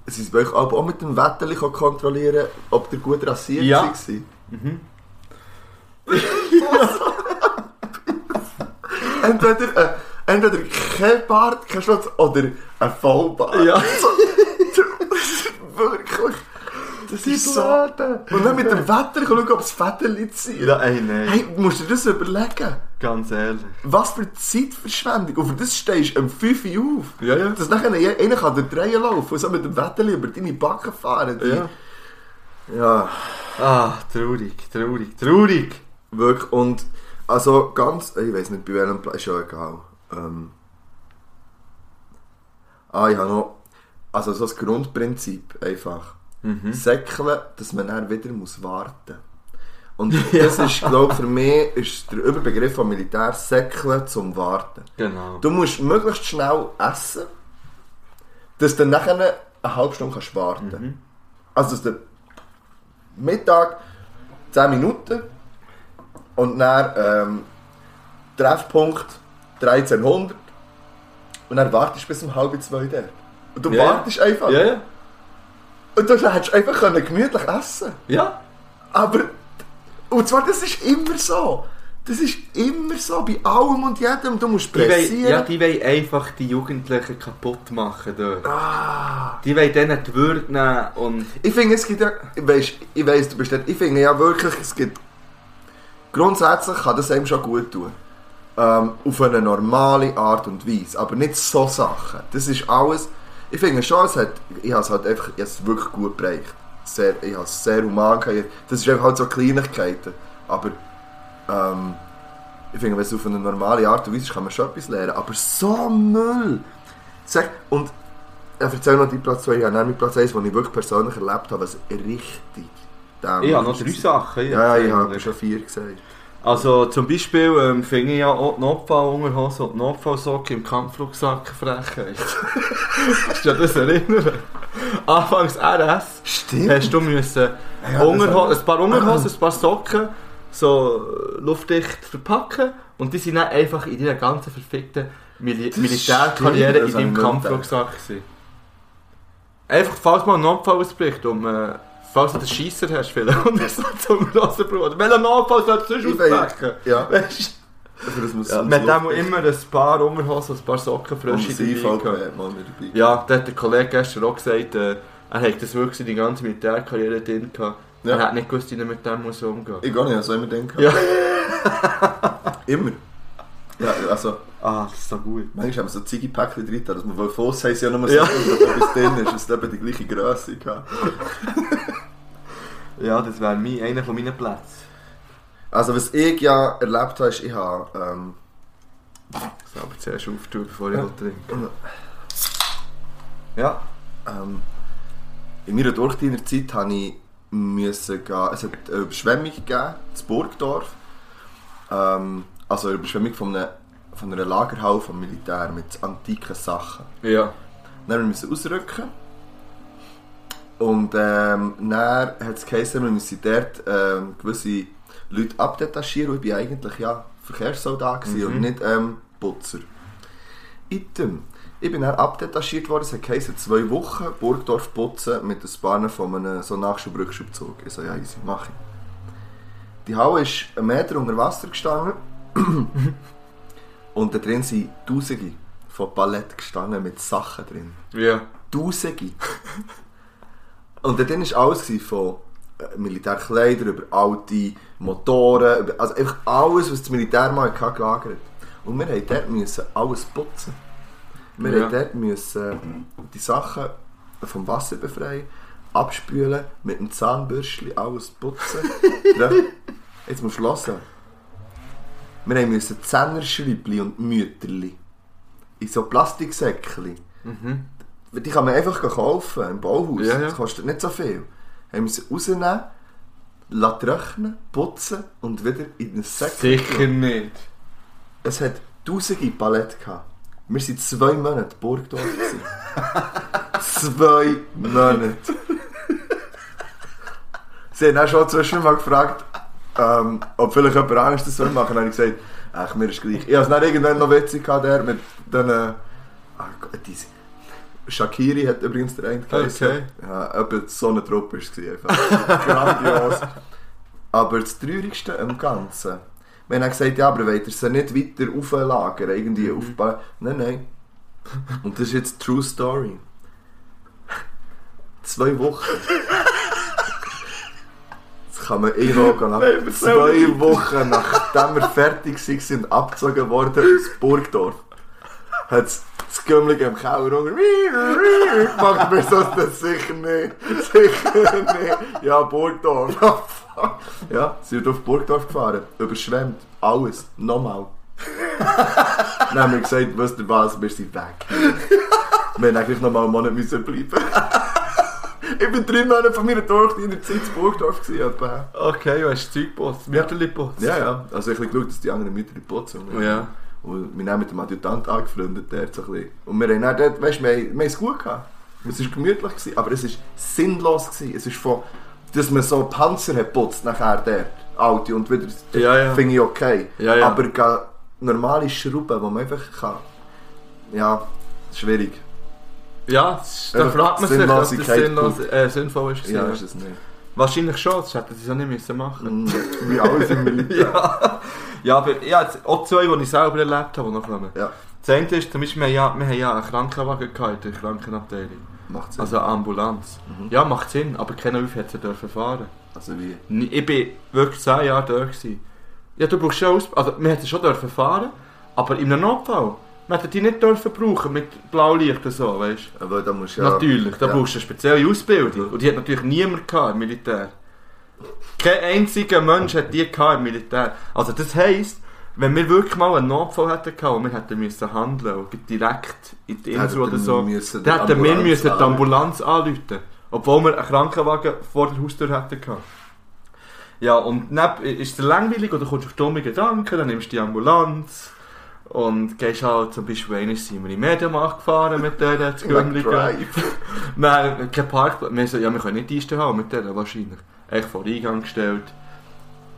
Sie sind euch aber auch mit dem Wetterli kontrollieren, ob der gut rasiert Ja. war. <laughs> entweder, äh, entweder kein Bart, kein Schwarz oder ein Vollbart. Ja. <laughs> Wirklich. Das Die ist so... Und dann mit dem Wetter schauen, ob es Wetterli zieht. Ja, ey, nein, Hey, musst du dir das überlegen? Ganz ehrlich. Was für Zeitverschwendung. Und für das stehst du um 5 Uhr auf. Ja, ja. Dass nachher einer kann durch die laufen und so mit dem Wetterli über deine Backen fahren. Die, Ja. ja, Ah, traurig, traurig, traurig. wirklich. Und also ganz, ich weiß nicht, bei welchem Platz, ist ja egal. Ähm, ah, ich habe noch, also so das Grundprinzip einfach. Mhm. Säckeln, dass man dann wieder muss warten Und <laughs> das ist, glaube ich, für mich ist der Überbegriff vom Militär Säckeln zum Warten. Genau. Du musst möglichst schnell essen, dass du dann nachher eine halbe Stunde kannst warten Mhm. Also, dass du Mittag 10 Minuten und dann ähm, Treffpunkt 1300 und dann wartest du bis um halb zwei dort. Und du ja. wartest einfach. Ja, ja. Und dann hättest du einfach können gemütlich essen Ja. Aber, und zwar, das ist immer so. Das ist immer so, bei allem und jedem. Du musst Die wollen, pressieren. ja, die wollen einfach die Jugendlichen kaputt machen dort. ah. Die wollen denen die Würde nehmen und... Ich finde, es gibt ja, ich weiss, ich weiss, du bist nicht, ich finde ja wirklich, es gibt, grundsätzlich kann das einem schon gut tun. Ähm, auf eine normale Art und Weise, aber nicht so Sachen. Das ist alles, ich finde schon, es hat, ich habe es halt einfach, ich habe es wirklich gut bereicht. Sehr, ich habe es sehr human gehabt. Das ist einfach halt so Kleinigkeiten. Aber, ähm, ich finde, wenn es auf eine normale Art und Weise ist, kann man schon etwas lernen. Aber so Müll! Sag, und ich erzähle noch die Platz 2, ich habe nämlich Platz 1, den ich wirklich persönlich erlebt habe, was richtig dämlich Ich habe noch drei Sachen. Ja, ja, ich habe schon vier gesagt. Also zum Beispiel ähm, finde ich ja auch die Notfallunterhose und die Notfallsocke im Kampfrucksack Frechheit. <laughs> Kannst du dich das erinnern? <laughs> Anfangs RS Stimmt. hast du müssen Ja, habe ein paar Unterhosen, ein paar Socken so äh, luftdicht verpacken und die sind dann einfach in deiner ganzen verfickten Mil Militärkarriere in deinem Kampfrucksack gewesen. Einfach, falls mal ein Notfall ausbricht, um, äh, falls du den Scheisser hast, vielleicht, und das zum Rosenbrot. Oder welcher Notfall soll sonst Ich weiß- ausbrechen? Ja, Weißt für das muss dem immer ein paar Unterhosen, ein paar Socken, frische das dabei IVP gehabt. mal mit dabei. Ja, da hat der Kollege gestern auch gesagt, äh, er hat das wirklich die ganze Militärkarriere drin gehabt. Ja. Er hat nicht gewusst, wie er mit dem muss umgehen Ich gar nicht, also immer denken. Ja. <laughs> Immer. Ja, also, Ah, das ist so gut. manchmal haben wir so Ziggy-Päckchen drin, dass man, weil Fuss haben ja nur so, Ja. dass etwas drin ist, dass es eben die gleiche Größe gehabt. Ja, das wäre mein, einer von meinen Plätzen. Also, was ich ja erlebt habe, ist, ich habe, ähm, Ich soll aber zuerst auftun, bevor ich Ja. trinke. Ja. ähm, in meiner Durchdienerzeit habe ich müssen gehen, es hat eine Überschwemmung gegeben, in Burgdorf. Ähm, also eine Überschwemmung von, einem, von einer Lagerhalle vom Militär mit antiken Sachen. Ja. Dann mussten wir ausrücken. Und ähm, dann hat es geheißen, wir müssen dort ähm, gewisse Leute abdetachieren. Und ich war eigentlich ja, Verkehrssoldat gewesen und nicht ähm, Putzer. Item. Ich bin dann abdetachiert worden, es geheißen, zwei Wochen Burgdorf putzen mit den Bahnen von einem so Nachschub-Rückschubzug. Ich so, ja, easy, mach ich. Die Halle ist einen Meter unter Wasser gestanden. <laughs> und da drin sind Tausende von Paletten gestanden mit Sachen drin. Ja. Tausende. Und da drin war alles von Militärkleidern über alte Motoren, über, also einfach alles, was das Militär mal hatte, gelagert. Und wir mussten dort müssen alles putzen. Wir Ja. mussten dort müssen die Sachen vom Wasser befreien, abspülen, mit dem Zahnbürstchen alles putzen. <laughs> Jetzt musst du hören. Wir mussten Zehnerschreibli und Mütterli in so Plastiksäckchen. Die kann man einfach kaufen im Bauhaus. Ja, ja. Das kostet nicht so viel. Haben wir sie rausnehmen, lassen trocknen, putzen und wieder in den Sack. Sicher nicht. Es hat tausende Paletten gehabt. Wir waren zwei Monate Burgdorf. <laughs> zwei Monate. Sie haben dann schon zwischendurch mal gefragt, ähm, ob vielleicht jemand anderes das soll machen. Dann habe ich gesagt, ach, mir ist gleich. Ich habe es dann irgendwann noch witzig gehabt, der mit den... Äh, Gott, diese... Shakiri hat übrigens der eine geheißen. Okay. Ja, etwa so eine Truppe war es. Grandios. Aber das Traurigste am Ganzen, wir haben gesagt, ja, aber wollt ihr sie nicht weiter auflagern, irgendwie Mhm. aufbauen? Nein, nein. Und das ist jetzt True Story. Zwei Wochen. Das kann man eh noch nach Nein, Zwei Wochen nachdem wir fertig waren und abgezogen worden aus Burgdorf, hat es das Gümmlige im Keller runter. Macht mir so, das sicher nicht. Sicher nicht. Ja, Burgdorf. <laughs> ja, sind wir auf Burgdorf gefahren. Überschwemmt. Alles. Nochmal. Dann haben wir gesagt, wisst ihr was, wir sind weg. wir haben eigentlich noch mal einen Monat müssen bleiben. ich bin drei Monate von meiner Tochter in der Zeit in Burgdorf. gewesen. Okay, du hast Zeug geputzt, Mütterli geputzt. Ja, ja. Also ich habe geschaut, dass die anderen Mütter die putzen. Ja. Und wir haben mit dem Adjutant angefreundet, der so ein bisschen. Und wir haben dann dort, weißt du, wir, haben- wir haben es gut gehabt. Es war gemütlich, gewesen, aber es war sinnlos. Gewesen. Es ist von, dass man so Panzer hat putzt nachher dort, alte, und wieder, Ja, ja. finde ich okay. Ja, ja. Aber normale Schrauben, die man einfach kann, ja, schwierig. Ja, das- da fragt man sich, ob das sinnlos, äh, sinnvoll ist. Ja, ist es nicht. Wahrscheinlich schon, das hätten sie so nicht müssen machen Mm, Wie alles <laughs> im Militär. Ja. Ja, aber ja, auch zwei, die ich selber erlebt habe, die noch kommen. Ja, Das eine ist, zum Beispiel, wir haben ja, wir haben ja einen Krankenwagen gehabt in der Krankenabteilung. macht Sinn. Also eine Ambulanz. Ja, macht Sinn, aber keiner Ulf hätte dürfen fahren. Also wie? Ich bin wirklich 10 Jahre da. Gewesen. Ja, du brauchst schon Aus also wir hätten schon dürfen fahren, aber in einem Notfall. Wir hätten die nicht dürfen brauchen mit Blaulicht und so, weißt du? Aber da musst du Ja. ja... Natürlich, da Ja. brauchst du eine spezielle Ausbildung. Und die hat natürlich niemand gehabt im Militär. Kein einziger Mensch hat die gehabt im Militär. Also das heisst, wenn wir wirklich mal einen Notfall hätten gehabt und wir hätten müssen handeln und direkt in die Insel oder so, müssen dann hätten wir müssen die. Ambulanz anrufen. Obwohl wir einen Krankenwagen vor der Haustür hätten gehabt. Ja, und dann ist es langweilig oder kommst auf dumme Gedanken, dann nimmst du die Ambulanz und gehst halt zum Beispiel einmal sind wir in Mediamarkt gefahren mit der <laughs> zu. Nein, kein Parkplatz. Wir so, ja, wir können nicht Eiste haben mit der wahrscheinlich. Echt vor den Eingang gestellt,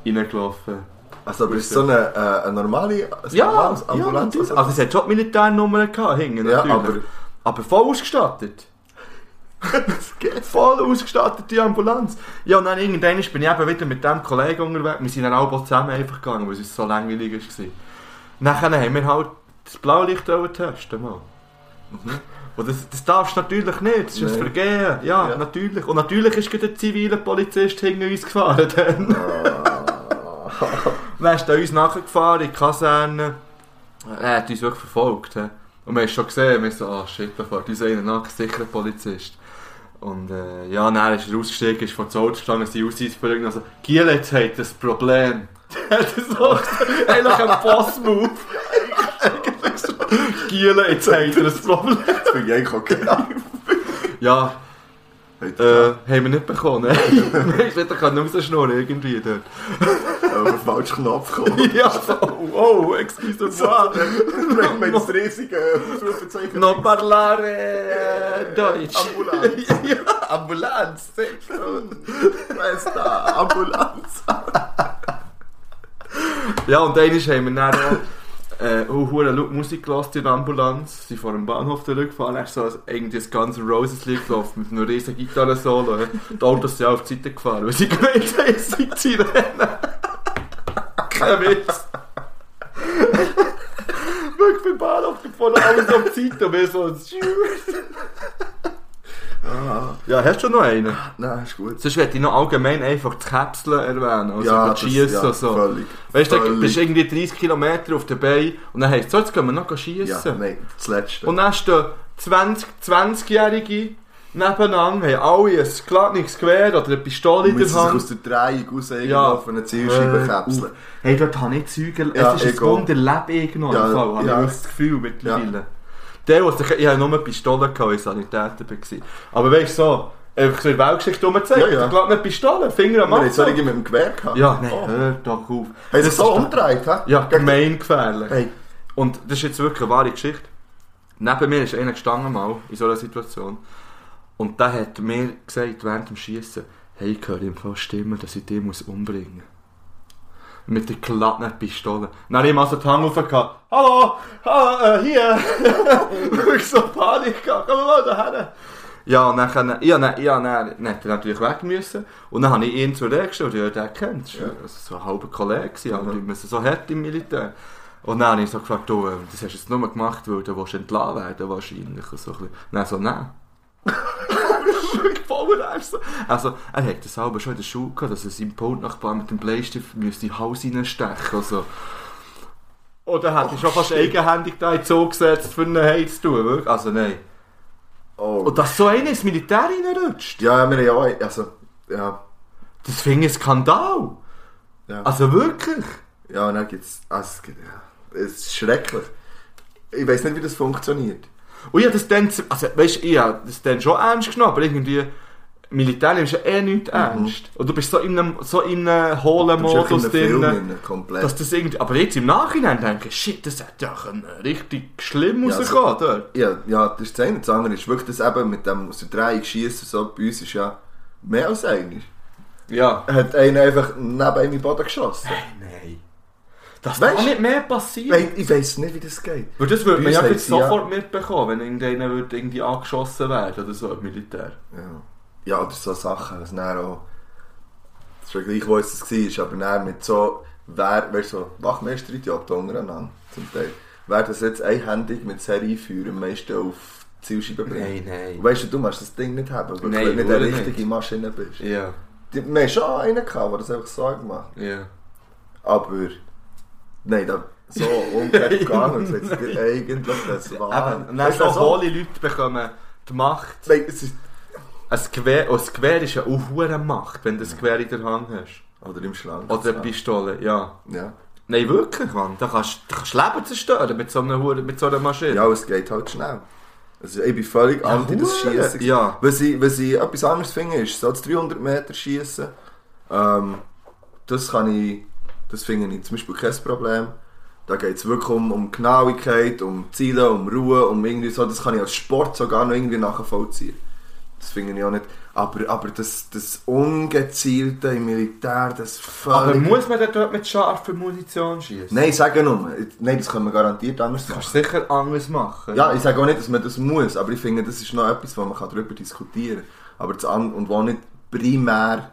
reingelaufen. Also, aber ist so eine, äh, eine normale Ja, Ambulanz? ja, Ambulanz natürlich. Also es hat schon Militärnummern gehabt, hinten Ja, natürlich. aber- aber voll ausgestattet. Voll ausgestattete Ambulanz. Ja, und dann irgendwann bin ich eben wieder mit dem Kollegen unterwegs. Wir sind dann alle zusammen einfach gegangen, weil es so langweilig war. Nachher haben wir halt das Blaulicht testen mal. Und das, das darfst du natürlich nicht, das ist ein. Vergehen. Ja, Ja. natürlich. Und natürlich ist gerade ein ziviler Polizist hinter uns gefahren. Dann, <laughs> ist er uns nachgefahren in die Kaserne. Er hat uns wirklich verfolgt. he. Und wir haben schon gesehen, wir so, ah shit, da fährt uns einer nach, sicher Polizist. Und äh, ja, dann ist er ausgestiegen, ist vor das Auto gestanden, sein Ausweis verlegt und so, Giel, jetzt hat das Problem. Er hat so eigentlich ein Boss-Move. So, Giel, jetzt hat er das Problem. Das finde ich eigentlich okay. Ja, Äh, haben wir nicht bekommen, ne? Wir hätten wieder können rausschnurren irgendwie dort. auf den falschen Knopf kommen. Ja, oh, excuse moi. Wenn man das riesige Ausrufezeichen Non parlare äh, Deutsch. Ambulanz. <laughs> ja, Ambulanz. Questa Ambulanz. Ja, und einmal haben wir dann äh, auch hure Musik gelassen in der Ambulanz, sind vor dem Bahnhof zurückgefahren, hast so irgendwie das ganze Roses Lied gelaufen mit einem riesen Gitarre-Solo. Die Autos auch auf die Seite gefahren, weil sie <laughs> gemeint haben, es sind Sirenen. <laughs> Kein Witz. Wirklich beim Bahnhof gefahren, alles auf die Seite und wir so... Ah, Ja, hast du noch einen? nein, ist gut. Sonst möchte ich noch allgemein einfach die Käpseln erwähnen, also ja, Schießen ja, und so. Völlig. Weißt du, du völlig. bist irgendwie 30 Kilometer auf der Beine und dann heisst es, so, jetzt können wir noch Ja, schießen. nein, das letzte. und dann stehen 20, 20-Jährige nebeneinander, haben alle ein glattes Gewehr oder eine Pistole in der Hand. aus der Dreieck raus Ja. ja. auf eine Zielscheibe Hör kapseln. auf. Hey, dort habe ich Züge, Ja, es ist ein. Wunder, lebe ich noch Ja, habe ja. ich das Gefühl mittlerweile. Der, der sich, ich habe nur eine Pistole gehabt, als ich Sanitäter war. Aber weißt du, so, einfach so in der Weltgeschichte rumgezeigt, Ja, ja, glatt eine Pistole, Finger am haben Abzug. solche mit dem Gewehr gehabt. Ja, nein, Oh. hör doch auf. Haben sie so umgedreht, hä? Ja, Gegen- gemein gefährlich. Hey, Und das ist jetzt wirklich eine wahre Geschichte. Neben mir ist einer gestanden mal in so einer Situation. Und der hat mir gesagt, während dem Schießen, hey, ich höre im Fall Stimmen, dass ich den muss umbringen muss. Mit der glatten Pistole. Dann habe ich mal so die Hand aufgehabt. Hallo, hallo, äh, hier. <laughs> ich so Panik gehabt. Komm mal daher. Ja, und dann, ja, dann, ja, dann, dann hat er natürlich weg müssen. Und dann habe ich ihn zur Rede gestellt, ja, der kennt. Das war Ja. so ein halber Kollege, gewesen, aber Mhm. wir müssen so hart im Militär. Und dann habe ich so gefragt, du, äh, das hast du jetzt nur gemacht, weil du entlassen werden wahrscheinlich. Und so ein bisschen. Dann so, nein. <laughs> Voll ernst. so. Also, er hat das selber schon in der Schule gehabt, dass er seinem Pultnachbar mit dem Bleistift müsste in den Hals reinstechen. Also. Oder hat er schon fast eigenhändig da in den Zoo gesetzt, für einen Hey zu tun, wirklich? Also, nein. oh. Und dass so einer ins Militär reinrutscht, Ja, ja auch, also, ja, das finde ich ein Skandal. ja. Also wirklich. Ja, und dann gibt's, also, es gibt, ja, es ist schrecklich. Ich weiß nicht, wie das funktioniert. Und ich habe das dann, also weißt ich habe das dann schon ernst genommen, aber irgendwie, Militär nimmst du ja eh nicht ernst. Und du bist so in einem, so in einem hohlen Mhm. Modus drin. Dass das irgendwie, aber jetzt im Nachhinein denke ich, shit, das hätte ja können richtig schlimm Ja, also- dort. ja, ja, das ist das eine. Das andere ist wirklich das eben mit dem aus der Dreieck schießen, so, bei uns ist ja mehr als eigentlich. Ja. Hat einen einfach neben ihm in den Boden geschossen. Nein. Das Weißt kann du- nicht mehr passieren. Weil ich weiß nicht, wie das geht. Weil das würde man ja jetzt sie ja- sofort mitbekommen, wenn irgendeiner würde irgendwie angeschossen werden oder so im Militär. Ja, ja oder so Sachen, was dann auch... Das ist ja gleich, wo es das war, aber dann mit so... Wer, wer so Wachmeister-Idioten untereinander, zum Teil. Wer das jetzt einhändig mit Serie führen, am meisten auf die Zielscheibe bringt. nein. Und Weißt du, du musst das Ding nicht haben, weil Nein, du nicht eine richtige nicht. Maschine bist. Ja, Die, wir haben schon einen gehabt, der das einfach so gemacht hat. ja. Aber... Nein, da so umgekehrt gegangen und gesagt, eigentlich das war... Eben, und dann Weißt du, so so- hohle Leute bekommen die Macht. Nein, es ist... Ein Gewehr, und das Gewehr ist ja auch hure Macht, wenn du das Gewehr in der Hand hast. Oder im Schlank. Oder eine Pistole, ja. Ja. Nein, wirklich, Mann. Da kannst da kannst du Leben zerstören mit so einer, mit so einer Maschine. Ja, es geht halt schnell. Also ich bin völlig anti das. Schießen. Ja. Was ich, was ich etwas anderes finde, ist so das 300 Meter Schießen. Ähm, das kann ich, das finde ich zum Beispiel kein Problem. Da geht es wirklich um, um Genauigkeit, um Ziele, um Ruhe, um irgendwie so, das kann ich als Sport sogar noch irgendwie nachvollziehen. Das finde ich auch nicht. Aber, aber das, das Ungezielte im Militär, das völlig... Aber muss man dort mit scharfer Munition schießen? Nein, ich sage nur, nein, das können wir garantiert anders machen. Kannst du sicher anders machen. Ja, ich sage auch nicht, dass man das muss, aber ich finde, das ist noch etwas, wo man darüber diskutieren kann. Aber das an und wo nicht primär,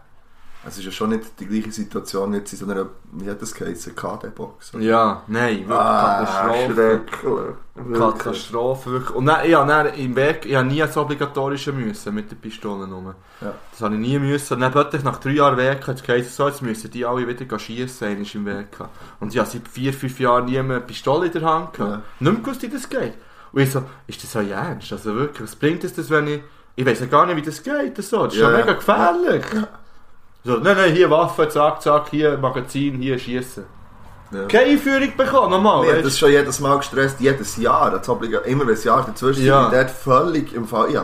es ist ja schon nicht die gleiche Situation wie jetzt in so einer, wie hat das geheißen, KD-Box. Ja, nein, wirklich Ah, Katastrophe. schrecklich. Katastrophe, wirklich. Und dann, ja, dann im Weg, ich habe nie das Obligatorische müssen mit den Pistolen rum. Ja. Das habe ich nie müssen. Und dann plötzlich nach drei Jahren Weg hat es geheißen, so, jetzt müssen die alle wieder schiessen, einmal im gehabt. Und ja, seit vier, fünf Jahren nie mehr eine Pistole in der Hand gehabt. Ja. Nicht mehr gewusst, wie das geht. Und ich so, ist das so ernst? Also wirklich, was bringt es das, wenn ich, ich weiß ja gar nicht, wie das geht, so. Das ist ja, Ja, ja. mega gefährlich. So, nein, nein, hier Waffe, zack, zack, hier Magazin, hier schiessen. Ja. Keine Einführung bekommen, nochmal. Ich habe weisst das schon jedes Mal gestresst, jedes Jahr. Das Obliga immer wenn ein Jahr dazwischen Ja. ja. dort völlig im Fall. Ja,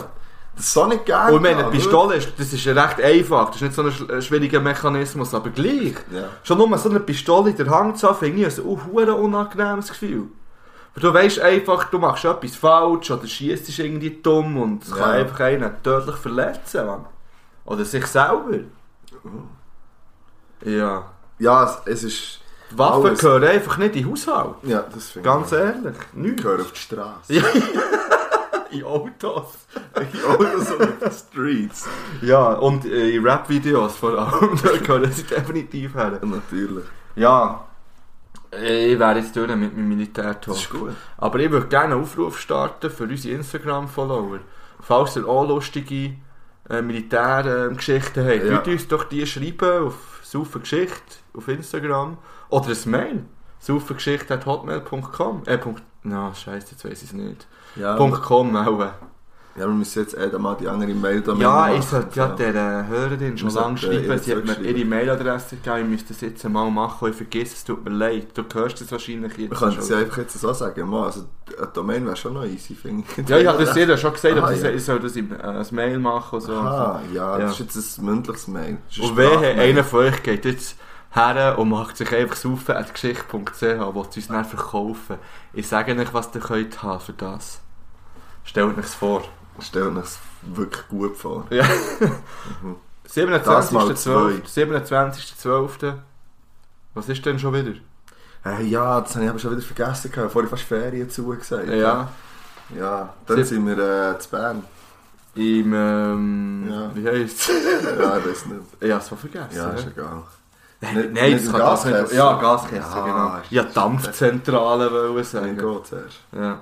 Das so nicht gerne. Und ich meine, eine Pistole ist, das ist ja recht einfach, das ist nicht so ein ein schwieriger Mechanismus, aber gleich. Ja. Schon nur so eine Pistole in der Hand zu haben, finde ich ein uh, unangenehmes Gefühl. Weil du weißt einfach, du machst etwas falsch oder schießt irgendwie dumm und es kann Ja. einfach einen tödlich verletzen. Mann. Oder sich selber. Ja. Ja, es, es ist... Die Waffen Alles. gehören einfach nicht in den Haushalt. Ja, das finde Ganz ich. ehrlich. Ich Nichts. gehöre auf die Straße. Ja. <laughs> in Autos. Ja, oder so auf die Streets. Ja, und äh, in Rap-Videos vor allem. da gehören sie definitiv her. Natürlich. Ja. Äh, Ich wäre jetzt durch mit meinem Militärtalk. Das ist gut. Aber ich würde gerne einen Aufruf starten für unsere Instagram-Follower. Falls ihr auch lustige äh, Militärgeschichten habt, Ja. könnt ihr uns doch die schreiben auf Saufengeschichte auf Instagram oder ein Mail. saufengeschichte.hotmail.com Äh, Punkt... Na, scheiße, jetzt weiß ich es nicht. Ja, .com auch. Ja, wir müssen jetzt eh mal die andere mail da Ja, ich sollte ja der äh, Hörerin schon lange äh, schreiben. Sie hat mir ihre Mailadresse gegeben. Ich müsste das jetzt mal machen. Ich vergesse es, tut mir leid. Du hörst es wahrscheinlich jetzt Wir können es ja einfach jetzt so sagen. Mal, also, eine Domain wäre schon noch easy, finde ich. Ja, ich habe das jeder schon gesagt, aber Ah, ja. ich soll das im, äh, als Mail machen so. Aha, ja, Ja. das ist jetzt ein mündliches Mail. Und wehe, einer von euch geht jetzt her und macht sich einfach saufen at geschichte.ch will es uns dann verkaufen. Ich sage nicht, was ihr könnt haben für das. Stellt euch vor. Stellt euch das wirklich gut vor. Ja. Mal 27.12. 27.12. Was ist denn schon wieder? Äh, ja, das habe ich aber schon wieder vergessen. gehabt. Vorher fast Ferien zugesagt. Ja. Ja, dann Sieb- sind wir äh, zu Bern. Im, ähm, Ja. wie heisst <laughs> Ja, ich weiß nicht. Ich hab's voll vergessen. Ja, ist egal. Nein, Nicht- nein, nicht das kann das nicht. Gaskessel. Ja, Gaskessel, Ja, genau. Ja, Dampfzentrale wollen sagen. geht zuerst. Ja.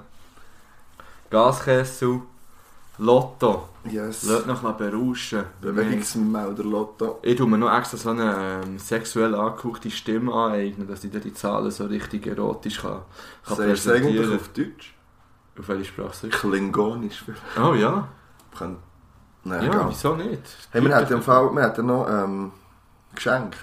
Gaskessel, Lotto. Yes. Lass noch bisschen berauschen. Bewegungsmelder Lotto. Ich tue mir noch extra so eine ähm, sexuell angehauchte Stimme aneignen, dass ich dann die Zahlen so richtig erotisch kann, kann Sagst eigentlich präsentieren. auf Deutsch? Auf welche Sprache ich? Klingonisch. Oh ja. Nein, Ja, egal. wieso nicht? Hey, wir hatten im Fall wir hatten noch ähm, Geschenk.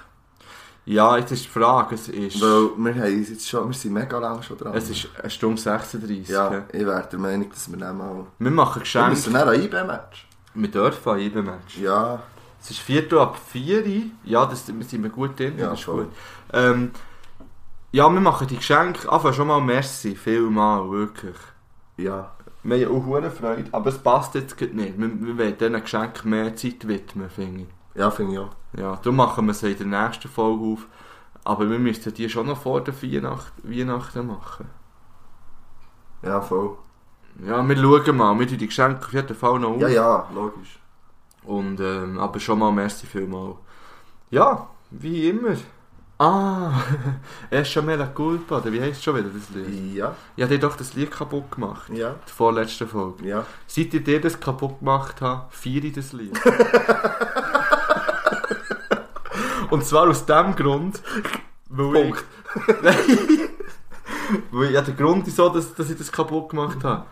Ja, jetzt ist die Frage, es ist... Weil wir, haben jetzt schon, wir sind mega lange schon dran. Es ist eine Stunde 36. ja, ich wäre der Meinung, dass wir dann mal... Wir machen Wir Geschenke. müssen dann ein IB-Match. Wir dürfen ein IBE-Match. Ja, Es ist Viertel ab 4 Ja, das wir sind wir gut drin. Ja, das ist voll. gut. Ähm, ja, wir machen die Geschenke. Einfach schon mal merci. Vielmal, wirklich. ja. Wir haben auch Freude. Aber es passt jetzt nicht. Wir, wir wollen diesen Geschenken mehr Zeit widmen, finde ich. Ja, finde ich auch. Ja, darum machen wir sie in der nächsten Folge auf. Aber wir müssten die schon noch vor der Weihnacht Weihnachten machen. Ja, voll. Ja, wir schauen mal. Wir tun die Geschenke auf jeden Fall noch auf. Ja, ja, logisch. Und, ähm, aber schon mal merci vielmal. Ja, wie immer. Ah, <laughs> er ist schon mehr Culpa, oder wie heisst es schon wieder, das Lied? Ja, Ich habe dir doch das Lied kaputt gemacht. ja, Die vorletzte Folge. ja. Seit ich dir das kaputt gemacht habe, feiere ich das Lied. <laughs> Und zwar aus dem Grund, weil Punkt. <laughs> ich... Nein. weil ja, der Grund ist so, dass, dass ich das kaputt gemacht habe.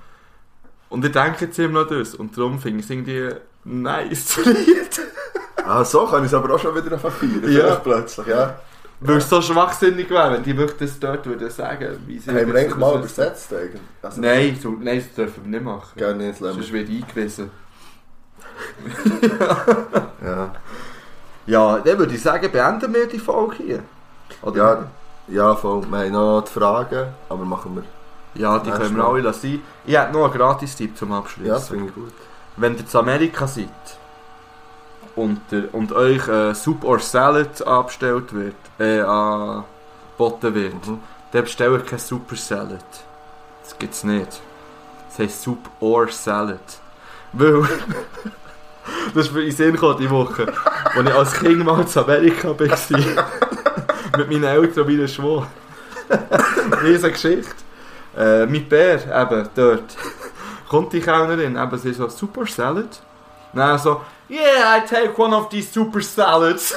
Und ich denke jetzt immer noch das. Und darum finde ich es irgendwie nice, Lied. Ah, so kann ich es aber auch schon wieder feiern. Ja. Plötzlich, ja. Weil es so schwachsinnig wäre, wenn die wirklich das dort würden sagen, wie sie... Haben wir eigentlich mal übersetzt? Eigentlich? Also, Nein, so, nein, das dürfen wir nicht machen. Gerne nicht, Sonst wird eingewiesen. Ja. Ja, dann würde ich sagen, beenden wir die Folge hier. Oder? Ja, ja, voll. Wir haben noch die Fragen, aber machen wir. ja, die können wir alle lassen. Ich hätte noch einen Gratis-Tipp zum Abschluss. Ja, das finde ich gut. Wenn ihr zu Amerika seid und, der, und euch äh, Soup or Salad abgestellt wird, äh, angeboten wird, Mhm. dann bestellt kein Super Salad. Das gibt's nicht. Das heisst Soup or Salad. Weil, <laughs> <laughs> das ist mir in den Sinn gekommen, die Woche, als ich als Kind mal zu Amerika war. <laughs> mit meinen Eltern und meinen Schwester. <laughs> Riesige Geschichte. Äh, mit Bär, eben, dort. Kommt die Kellnerin, eben, sie so, Super Salad? Dann so, yeah, I take one of these Super Salads.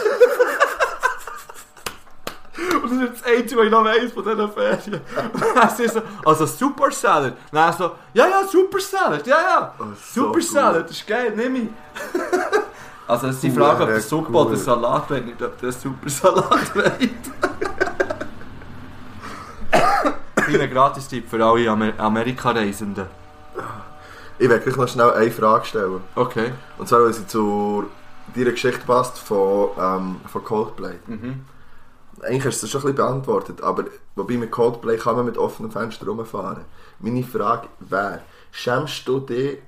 Und das ist das Einzige, was ich noch weiss von diesen Ferien. Und dann sie so, also Super Salad. Dann so, ja, ja, Super Salad, ja, ja. Oh, so Super. Salad, das ist geil, nimm ich. <laughs> also es ist die Frage, ob der Suppe oder gut. Salat will, nicht ob der Super Salat <laughs> will. Kleiner Gratis-Tipp für alle Amer Amerika-Reisenden. Ich will gleich noch schnell eine Frage stellen. Okay. Und zwar, weil sie zu deiner Geschichte passt von, ähm, von Coldplay. Mhm. Eigentlich hast du es schon ein bisschen beantwortet, aber wobei mit Coldplay kann man mit offenem Fenster rumfahren. Meine Frage wäre, schämst du dich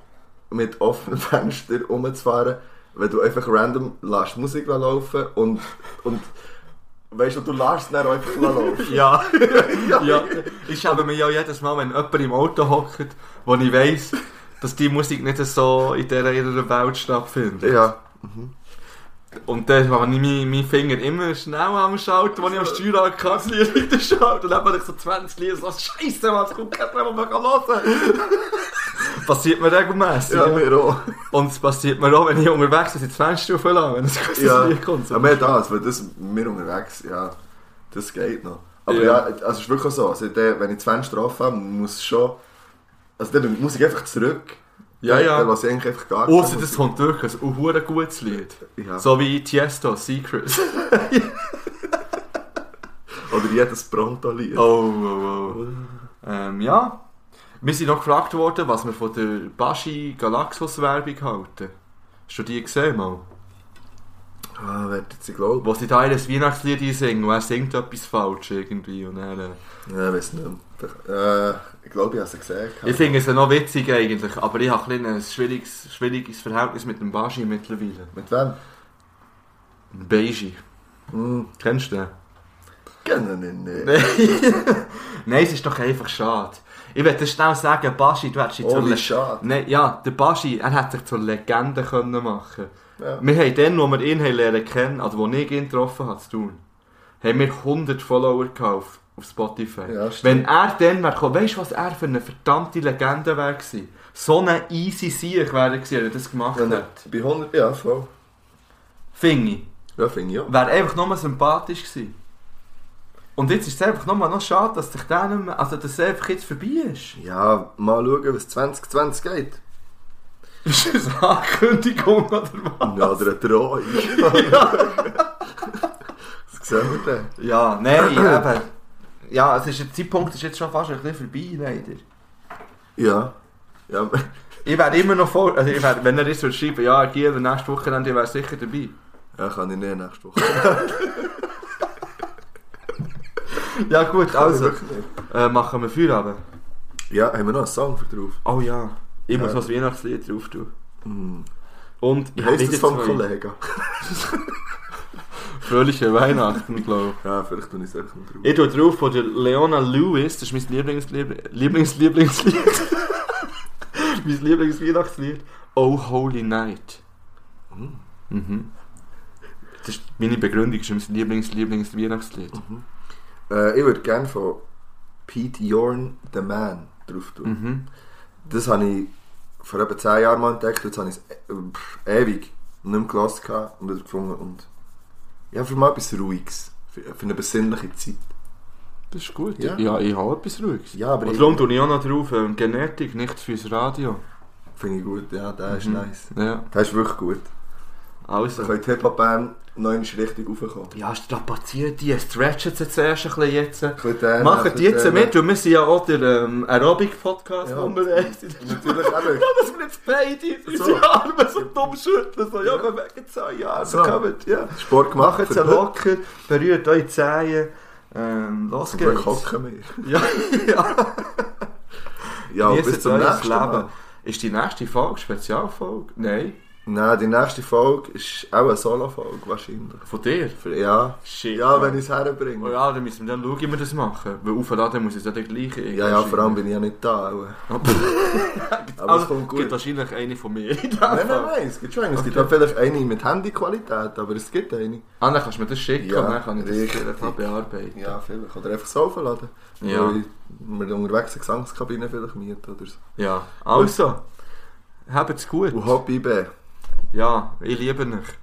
mit offenem <laughs> Fenster rumzufahren, wenn du einfach random lässt Musik laufen und, und weißt du, du lässt es dann einfach laufen? <laughs> <laughs> Ja. ja. Ich schäme mich ja jedes Mal, wenn jemand im Auto hockt, wo ich weiss, dass die Musik nicht so in dieser ihrer Welt stattfindet. Ja. Und dann habe ich meinen mein Finger immer schnell am Schalten, wenn ich am das Lied wieder schalten. Und dann habe ich so 20 Lieder, so Scheiße, man, es kommt kein Problem, man kann hören. passiert mir regelmässig. Ja, mir auch. Und es passiert mir auch, wenn ich unterwegs bin, ins Fenster auflasse, wenn ein gutes Ja, Lied kommt. aber mehr das, weil das, wir unterwegs, ja, das geht noch. Aber Ja. ja, also es ist wirklich so, also wenn ich das Fenster offen habe, muss ich schon, also dann muss ich einfach zurück. Ja, ja. Dann lasse ich eigentlich einfach gar keine das kommt wirklich ein hure gutes Lied. Ja. So wie Tiesto, Secrets. <laughs> Oder jedes Pronto-Lied. Oh, oh, oh. Ähm, ja. Wir sind noch gefragt worden, was wir von der Baschi Galaxus Werbung halten. Hast du die gesehen mal? Ah, wer hat glaube? Wo sie da ihr Weihnachtslied einsingen und er singt etwas falsch irgendwie. Und dann, äh, Ja, ich weiß nicht mehr. Äh, ich glaube, ich habe sie gesehen. ich finde es noch witzig eigentlich, aber ich habe ein, ein schwieriges, schwieriges Verhältnis mit dem Baschi mittlerweile. Mit wem? Beiji. Hm, Kennst du den? kennen ihn nicht. <laughs> Nein, es ist doch einfach schade. Ich würde schnell sagen, Baschi, du hättest dich zur Oh, wie Le- schade. Nein, ja, der Baschi, er hätte sich zur Legende können machen Ja. Wir haben dann, wo wir ihn haben lernen kennen, also wo ich ihn getroffen habe, zu tun, haben wir 100 Follower gehabt auf, Spotify. Ja. Wenn er dann wäre gekommen, weißt du, was er für eine verdammte Legende wäre gewesen? So eine easy Sieg wäre er gewesen, wenn er das gemacht Wenn er bei 100, ja, voll. Finde ich. Ja, finde ich auch. Wäre einfach nur sympathisch gewesen. Und jetzt ist es einfach nur noch schade, dass sich der nicht mehr, also dass es einfach jetzt vorbei ist. Ja, mal schauen, was 2020 geht. <laughs> Ist das eine Ankündigung oder was? Ja, oder eine Drohung. <laughs> <laughs> Was sehen wir denn? Ja, nein, <clears throat> eben. Ja, es ist, der Zeitpunkt ist jetzt schon fast ein bisschen vorbei, leider. Ja. Ja, Ich <laughs> wäre immer noch vor, also ich wär, wenn er jetzt würde schreiben, ja, hier nächste Woche, dann wäre sicher dabei. ja kann ich nicht nächste Woche. <laughs> Ja gut, also, äh, machen wir Feierabend. Ja, haben wir noch einen Song für drauf? Oh ja, ich muss Ja. noch das Weihnachtslied drauf tun. Hm. Und ich habe heisst das wieder vom. Kollegen? Fröhliche Weihnachten, glaube ich. Ja, vielleicht tue ich es einfach noch drauf. Ich tue drauf von der Leona Lewis, das ist mein Lieblings Liebl- Lieblings Lieblingslied. <laughs> mein Lieblingsweihnachtslied. Oh Holy Night. Mhm. Das ist meine Begründung, ist mein Lieblings Lieblings Weihnachtslied. Äh, ich würde gerne von Pete Yorn, The Man, drauf tun. Mhm. Das habe ich vor etwa 10 Jahren mal entdeckt. Jetzt habe ich es äh, ewig nicht mehr gehört gehabt und wieder gefunden. Und ja, für mal etwas Ruhiges. Für, für eine besinnliche Zeit. Das ist gut. Ja. Ja, ich habe etwas Ruhiges. Ja, aber Und ich- darum tue ich auch noch drauf, ähm, Genetik, nicht fürs Radio. Finde ich gut, ja, der ist Mhm. nice. Ja, Der ist wirklich gut. Also. können die Hip-Hop-Band noch richtig raufkommen. Ja, strapazieren die, stretchen sie zuerst ein bisschen jetzt. Machen ein die jetzt mit, weil wir sind ja auch der ähm, Aerobic-Podcast, Ja. wo wir den. Natürlich <laughs> eben. Ja, dass wir jetzt beide So. unsere Arme so dumm schütteln. So, ja, wir wegen zwei Jahren. So. So. Kommt, ja. Sport gemacht. Macht sie locker, berührt eure Zehen. Ähm, los Zum geht's. hocken wir. <laughs> Ja, ja. Ja, bis zum nächsten Mal. Ist die nächste Folge Spezialfolge? Nein. Nein, die nächste Folge ist auch eine Solo-Folge wahrscheinlich. Von dir? Für, ja. Shit. ja, wenn ich es herbringe. Oh ja, dann müssen wir dann schauen, wie wir das machen. Weil aufladen muss es ja der gleiche. Ja, ja, vor allem bin ich ja nicht da. auch. <laughs> Aber Aber es also, kommt gut. gibt wahrscheinlich eine von mir. Nein, nein, nein, es gibt schon eine. Es gibt auch vielleicht eine mit Handyqualität, aber es gibt eine. Ah, dann kannst du mir das schicken Ja, und dann kann ich das einfach bearbeiten. Ja, vielleicht. Oder einfach so verladen. Ja. Weil wir unterwegs eine Gesangskabine vielleicht mieten oder so. Ja, also, habt's gut. Und Hobby B. Ja, ik lieben er.